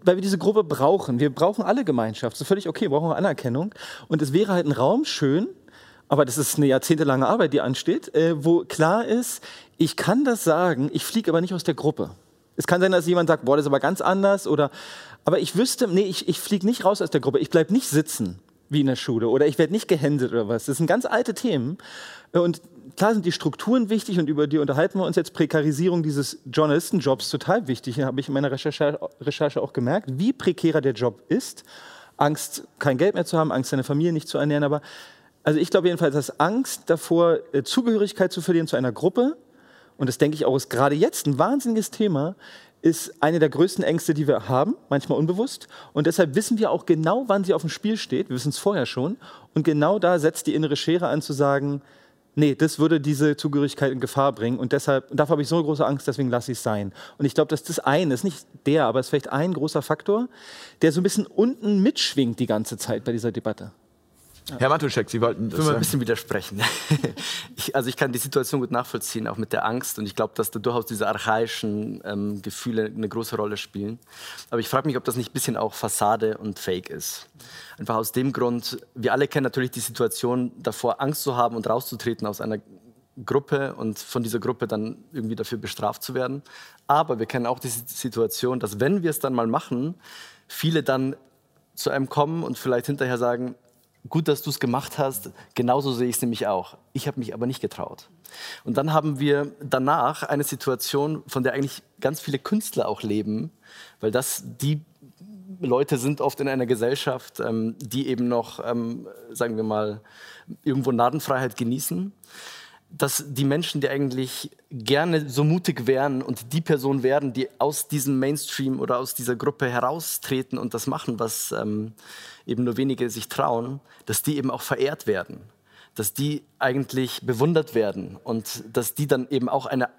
weil wir diese Gruppe brauchen. Wir brauchen alle Gemeinschaft. Das ist völlig okay, wir brauchen auch Anerkennung. Und es wäre halt ein Raum schön, aber das ist eine jahrzehntelange Arbeit, die ansteht, äh, wo klar ist, ich kann das sagen, ich fliege aber nicht aus der Gruppe. Es kann sein, dass jemand sagt, boah, das ist aber ganz anders oder, aber ich wüsste, nee, ich, ich fliege nicht raus aus der Gruppe, ich bleibe nicht sitzen. Wie in der Schule oder ich werde nicht gehänselt oder was. Das sind ganz alte Themen. Und klar sind die Strukturen wichtig und über die unterhalten wir uns jetzt. Prekarisierung dieses Journalistenjobs total wichtig, habe ich in meiner Recherche, auch gemerkt, wie prekärer der Job ist. Angst, kein Geld mehr zu haben, Angst, seine Familie nicht zu ernähren. Aber also ich glaube jedenfalls, dass Angst davor, äh, Zugehörigkeit zu verlieren zu einer Gruppe, und das denke ich auch ist gerade jetzt ein wahnsinniges Thema, ist eine der größten Ängste, die wir haben, manchmal unbewusst. Und deshalb wissen wir auch genau, wann sie auf dem Spiel steht. Wir wissen es vorher schon. Und genau da setzt die innere Schere an zu sagen, nee, das würde diese Zugehörigkeit in Gefahr bringen. Und deshalb, davor habe ich so eine große Angst, deswegen lasse ich es sein. Und ich glaube, dass das eine ist, nicht der, aber es ist vielleicht ein großer Faktor, der so ein bisschen unten mitschwingt die ganze Zeit bei dieser Debatte. Herr Matuschek, Sie wollten das. Ich will mal ein bisschen widersprechen. ich, also ich kann die Situation gut nachvollziehen, auch mit der Angst. Und ich glaube, dass da durchaus diese archaischen ähm, Gefühle eine große Rolle spielen. Aber ich frage mich, ob das nicht ein bisschen auch Fassade und Fake ist. Einfach aus dem Grund, wir alle kennen natürlich die Situation davor, Angst zu haben und rauszutreten aus einer Gruppe und von dieser Gruppe dann irgendwie dafür bestraft zu werden. Aber wir kennen auch die Situation, dass wenn wir es dann mal machen, viele dann zu einem kommen und vielleicht hinterher sagen, gut, dass du es gemacht hast. Genauso sehe ich es nämlich auch. Ich habe mich aber nicht getraut. Und dann haben wir danach eine Situation, von der eigentlich ganz viele Künstler auch leben, weil das die Leute sind oft in einer Gesellschaft, ähm, die eben noch, ähm, sagen wir mal, irgendwo Narrenfreiheit genießen dass die Menschen, die eigentlich gerne so mutig wären und die Person werden, die aus diesem Mainstream oder aus dieser Gruppe heraustreten und das machen, was ähm, eben nur wenige sich trauen, dass die eben auch verehrt werden, dass die eigentlich bewundert werden und dass die dann eben auch eine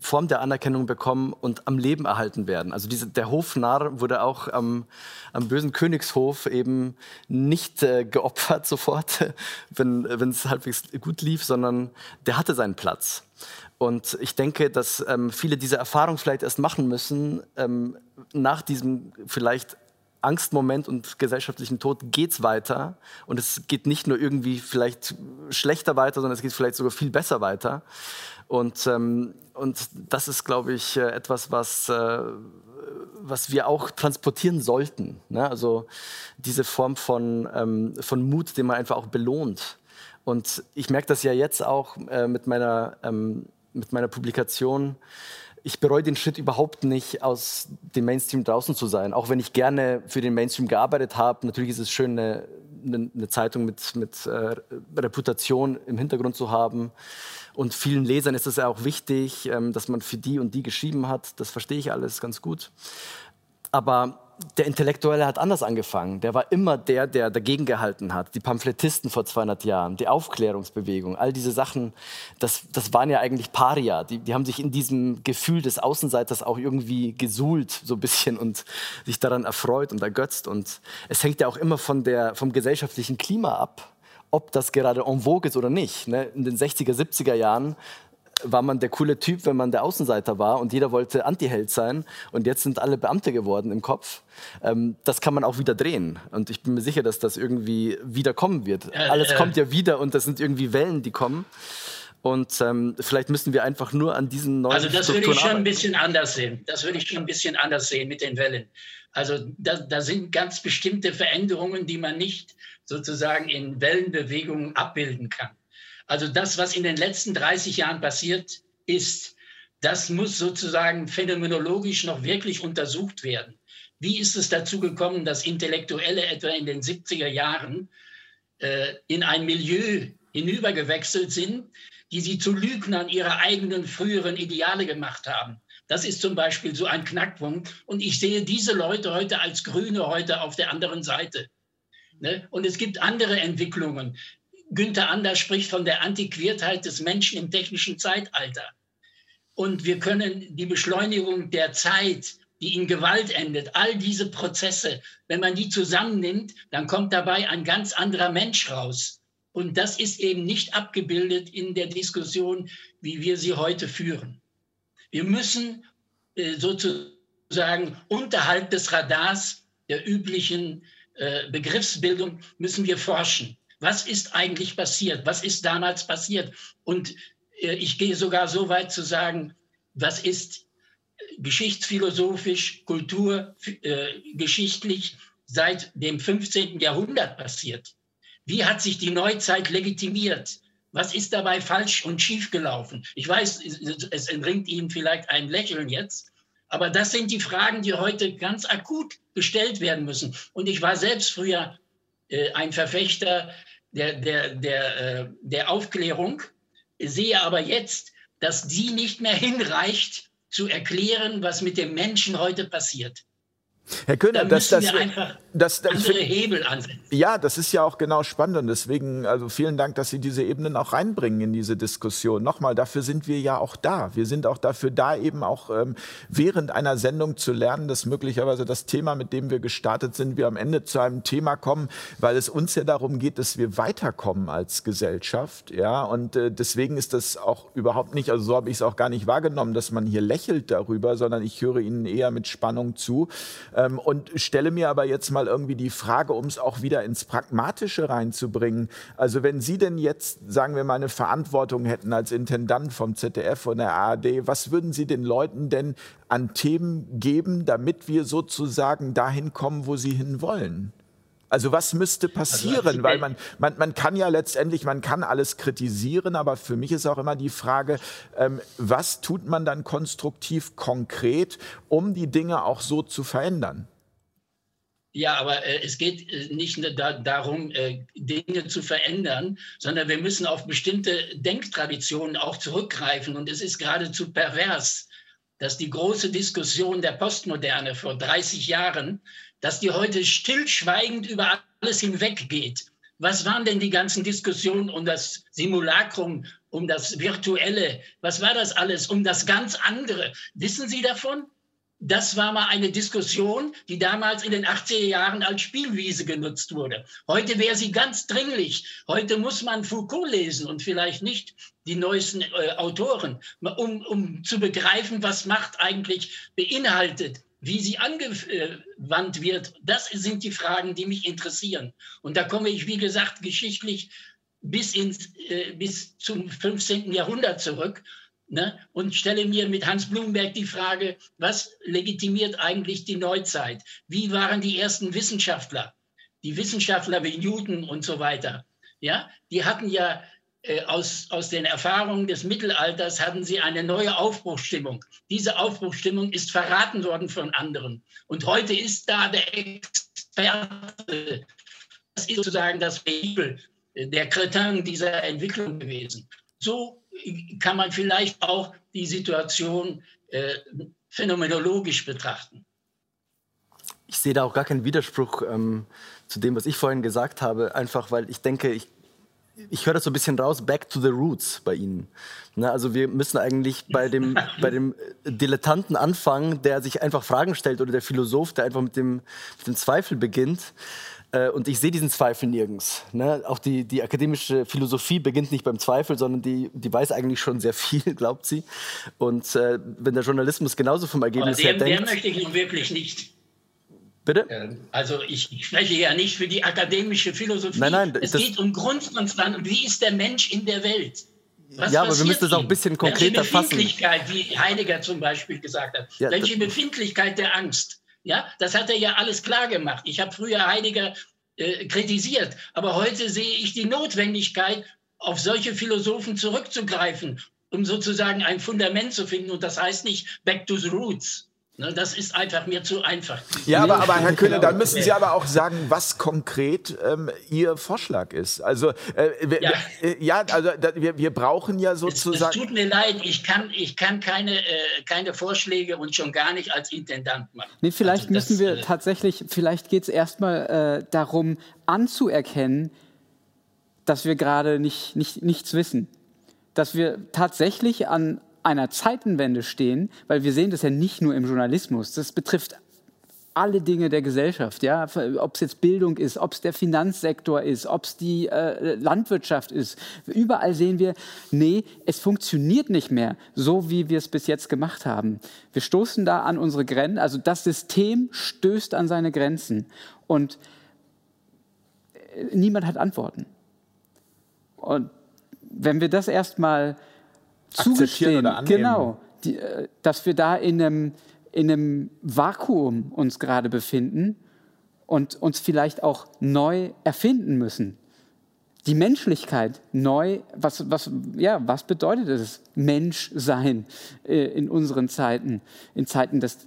Form der Anerkennung bekommen und am Leben erhalten werden. Also diese, der Hofnarr wurde auch am, am bösen Königshof eben nicht äh, geopfert sofort, wenn es halbwegs gut lief, sondern der hatte seinen Platz. Und ich denke, dass ähm, viele diese Erfahrung vielleicht erst machen müssen, ähm, nach diesem vielleicht Angstmoment und gesellschaftlichen Tod geht es weiter. Und es geht nicht nur irgendwie vielleicht schlechter weiter, sondern es geht vielleicht sogar viel besser weiter. Und, ähm, und das ist, glaube ich, äh, etwas, was, äh, was wir auch transportieren sollten. Ne? Also diese Form von, ähm, von Mut, den man einfach auch belohnt. Und ich merke das ja jetzt auch äh, mit, meiner, ähm, mit meiner Publikation. Ich bereue den Schritt überhaupt nicht, aus dem Mainstream draußen zu sein. Auch wenn ich gerne für den Mainstream gearbeitet habe. Natürlich ist es schön, eine, eine Zeitung mit, mit äh, Reputation im Hintergrund zu haben. Und vielen Lesern ist es ja auch wichtig, ähm, dass man für die und die geschrieben hat. Das verstehe ich alles ganz gut. Aber der Intellektuelle hat anders angefangen. Der war immer der, der dagegen gehalten hat. Die Pamphletisten vor 200 Jahren, die Aufklärungsbewegung, all diese Sachen, das, das waren ja eigentlich Paria. Die, die haben sich in diesem Gefühl des Außenseiters auch irgendwie gesuhlt, so ein bisschen, und sich daran erfreut und ergötzt. Und es hängt ja auch immer von der, vom gesellschaftlichen Klima ab ob das gerade en vogue ist oder nicht. Ne? In den 60er, 70er Jahren war man der coole Typ, wenn man der Außenseiter war und jeder wollte Antiheld sein und jetzt sind alle Beamte geworden im Kopf. Ähm, das kann man auch wieder drehen und ich bin mir sicher, dass das irgendwie wieder kommen wird. Äh, Alles äh. kommt ja wieder und das sind irgendwie Wellen, die kommen. Und ähm, vielleicht müssen wir einfach nur an diesen neuen Also das Strukturen würde ich schon ein bisschen anders sehen. Das würde ich schon ein bisschen anders sehen mit den Wellen. Also da, da sind ganz bestimmte Veränderungen, die man nicht sozusagen in Wellenbewegungen abbilden kann. Also das, was in den letzten 30 Jahren passiert ist, das muss sozusagen phänomenologisch noch wirklich untersucht werden. Wie ist es dazu gekommen, dass Intellektuelle etwa in den 70er Jahren äh, in ein Milieu hinübergewechselt sind, die sie zu Lügnern ihrer eigenen früheren Ideale gemacht haben? Das ist zum Beispiel so ein Knackpunkt. Und ich sehe diese Leute heute als Grüne heute auf der anderen Seite. Ne? Und es gibt andere Entwicklungen. Günther Anders spricht von der Antiquiertheit des Menschen im technischen Zeitalter. Und wir können die Beschleunigung der Zeit, die in Gewalt endet, all diese Prozesse, wenn man die zusammennimmt, dann kommt dabei ein ganz anderer Mensch raus. Und das ist eben nicht abgebildet in der Diskussion, wie wir sie heute führen. Wir müssen äh, sozusagen unterhalb des Radars der üblichen äh, Begriffsbildung müssen wir forschen. Was ist eigentlich passiert? Was ist damals passiert? Und äh, ich gehe sogar so weit zu sagen, was ist geschichtsphilosophisch, kulturgeschichtlich äh, seit dem 15. Jahrhundert passiert. Wie hat sich die Neuzeit legitimiert? Was ist dabei falsch und schief gelaufen? Ich weiß, es entringt Ihnen vielleicht ein Lächeln jetzt, aber das sind die Fragen, die heute ganz akut gestellt werden müssen. Und ich war selbst früher äh, ein Verfechter der, der, der, äh, der Aufklärung, sehe aber jetzt, dass die nicht mehr hinreicht, zu erklären, was mit dem Menschen heute passiert. Herr Köhner, da das, das, das, das, andere Hebel ansetzen. Ja, das ist ja auch genau spannend und deswegen, also vielen Dank, dass Sie diese Ebenen auch reinbringen in diese Diskussion. Nochmal, dafür sind wir ja auch da. Wir sind auch dafür da, eben auch ähm, während einer Sendung zu lernen, dass möglicherweise das Thema, mit dem wir gestartet sind, wir am Ende zu einem Thema kommen, weil es uns ja darum geht, dass wir weiterkommen als Gesellschaft. Ja, und äh, deswegen ist das auch überhaupt nicht, also so habe ich es auch gar nicht wahrgenommen, dass man hier lächelt darüber, sondern ich höre Ihnen eher mit Spannung zu ähm, und stelle mir aber jetzt mal irgendwie die Frage, um es auch wieder ins Pragmatische reinzubringen. Also wenn Sie denn jetzt, sagen wir mal, eine Verantwortung hätten als Intendant vom ZDF und der ARD, was würden Sie den Leuten denn an Themen geben, damit wir sozusagen dahin kommen, wo sie hin wollen? Also was müsste passieren? Also, Weil man, man, man kann ja letztendlich, man kann alles kritisieren, aber für mich ist auch immer die Frage, ähm, was tut man dann konstruktiv, konkret, um die Dinge auch so zu verändern? Ja, aber äh, es geht äh, nicht da, darum, äh, Dinge zu verändern, sondern wir müssen auf bestimmte Denktraditionen auch zurückgreifen. Und es ist geradezu pervers, dass die große Diskussion der Postmoderne vor 30 Jahren dass die heute stillschweigend über alles hinweggeht. Was waren denn die ganzen Diskussionen um das Simulacrum, um das Virtuelle? Was war das alles? Um das ganz andere? Wissen Sie davon? Das war mal eine Diskussion, die damals in den 80er Jahren als Spielwiese genutzt wurde. Heute wäre sie ganz dringlich. Heute muss man Foucault lesen und vielleicht nicht die neuesten äh, Autoren, um, um zu begreifen, was Macht eigentlich beinhaltet wie sie angewandt wird, das sind die Fragen, die mich interessieren. Und da komme ich, wie gesagt, geschichtlich bis, ins, äh, bis zum 15. Jahrhundert zurück ne, und stelle mir mit Hans Blumenberg die Frage, was legitimiert eigentlich die Neuzeit? Wie waren die ersten Wissenschaftler? Die Wissenschaftler wie Newton und so weiter. Ja, die hatten ja aus, aus den Erfahrungen des Mittelalters hatten sie eine neue Aufbruchsstimmung. Diese Aufbruchsstimmung ist verraten worden von anderen. Und heute ist da der Experte. Das ist sozusagen das Vehikel, der Kretin dieser Entwicklung gewesen. So kann man vielleicht auch die Situation äh, phänomenologisch betrachten. Ich sehe da auch gar keinen Widerspruch ähm, zu dem, was ich vorhin gesagt habe, einfach weil ich denke, ich ich höre das so ein bisschen raus, back to the roots bei Ihnen. Na, also wir müssen eigentlich bei dem, bei dem Dilettanten anfangen, der sich einfach Fragen stellt oder der Philosoph, der einfach mit dem, mit dem Zweifel beginnt. Äh, und ich sehe diesen Zweifel nirgends. Ne? Auch die, die akademische Philosophie beginnt nicht beim Zweifel, sondern die, die weiß eigentlich schon sehr viel, glaubt sie. Und äh, wenn der Journalismus genauso vom Ergebnis Aber her denkt... Der möchte ich nun wirklich nicht Bitte? Also ich spreche ja nicht für die akademische Philosophie. Nein, nein, es geht um Grundkonstanten. Wie ist der Mensch in der Welt? Was ja, aber wir müssen das auch ein bisschen konkreter fassen. Welche Befindlichkeit, wie Heidegger zum Beispiel gesagt hat, ja, welche Befindlichkeit der Angst? Ja, das hat er ja alles klar gemacht. Ich habe früher Heidegger äh, kritisiert, aber heute sehe ich die Notwendigkeit, auf solche Philosophen zurückzugreifen, um sozusagen ein Fundament zu finden. Und das heißt nicht back to the roots. Ne, das ist einfach mir zu einfach. Ja, aber, aber Herr Köhler, dann müssen Sie aber auch sagen, was konkret ähm, Ihr Vorschlag ist. Also, äh, wir, ja. Äh, ja. also da, wir, wir brauchen ja sozusagen. Es, es, tut mir leid, ich kann, ich kann keine, äh, keine Vorschläge und schon gar nicht als Intendant machen. Nee, vielleicht also das, müssen wir äh, tatsächlich, vielleicht geht es erstmal äh, darum, anzuerkennen, dass wir gerade nicht, nicht, nichts wissen. Dass wir tatsächlich an einer Zeitenwende stehen, weil wir sehen das ja nicht nur im Journalismus, das betrifft alle Dinge der Gesellschaft, ja, ob es jetzt Bildung ist, ob es der Finanzsektor ist, ob es die äh, Landwirtschaft ist. Überall sehen wir, nee, es funktioniert nicht mehr so, wie wir es bis jetzt gemacht haben. Wir stoßen da an unsere Grenzen, also das System stößt an seine Grenzen und äh, niemand hat Antworten. Und wenn wir das erstmal zugestehen, genau, die, äh, dass wir da in einem, in einem Vakuum uns gerade befinden und uns vielleicht auch neu erfinden müssen. die Menschlichkeit neu, was, was, ja, was bedeutet es, Mensch sein äh, in unseren Zeiten, in Zeiten des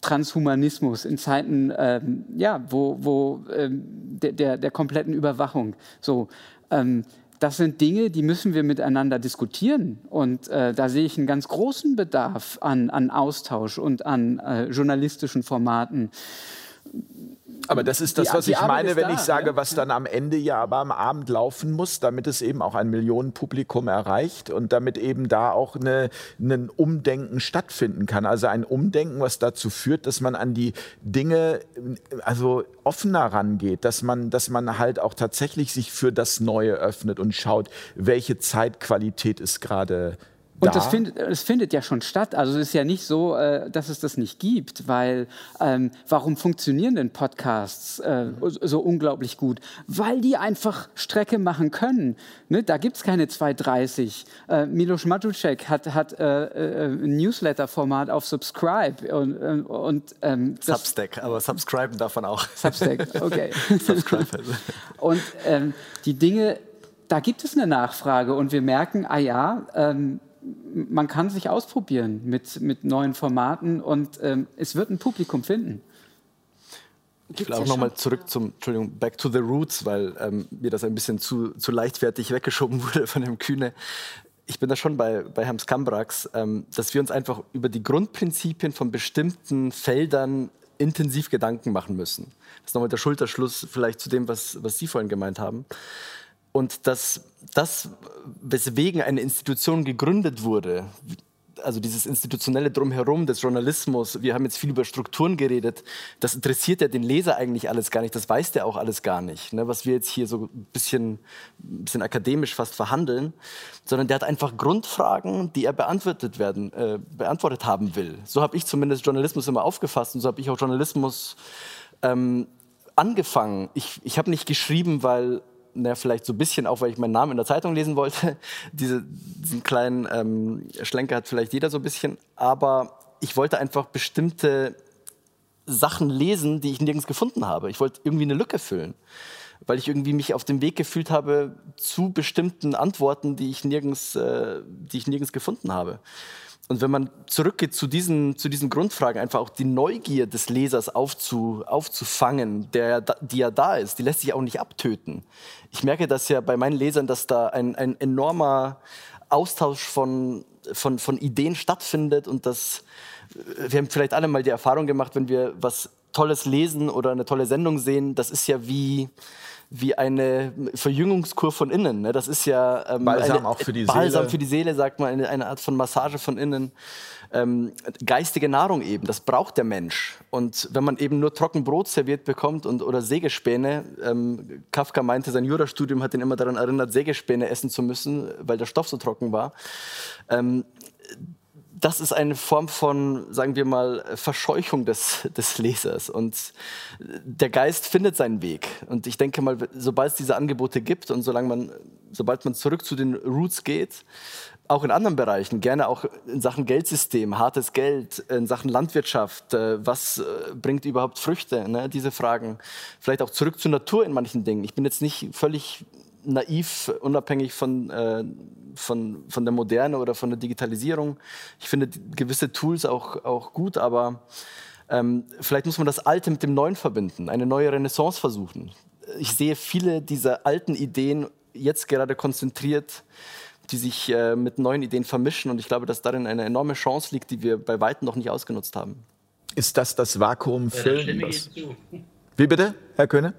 Transhumanismus, in Zeiten, ähm, ja, wo, wo ähm, der, der, der, kompletten Überwachung. So, ähm, das sind Dinge, die müssen wir miteinander diskutieren. Und äh, da sehe ich einen ganz großen Bedarf an, an Austausch und an äh, journalistischen Formaten. Aber das ist das, die, was ich meine, wenn da, ich sage, ja? was dann am Ende ja aber am Abend laufen muss, damit es eben auch ein Millionenpublikum erreicht und damit eben da auch eine, ein Umdenken stattfinden kann. Also ein Umdenken, was dazu führt, dass man an die Dinge also offener rangeht, dass man, dass man halt auch tatsächlich sich für das Neue öffnet und schaut, welche Zeitqualität ist gerade und das findet, das findet ja schon statt. Also es ist ja nicht so, äh, dass es das nicht gibt, weil ähm, warum funktionieren denn Podcasts äh, so unglaublich gut? Weil die einfach Strecke machen können. Ne? Da gibt es keine 230. Äh, Milos Matuszek hat, hat äh, äh, ein Newsletter-Format auf Subscribe. Und, äh, und, ähm, Substack, aber subscriben davon auch. Substack, okay. Subscribe. Also. und ähm, die Dinge, da gibt es eine Nachfrage und wir merken, ah ja, ähm, man kann sich ausprobieren mit, mit neuen Formaten und ähm, es wird ein Publikum finden. Ich will auch nochmal zurück zum, Entschuldigung, back to the roots, weil ähm, mir das ein bisschen zu, zu leichtfertig weggeschoben wurde von dem Kühne. Ich bin da schon bei, bei Herrn Skambrax, ähm, dass wir uns einfach über die Grundprinzipien von bestimmten Feldern intensiv Gedanken machen müssen. Das ist nochmal der Schulterschluss vielleicht zu dem, was, was Sie vorhin gemeint haben. Und dass das, weswegen eine Institution gegründet wurde, also dieses institutionelle Drumherum des Journalismus, wir haben jetzt viel über Strukturen geredet, das interessiert ja den Leser eigentlich alles gar nicht, das weiß der auch alles gar nicht, ne, was wir jetzt hier so ein bisschen, ein bisschen akademisch fast verhandeln, sondern der hat einfach Grundfragen, die er beantwortet, werden, äh, beantwortet haben will. So habe ich zumindest Journalismus immer aufgefasst und so habe ich auch Journalismus ähm, angefangen. Ich, ich habe nicht geschrieben, weil na, vielleicht so ein bisschen auch, weil ich meinen Namen in der Zeitung lesen wollte. Diese, diesen kleinen ähm, Schlenker hat vielleicht jeder so ein bisschen. Aber ich wollte einfach bestimmte Sachen lesen, die ich nirgends gefunden habe. Ich wollte irgendwie eine Lücke füllen, weil ich irgendwie mich auf dem Weg gefühlt habe zu bestimmten Antworten, die ich nirgends, äh, die ich nirgends gefunden habe. Und wenn man zurückgeht zu diesen, zu diesen Grundfragen, einfach auch die Neugier des Lesers aufzu, aufzufangen, der, die ja da ist, die lässt sich auch nicht abtöten. Ich merke das ja bei meinen Lesern, dass da ein, ein enormer Austausch von, von, von Ideen stattfindet und dass wir haben vielleicht alle mal die Erfahrung gemacht, wenn wir was Tolles lesen oder eine tolle Sendung sehen, das ist ja wie, wie eine Verjüngungskur von innen. Ne? Das ist ja ähm, Balsam eine, auch für die Balsam Seele. für die Seele, sagt man, eine, eine Art von Massage von innen. Ähm, geistige Nahrung eben, das braucht der Mensch. Und wenn man eben nur Trockenbrot serviert bekommt und, oder Sägespäne, ähm, Kafka meinte, sein Jurastudium hat ihn immer daran erinnert, Sägespäne essen zu müssen, weil der Stoff so trocken war. Ähm, das ist eine Form von, sagen wir mal, Verscheuchung des, des Lesers. Und der Geist findet seinen Weg. Und ich denke mal, sobald es diese Angebote gibt und solange man, sobald man zurück zu den Roots geht, auch in anderen Bereichen, gerne auch in Sachen Geldsystem, hartes Geld, in Sachen Landwirtschaft, äh, was äh, bringt überhaupt Früchte, ne? diese Fragen. Vielleicht auch zurück zur Natur in manchen Dingen. Ich bin jetzt nicht völlig naiv, unabhängig von, äh, von, von der Moderne oder von der Digitalisierung. Ich finde gewisse Tools auch, auch gut, aber ähm, vielleicht muss man das Alte mit dem Neuen verbinden, eine neue Renaissance versuchen. Ich sehe viele dieser alten Ideen jetzt gerade konzentriert, die sich äh, mit neuen Ideen vermischen und ich glaube, dass darin eine enorme Chance liegt, die wir bei weitem noch nicht ausgenutzt haben. Ist das das Vakuum füllen? Wie bitte, Herr Köhne?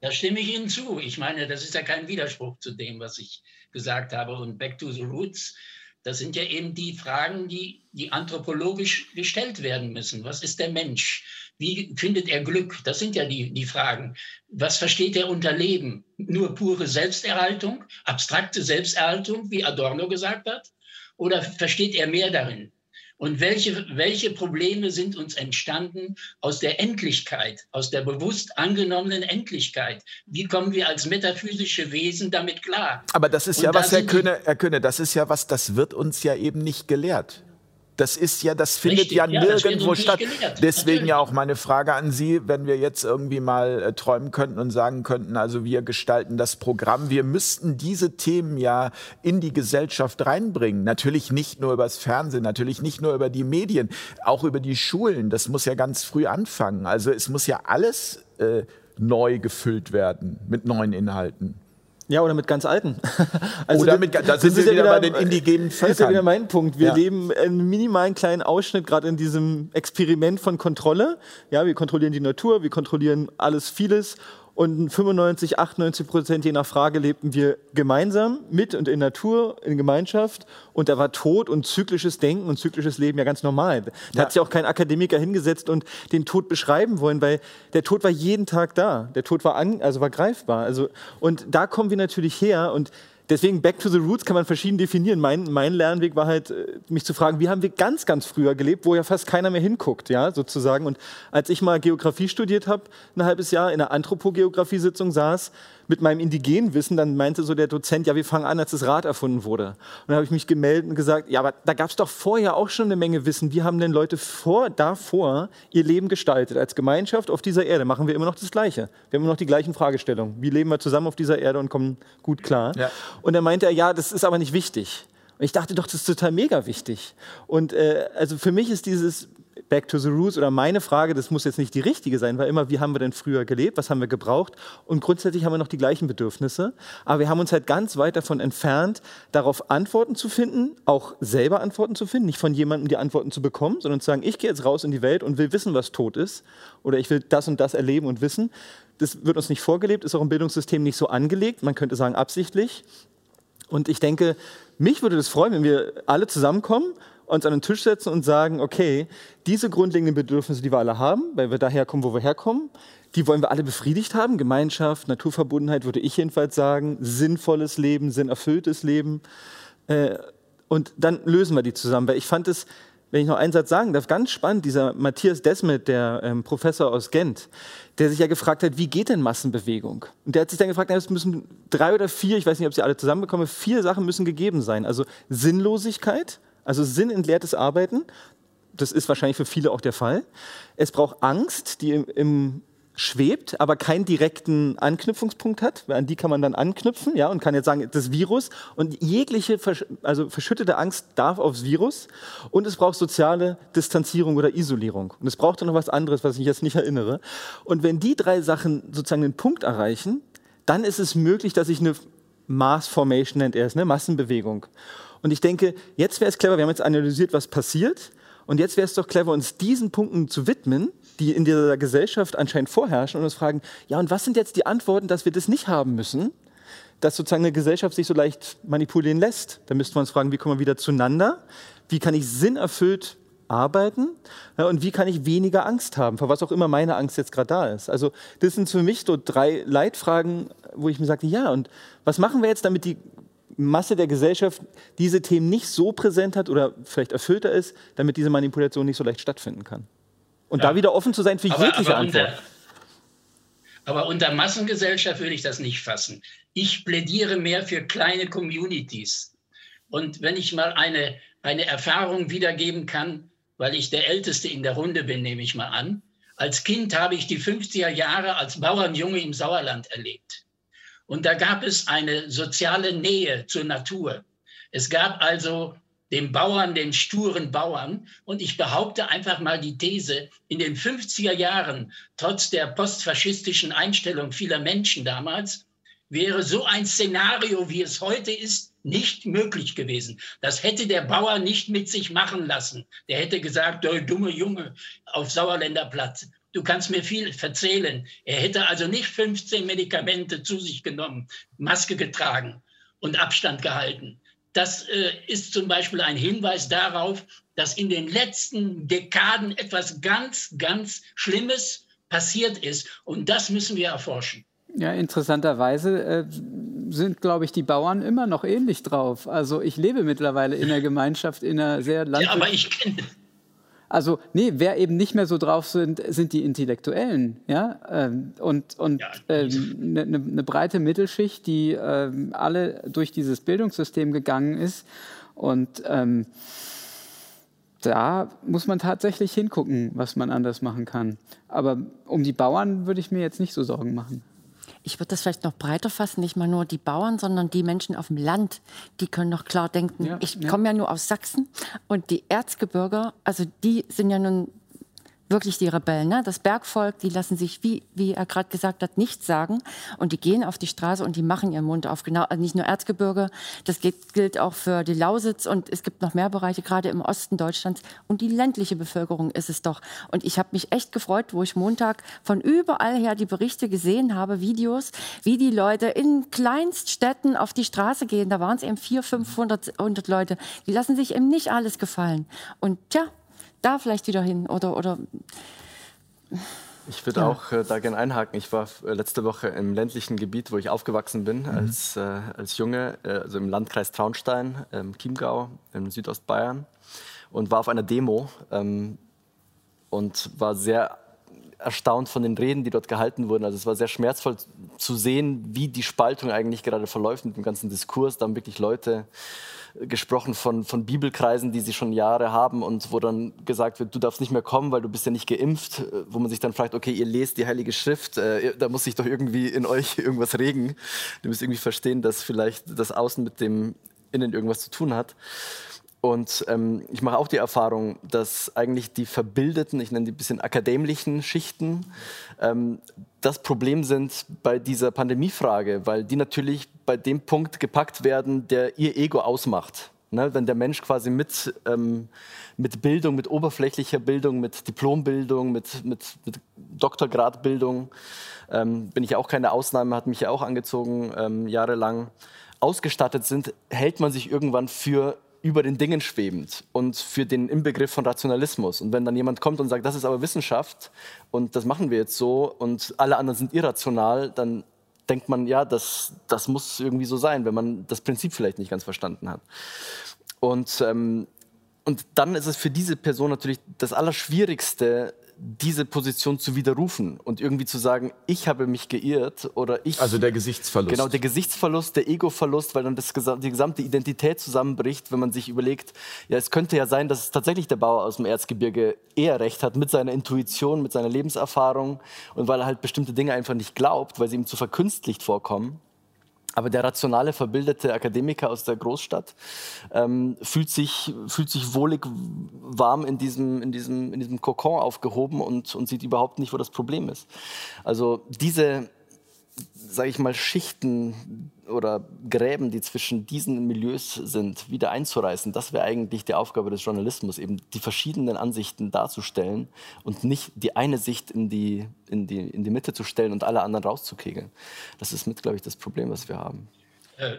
Da stimme ich Ihnen zu. Ich meine, das ist ja kein Widerspruch zu dem, was ich gesagt habe. Und Back to the Roots, das sind ja eben die Fragen, die, die anthropologisch gestellt werden müssen. Was ist der Mensch? Wie findet er Glück? Das sind ja die, die Fragen. Was versteht er unter Leben? Nur pure Selbsterhaltung, abstrakte Selbsterhaltung, wie Adorno gesagt hat? Oder versteht er mehr darin? Und welche, welche Probleme sind uns entstanden aus der Endlichkeit, aus der bewusst angenommenen Endlichkeit? Wie kommen wir als metaphysische Wesen damit klar? Aber das ist Und ja was, Herr Köhne, Herr Köhne, das ist ja was, das wird uns ja eben nicht gelehrt. Das ist ja, das findet Richtig, ja, ja nirgendwo statt. Deswegen Natürlich. ja auch meine Frage an Sie, wenn wir jetzt irgendwie mal äh, träumen könnten und sagen könnten, also wir gestalten das Programm, wir müssten diese Themen ja in die Gesellschaft reinbringen. Natürlich nicht nur übers Fernsehen, natürlich nicht nur über die Medien, auch über die Schulen. Das muss ja ganz früh anfangen. Also es muss ja alles äh, neu gefüllt werden mit neuen Inhalten. Ja, oder mit ganz alten. Also oder mit, da sind wir ja wieder bei den indigenen Völkern. Das ist ja wieder mein Punkt. Wir ja. leben einen minimalen kleinen Ausschnitt gerade in diesem Experiment von Kontrolle. Ja, wir kontrollieren die Natur, wir kontrollieren alles, vieles und 95, 98 Prozent je nach Frage lebten wir gemeinsam mit und in Natur, in Gemeinschaft. Und da war Tod und zyklisches Denken und zyklisches Leben ja ganz normal. Da ja. hat sich auch kein Akademiker hingesetzt und den Tod beschreiben wollen, weil der Tod war jeden Tag da. Der Tod war, an, also war greifbar. Also, und da kommen wir natürlich her und Deswegen Back to the Roots kann man verschieden definieren. Mein, mein Lernweg war halt, äh, mich zu fragen, wie haben wir ganz, ganz früher gelebt, wo ja fast keiner mehr hinguckt, ja, sozusagen. Und als ich mal Geografie studiert habe, ein halbes Jahr in einer Anthropogeografie-Sitzung saß, mit meinem indigenen Wissen, dann meinte so der Dozent, ja, wir fangen an, als das Rad erfunden wurde. Und dann habe ich mich gemeldet und gesagt, ja, aber da gab es doch vorher auch schon eine Menge Wissen. Wie haben denn Leute vor, davor ihr Leben gestaltet? Als Gemeinschaft auf dieser Erde machen wir immer noch das Gleiche. Wir haben immer noch die gleichen Fragestellungen. Wie leben wir zusammen auf dieser Erde und kommen gut klar? Ja. Und dann meinte er, ja, das ist aber nicht wichtig. Und ich dachte doch, das ist total mega wichtig. Und äh, also für mich ist dieses Back to the Roots oder meine Frage, das muss jetzt nicht die richtige sein, weil immer, wie haben wir denn früher gelebt, was haben wir gebraucht und grundsätzlich haben wir noch die gleichen Bedürfnisse, aber wir haben uns halt ganz weit davon entfernt, darauf Antworten zu finden, auch selber Antworten zu finden, nicht von jemandem die Antworten zu bekommen, sondern zu sagen, ich gehe jetzt raus in die Welt und will wissen, was tot ist oder ich will das und das erleben und wissen. Das wird uns nicht vorgelebt, ist auch im Bildungssystem nicht so angelegt, man könnte sagen absichtlich. Und ich denke, mich würde das freuen, wenn wir alle zusammenkommen uns an den Tisch setzen und sagen, okay, diese grundlegenden Bedürfnisse, die wir alle haben, weil wir daher kommen, wo wir herkommen, die wollen wir alle befriedigt haben. Gemeinschaft, Naturverbundenheit, würde ich jedenfalls sagen, sinnvolles Leben, sinnerfülltes Leben. Äh, und dann lösen wir die zusammen. Weil ich fand es, wenn ich noch einen Satz sagen darf, ganz spannend, dieser Matthias Desmet, der ähm, Professor aus Gent, der sich ja gefragt hat, wie geht denn Massenbewegung? Und der hat sich dann gefragt, es müssen drei oder vier, ich weiß nicht, ob sie alle zusammenbekommen, vier Sachen müssen gegeben sein. Also Sinnlosigkeit, also sinnentleertes Arbeiten, das ist wahrscheinlich für viele auch der Fall. Es braucht Angst, die im, im schwebt, aber keinen direkten Anknüpfungspunkt hat. An die kann man dann anknüpfen, ja, und kann jetzt sagen, das Virus und jegliche versch also verschüttete Angst darf aufs Virus und es braucht soziale Distanzierung oder Isolierung. Und es braucht dann noch was anderes, was ich jetzt nicht erinnere. Und wenn die drei Sachen sozusagen den Punkt erreichen, dann ist es möglich, dass ich eine Mass Formation nennt er es, eine Massenbewegung. Und ich denke, jetzt wäre es clever, wir haben jetzt analysiert, was passiert. Und jetzt wäre es doch clever, uns diesen Punkten zu widmen, die in dieser Gesellschaft anscheinend vorherrschen und uns fragen, ja, und was sind jetzt die Antworten, dass wir das nicht haben müssen, dass sozusagen eine Gesellschaft sich so leicht manipulieren lässt? Da müssten wir uns fragen, wie kommen wir wieder zueinander? Wie kann ich sinnerfüllt arbeiten? Ja, und wie kann ich weniger Angst haben, vor was auch immer meine Angst jetzt gerade da ist? Also das sind für mich so drei Leitfragen, wo ich mir sagte, ja, und was machen wir jetzt, damit die Masse der Gesellschaft diese Themen nicht so präsent hat oder vielleicht erfüllter ist, damit diese Manipulation nicht so leicht stattfinden kann. Und ja. da wieder offen zu sein für aber, jegliche aber Antwort. Unter, aber unter Massengesellschaft würde ich das nicht fassen. Ich plädiere mehr für kleine Communities. Und wenn ich mal eine, eine Erfahrung wiedergeben kann, weil ich der Älteste in der Runde bin, nehme ich mal an. Als Kind habe ich die 50er Jahre als Bauernjunge im Sauerland erlebt. Und da gab es eine soziale Nähe zur Natur. Es gab also den Bauern, den sturen Bauern. Und ich behaupte einfach mal die These, in den 50er Jahren, trotz der postfaschistischen Einstellung vieler Menschen damals, wäre so ein Szenario, wie es heute ist, nicht möglich gewesen. Das hätte der Bauer nicht mit sich machen lassen. Der hätte gesagt, der dumme Junge auf Sauerländer Platz, Du kannst mir viel erzählen. Er hätte also nicht 15 Medikamente zu sich genommen, Maske getragen und Abstand gehalten. Das äh, ist zum Beispiel ein Hinweis darauf, dass in den letzten Dekaden etwas ganz, ganz Schlimmes passiert ist. Und das müssen wir erforschen. Ja, interessanterweise äh, sind, glaube ich, die Bauern immer noch ähnlich drauf. Also ich lebe mittlerweile in der Gemeinschaft, in einer sehr landwirtschaftlichen... Ja, aber ich kenne also, nee, wer eben nicht mehr so drauf sind, sind die Intellektuellen, ja, ähm, und, und eine ähm, ne, ne, ne breite Mittelschicht, die ähm, alle durch dieses Bildungssystem gegangen ist und ähm, da muss man tatsächlich hingucken, was man anders machen kann. Aber um die Bauern würde ich mir jetzt nicht so Sorgen machen. Ich würde das vielleicht noch breiter fassen, nicht mal nur die Bauern, sondern die Menschen auf dem Land, die können noch klar denken. Ja, ich ja. komme ja nur aus Sachsen und die Erzgebirger, also die sind ja nun wirklich die Rebellen. Ne? Das Bergvolk, die lassen sich, wie, wie er gerade gesagt hat, nichts sagen. Und die gehen auf die Straße und die machen ihren Mund auf. Genau, nicht nur Erzgebirge, das gilt, gilt auch für die Lausitz und es gibt noch mehr Bereiche, gerade im Osten Deutschlands. Und die ländliche Bevölkerung ist es doch. Und ich habe mich echt gefreut, wo ich Montag von überall her die Berichte gesehen habe, Videos, wie die Leute in Kleinststädten auf die Straße gehen. Da waren es eben 400, 500 100 Leute. Die lassen sich eben nicht alles gefallen. Und tja, da vielleicht wieder hin oder, oder Ich würde auch äh, da gerne einhaken. Ich war äh, letzte Woche im ländlichen Gebiet, wo ich aufgewachsen bin, als, äh, als Junge, äh, also im Landkreis Traunstein, ähm, Chiemgau, in Südostbayern, und war auf einer Demo ähm, und war sehr erstaunt von den Reden, die dort gehalten wurden. Also es war sehr schmerzvoll zu sehen, wie die Spaltung eigentlich gerade verläuft mit dem ganzen Diskurs. Da haben wirklich Leute gesprochen von, von Bibelkreisen, die sie schon Jahre haben und wo dann gesagt wird, du darfst nicht mehr kommen, weil du bist ja nicht geimpft, äh, wo man sich dann fragt, okay, ihr lest die Heilige Schrift, äh, da muss sich doch irgendwie in euch irgendwas regen. Du müsst irgendwie verstehen, dass vielleicht das Außen mit dem Innen irgendwas zu tun hat. Und ähm, ich mache auch die Erfahrung, dass eigentlich die verbildeten, ich nenne die ein bisschen akademischen Schichten, ähm, das Problem sind bei dieser Pandemiefrage, weil die natürlich bei dem Punkt gepackt werden, der ihr Ego ausmacht. Ne, wenn der Mensch quasi mit, ähm, mit Bildung, mit oberflächlicher Bildung, mit Diplombildung, mit, mit, mit Doktorgradbildung, ähm, bin ich auch keine Ausnahme, hat mich ja auch angezogen ähm, jahrelang, ausgestattet sind, hält man sich irgendwann für über den Dingen schwebend und für den Inbegriff von Rationalismus. Und wenn dann jemand kommt und sagt, das ist aber Wissenschaft und das machen wir jetzt so und alle anderen sind irrational, dann denkt man, ja, das, das muss irgendwie so sein, wenn man das Prinzip vielleicht nicht ganz verstanden hat. Und, ähm, und dann ist es für diese Person natürlich das Allerschwierigste, diese Position zu widerrufen und irgendwie zu sagen, ich habe mich geirrt oder ich. Also der Gesichtsverlust. Genau, der Gesichtsverlust, der Ego-Verlust, weil dann das, die gesamte Identität zusammenbricht, wenn man sich überlegt, ja, es könnte ja sein, dass es tatsächlich der Bauer aus dem Erzgebirge eher recht hat mit seiner Intuition, mit seiner Lebenserfahrung und weil er halt bestimmte Dinge einfach nicht glaubt, weil sie ihm zu verkünstlicht vorkommen. Aber der rationale, verbildete Akademiker aus der Großstadt ähm, fühlt, sich, fühlt sich wohlig warm in diesem, in diesem, in diesem Kokon aufgehoben und, und sieht überhaupt nicht, wo das Problem ist. Also diese, sage ich mal, Schichten oder Gräben, die zwischen diesen Milieus sind, wieder einzureißen, das wäre eigentlich die Aufgabe des Journalismus, eben die verschiedenen Ansichten darzustellen und nicht die eine Sicht in die, in die, in die Mitte zu stellen und alle anderen rauszukegeln. Das ist mit, glaube ich, das Problem, was wir haben. Äh,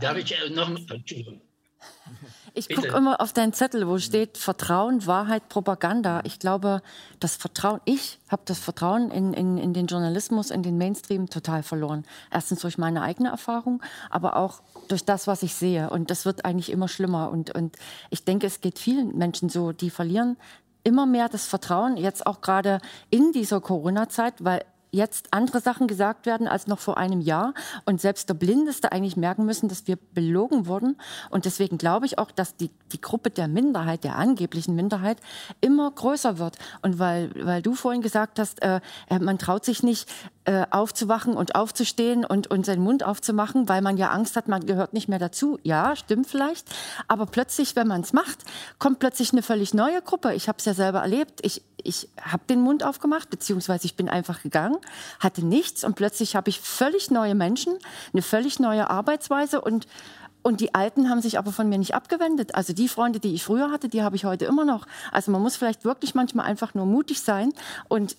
darf ich äh, noch. Entschuldigung. Ich gucke immer auf deinen Zettel, wo steht Vertrauen, Wahrheit, Propaganda. Ich glaube, das Vertrauen, ich habe das Vertrauen in, in, in den Journalismus, in den Mainstream total verloren. Erstens durch meine eigene Erfahrung, aber auch durch das, was ich sehe. Und das wird eigentlich immer schlimmer. Und, und ich denke, es geht vielen Menschen so, die verlieren immer mehr das Vertrauen, jetzt auch gerade in dieser Corona-Zeit, weil jetzt andere Sachen gesagt werden als noch vor einem Jahr und selbst der Blindeste eigentlich merken müssen, dass wir belogen wurden. Und deswegen glaube ich auch, dass die, die Gruppe der Minderheit, der angeblichen Minderheit, immer größer wird. Und weil, weil du vorhin gesagt hast, äh, man traut sich nicht äh, aufzuwachen und aufzustehen und, und seinen Mund aufzumachen, weil man ja Angst hat, man gehört nicht mehr dazu. Ja, stimmt vielleicht. Aber plötzlich, wenn man es macht, kommt plötzlich eine völlig neue Gruppe. Ich habe es ja selber erlebt. Ich, ich habe den Mund aufgemacht, beziehungsweise ich bin einfach gegangen, hatte nichts und plötzlich habe ich völlig neue Menschen, eine völlig neue Arbeitsweise und und die Alten haben sich aber von mir nicht abgewendet. Also die Freunde, die ich früher hatte, die habe ich heute immer noch. Also man muss vielleicht wirklich manchmal einfach nur mutig sein und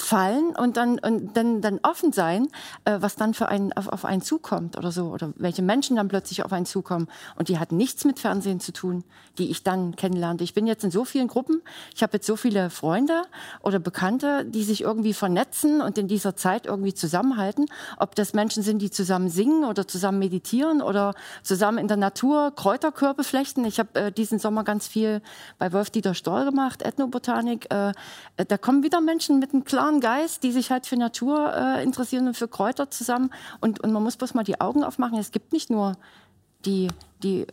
fallen und dann, und dann, dann offen sein, äh, was dann für einen, auf, auf einen zukommt oder so. Oder welche Menschen dann plötzlich auf einen zukommen. Und die hat nichts mit Fernsehen zu tun, die ich dann kennenlernte. Ich bin jetzt in so vielen Gruppen. Ich habe jetzt so viele Freunde oder Bekannte, die sich irgendwie vernetzen und in dieser Zeit irgendwie zusammenhalten. Ob das Menschen sind, die zusammen singen oder zusammen meditieren oder zusammen in der Natur Kräuterkörbe flechten. Ich habe äh, diesen Sommer ganz viel bei Wolf-Dieter Stoll gemacht, Ethnobotanik. Äh, äh, da kommen wieder Menschen mit einem klaren Geist, die sich halt für Natur äh, interessieren und für Kräuter zusammen. Und, und man muss bloß mal die Augen aufmachen. Es gibt nicht nur die, die,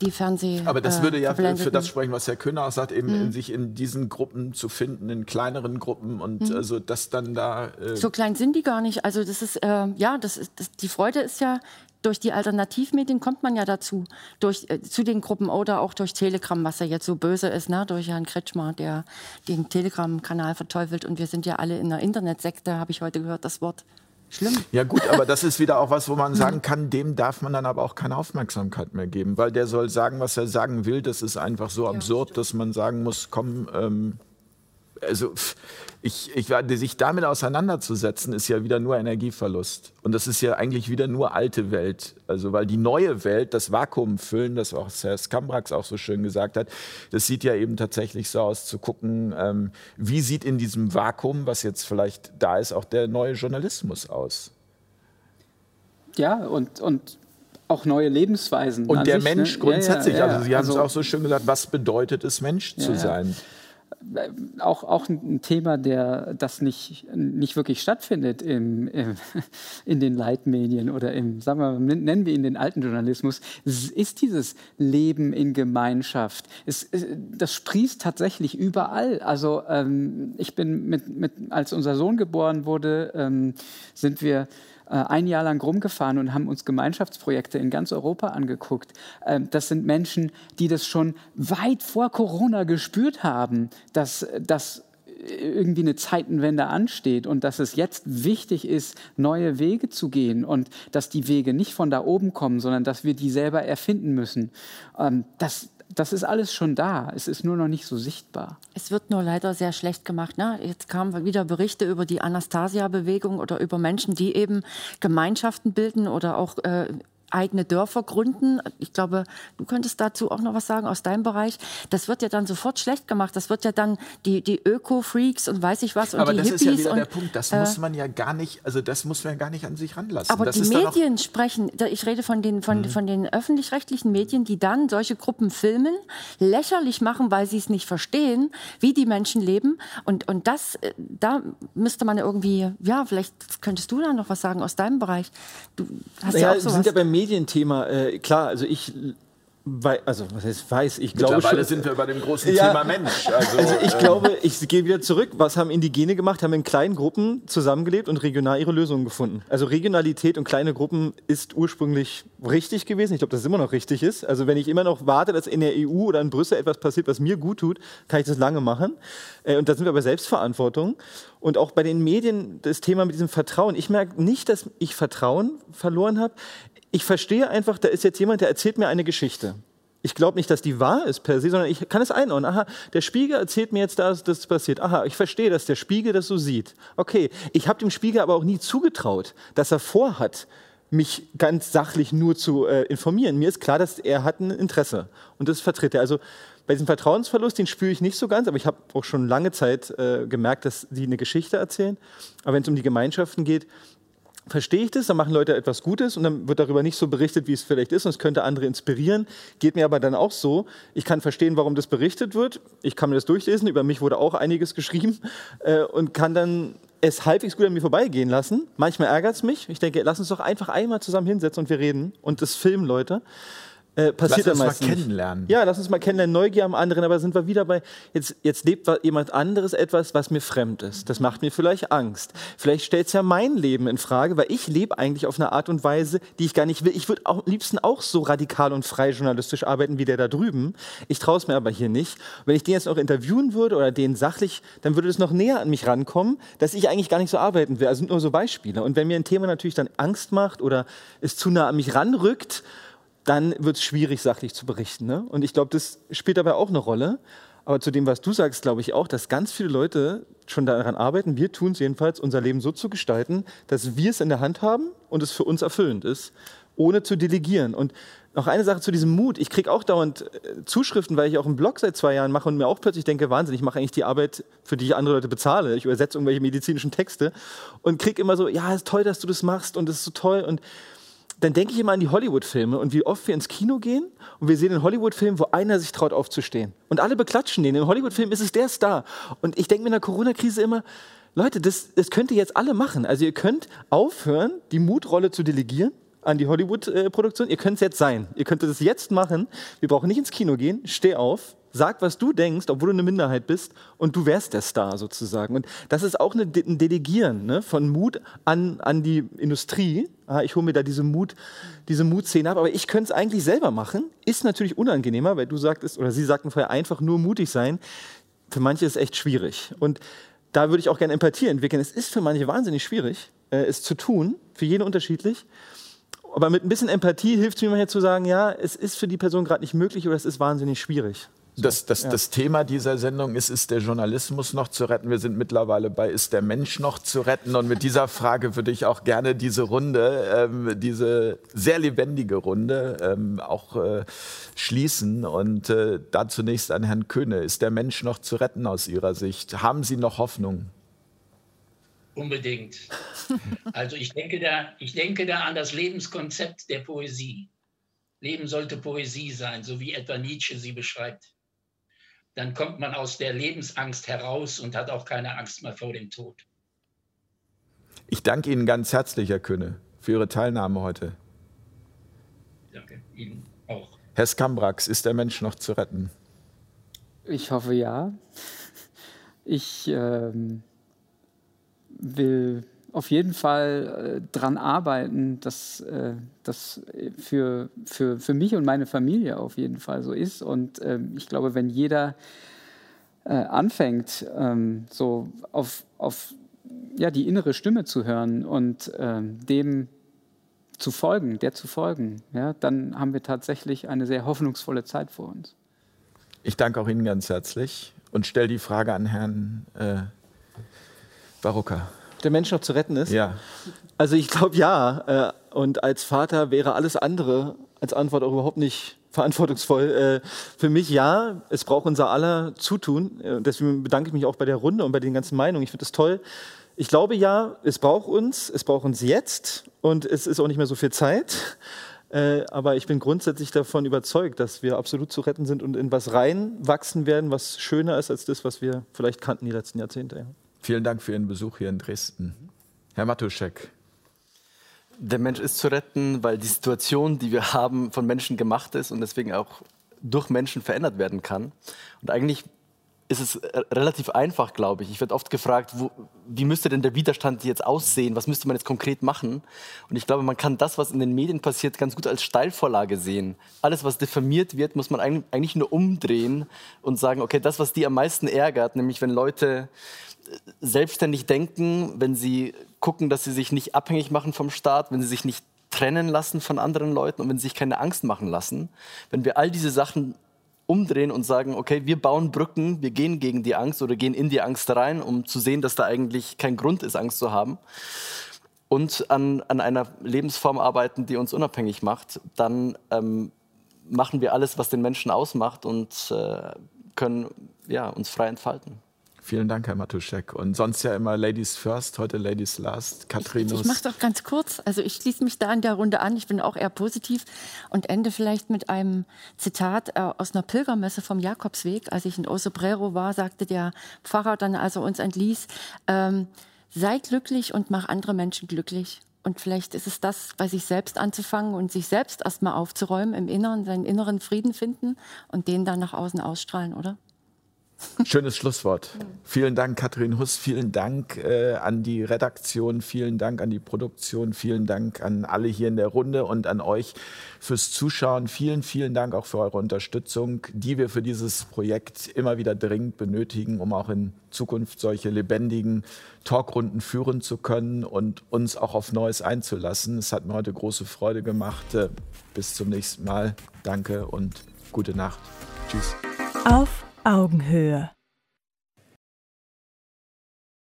die Fernseh. Aber das äh, würde ja für verblendeten- das sprechen, was Herr Kühner auch sagt, eben Mhm. in sich in diesen Gruppen zu finden, in kleineren Gruppen und Mhm. also das dann da. Äh, So klein sind die gar nicht. Also das ist, äh, ja, das ist, das, die Freude ist ja, durch die Alternativmedien kommt man ja dazu. Durch, äh, zu den Gruppen oder auch durch Telegram, was ja jetzt so böse ist, ne? durch Herrn Kretschmer, der den Telegram-Kanal verteufelt. Und wir sind ja alle in einer Internetsekte, habe ich heute gehört, das Wort. Schlimm. Ja gut, aber das ist wieder auch was, wo man sagen kann, dem darf man dann aber auch keine Aufmerksamkeit mehr geben, weil der soll sagen, was er sagen will. Das ist einfach so absurd, dass man sagen muss, komm, ähm, also ich, ich, sich damit auseinanderzusetzen, ist ja wieder nur Energieverlust. Und das ist ja eigentlich wieder nur alte Welt. Also weil die neue Welt, das Vakuum füllen, das auch Herr Skambrax auch so schön gesagt hat, das sieht ja eben tatsächlich so aus, zu gucken, ähm, wie sieht in diesem Vakuum, was jetzt vielleicht da ist, auch der neue Journalismus aus. Ja, und, und auch neue Lebensweisen. Und der sich, ne? Mensch Ja, grundsätzlich, ja, ja, also Sie haben es also- auch so schön gesagt, was bedeutet es, Mensch zu Ja, ja. sein? Auch, auch ein Thema, der das nicht, nicht wirklich stattfindet im, im, in den Leitmedien oder im, sagen wir nennen wir ihn den alten Journalismus, ist dieses Leben in Gemeinschaft. Es, das sprießt tatsächlich überall. Also ähm, ich bin mit, mit, als unser Sohn geboren wurde, ähm, sind wir ein Jahr lang rumgefahren und haben uns Gemeinschaftsprojekte in ganz Europa angeguckt. Ähm, Das sind Menschen, die das schon weit vor Corona gespürt haben, dass das irgendwie eine Zeitenwende ansteht und dass es jetzt wichtig ist, neue Wege zu gehen und dass die Wege nicht von da oben kommen, sondern dass wir die selber erfinden müssen. Ähm, Das, das ist alles schon da. Es ist nur noch nicht so sichtbar. Es wird nur leider sehr schlecht gemacht. Ne? Jetzt kamen wieder Berichte über die Anastasia-Bewegung oder über Menschen, die eben Gemeinschaften bilden oder auch äh, eigene Dörfer gründen. Ich glaube, du könntest dazu auch noch was sagen aus deinem Bereich. Das wird ja dann sofort schlecht gemacht. Das wird ja dann die, die Öko-Freaks und weiß ich was und Aber die das Hippies. ist ja wieder und, der Punkt, das äh, muss man ja gar nicht, also das muss man ja gar nicht an sich ranlassen. Aber das die ist dann auch- Medien sprechen, ich rede von den, Mhm. von, von den öffentlich-rechtlichen Medien, die dann solche Gruppen filmen, lächerlich machen, weil sie es nicht verstehen, wie die Menschen leben. Und, und das, äh, da müsste man irgendwie, ja, vielleicht könntest du da noch was sagen aus deinem Bereich. Du hast ja, Ja, auch sowas. sind ja beim Medienthema. Äh, klar, also ich wei also was heißt weiß, ich glaube Mittlerweile schon. sind wir bei dem großen Ja. Thema Mensch. Also, Also ich äh, glaube, ich gehe wieder zurück. Was haben Indigene gemacht? Haben in kleinen Gruppen zusammengelebt und regional ihre Lösungen gefunden. Also Regionalität und kleine Gruppen ist ursprünglich richtig gewesen. Ich glaube, dass es immer noch richtig ist. Also wenn ich immer noch warte, dass in der EU oder in Brüssel etwas passiert, was mir gut tut, kann ich das lange machen. Äh, Und da sind wir bei Selbstverantwortung. Und auch bei den Medien das Thema mit diesem Vertrauen. Ich merke nicht, dass ich Vertrauen verloren habe. Ich verstehe einfach, da ist jetzt jemand, der erzählt mir eine Geschichte. Ich glaube nicht, dass die wahr ist per se, sondern ich kann es einordnen. Aha, der Spiegel erzählt mir jetzt, dass das passiert. Aha, ich verstehe, dass der Spiegel das so sieht. Okay, ich habe dem Spiegel aber auch nie zugetraut, dass er vorhat, mich ganz sachlich nur zu äh, informieren. Mir ist klar, dass er hat ein Interesse und das vertritt er. Also bei diesem Vertrauensverlust, den spüre ich nicht so ganz, aber ich habe auch schon lange Zeit äh, gemerkt, dass sie eine Geschichte erzählen. Aber wenn es um die Gemeinschaften geht, verstehe ich das, dann machen Leute etwas Gutes und dann wird darüber nicht so berichtet, wie es vielleicht ist und es könnte andere inspirieren. Geht mir aber dann auch so, ich kann verstehen, warum das berichtet wird, ich kann mir das durchlesen, über mich wurde auch einiges geschrieben äh, und kann dann es halbwegs gut an mir vorbeigehen lassen. Manchmal ärgert es mich. Ich denke, lass uns doch einfach einmal zusammen hinsetzen und wir reden und das filmen, Leute. Äh, passiert Lass uns dann mal meistens kennenlernen. Ja, lass uns mal kennenlernen, Neugier am anderen, aber sind wir wieder bei, jetzt, jetzt lebt jemand anderes etwas, was mir fremd ist. Das macht mir vielleicht Angst. Vielleicht stellt es ja mein Leben in Frage, weil ich lebe eigentlich auf eine Art und Weise, die ich gar nicht will. Ich würde am liebsten auch so radikal und frei journalistisch arbeiten wie der da drüben. Ich traue es mir aber hier nicht. Wenn ich den jetzt noch interviewen würde oder den sachlich, dann würde es noch näher an mich rankommen, dass ich eigentlich gar nicht so arbeiten will. Also nur so Beispiele. Und wenn mir ein Thema natürlich dann Angst macht oder es zu nah an mich ranrückt, dann wird es schwierig, sachlich zu berichten. Ne? Und ich glaube, das spielt dabei auch eine Rolle. Aber zu dem, was du sagst, glaube ich auch, dass ganz viele Leute schon daran arbeiten, wir tun es jedenfalls, unser Leben so zu gestalten, dass wir es in der Hand haben und es für uns erfüllend ist, ohne zu delegieren. Und noch eine Sache zu diesem Mut. Ich kriege auch dauernd äh, Zuschriften, weil ich auch einen Blog seit zwei Jahren mache und mir auch plötzlich denke, Wahnsinn, ich mache eigentlich die Arbeit, für die ich andere Leute bezahle. Ich übersetze irgendwelche medizinischen Texte und kriege immer so, ja, ist toll, dass du das machst und es ist so toll. Und dann denke ich immer an die Hollywood-Filme und wie oft wir ins Kino gehen und wir sehen einen Hollywood-Film, wo einer sich traut aufzustehen. Und alle beklatschen den. Im Hollywood-Film ist es der Star. Und ich denke mir in der Corona-Krise immer, Leute, das, das könnt ihr jetzt alle machen. Also ihr könnt aufhören, die Mutrolle zu delegieren an die Hollywood-Produktion, ihr könnt es jetzt sein. Ihr könntet es jetzt machen. Wir brauchen nicht ins Kino gehen. Steh auf, sag, was du denkst, obwohl du eine Minderheit bist, und du wärst der Star sozusagen. Und das ist auch eine, ein Delegieren ne, von Mut an, an die Industrie. Ah, ich hole mir da diese Mut, diese Mutszene ab, aber ich könnte es eigentlich selber machen. Ist natürlich unangenehmer, weil du sagtest, oder sie sagten vorher, einfach nur mutig sein. Für manche ist es echt schwierig. Und da würde ich auch gerne Empathie entwickeln. Es ist für manche wahnsinnig schwierig, äh, es zu tun, für jeden unterschiedlich. Aber mit ein bisschen Empathie hilft es mir manchmal zu sagen, ja, es ist für die Person gerade nicht möglich oder es ist wahnsinnig schwierig. Das, das, ja. das Thema dieser Sendung ist, ist der Journalismus noch zu retten? Wir sind mittlerweile bei, ist der Mensch noch zu retten? Und mit dieser Frage würde ich auch gerne diese Runde, ähm, diese sehr lebendige Runde ähm, auch äh, schließen. Und äh, da zunächst an Herrn Köhne. Ist der Mensch noch zu retten aus Ihrer Sicht? Haben Sie noch Hoffnung? Unbedingt. Also ich denke, da, ich denke da an das Lebenskonzept der Poesie. Leben sollte Poesie sein, so wie etwa Nietzsche sie beschreibt dann kommt man aus der Lebensangst heraus und hat auch keine Angst mehr vor dem Tod. Ich danke Ihnen ganz herzlich, Herr Könne, für Ihre Teilnahme heute. Danke Ihnen auch. Herr Skambrax, ist der Mensch noch zu retten? Ich hoffe ja. Ich ähm, will auf jeden Fall äh, dran arbeiten, dass äh, das für, für, für mich und meine Familie auf jeden Fall so ist. Und äh, ich glaube, wenn jeder äh, anfängt, ähm, so auf, auf ja, die innere Stimme zu hören und ähm, dem zu folgen, der zu folgen, ja, dann haben wir tatsächlich eine sehr hoffnungsvolle Zeit vor uns. Ich danke auch Ihnen ganz herzlich und stelle die Frage an Herrn äh, Barocker der Mensch noch zu retten ist? Ja. Also ich glaube ja. Äh, und als Vater wäre alles andere als Antwort auch überhaupt nicht verantwortungsvoll. Äh, für mich ja, es braucht unser aller Zutun. Äh, deswegen bedanke ich mich auch bei der Runde und bei den ganzen Meinungen. Ich finde das toll. Ich glaube ja, es braucht uns, es braucht uns jetzt und es ist auch nicht mehr so viel Zeit. aber ich bin grundsätzlich davon überzeugt, dass wir absolut zu retten sind und in was reinwachsen werden, was schöner ist als das, was wir vielleicht kannten die letzten Jahrzehnte. Vielen Dank für Ihren Besuch hier in Dresden. Herr Matuschek. Der Mensch ist zu retten, weil die Situation, die wir haben, von Menschen gemacht ist und deswegen auch durch Menschen verändert werden kann. Und eigentlich ist es relativ einfach, glaube ich. Ich werde oft gefragt, wo, wie müsste denn der Widerstand jetzt aussehen? Was müsste man jetzt konkret machen? Und ich glaube, man kann das, was in den Medien passiert, ganz gut als Steilvorlage sehen. Alles, was diffamiert wird, muss man eigentlich nur umdrehen und sagen, okay, das, was die am meisten ärgert, nämlich wenn Leute selbstständig denken, wenn sie gucken, dass sie sich nicht abhängig machen vom Staat, wenn sie sich nicht trennen lassen von anderen Leuten und wenn sie sich keine Angst machen lassen. Wenn wir all diese Sachen umdrehen und sagen, okay, wir bauen Brücken, wir gehen gegen die Angst oder gehen in die Angst rein, um zu sehen, dass da eigentlich kein Grund ist, Angst zu haben und an, an einer Lebensform arbeiten, die uns unabhängig macht, dann ähm, machen wir alles, was den Menschen ausmacht und äh, können ja, uns frei entfalten. Vielen Dank, Herr Matuschek. Und sonst ja immer Ladies First, heute Ladies Last. Katrin. Ich, ich mache doch ganz kurz. Also ich schließe mich da in der Runde an. Ich bin auch eher positiv und ende vielleicht mit einem Zitat äh, aus einer Pilgermesse vom Jakobsweg. Als ich in Osobrero war, sagte der Pfarrer dann, als er uns entließ, ähm, sei glücklich und mach andere Menschen glücklich. Und vielleicht ist es das, bei sich selbst anzufangen und sich selbst erstmal aufzuräumen im Inneren, seinen inneren Frieden finden und den dann nach außen ausstrahlen, oder? Schönes Schlusswort. Vielen Dank, Katrin Huss. Vielen Dank äh, an die Redaktion. Vielen Dank an die Produktion. Vielen Dank an alle hier in der Runde und an euch fürs Zuschauen. Vielen, vielen Dank auch für eure Unterstützung, die wir für dieses Projekt immer wieder dringend benötigen, um auch in Zukunft solche lebendigen Talkrunden führen zu können und uns auch auf Neues einzulassen. Es hat mir heute große Freude gemacht. Äh, bis zum nächsten Mal. Danke und gute Nacht. Tschüss. Auf Augenhöhe.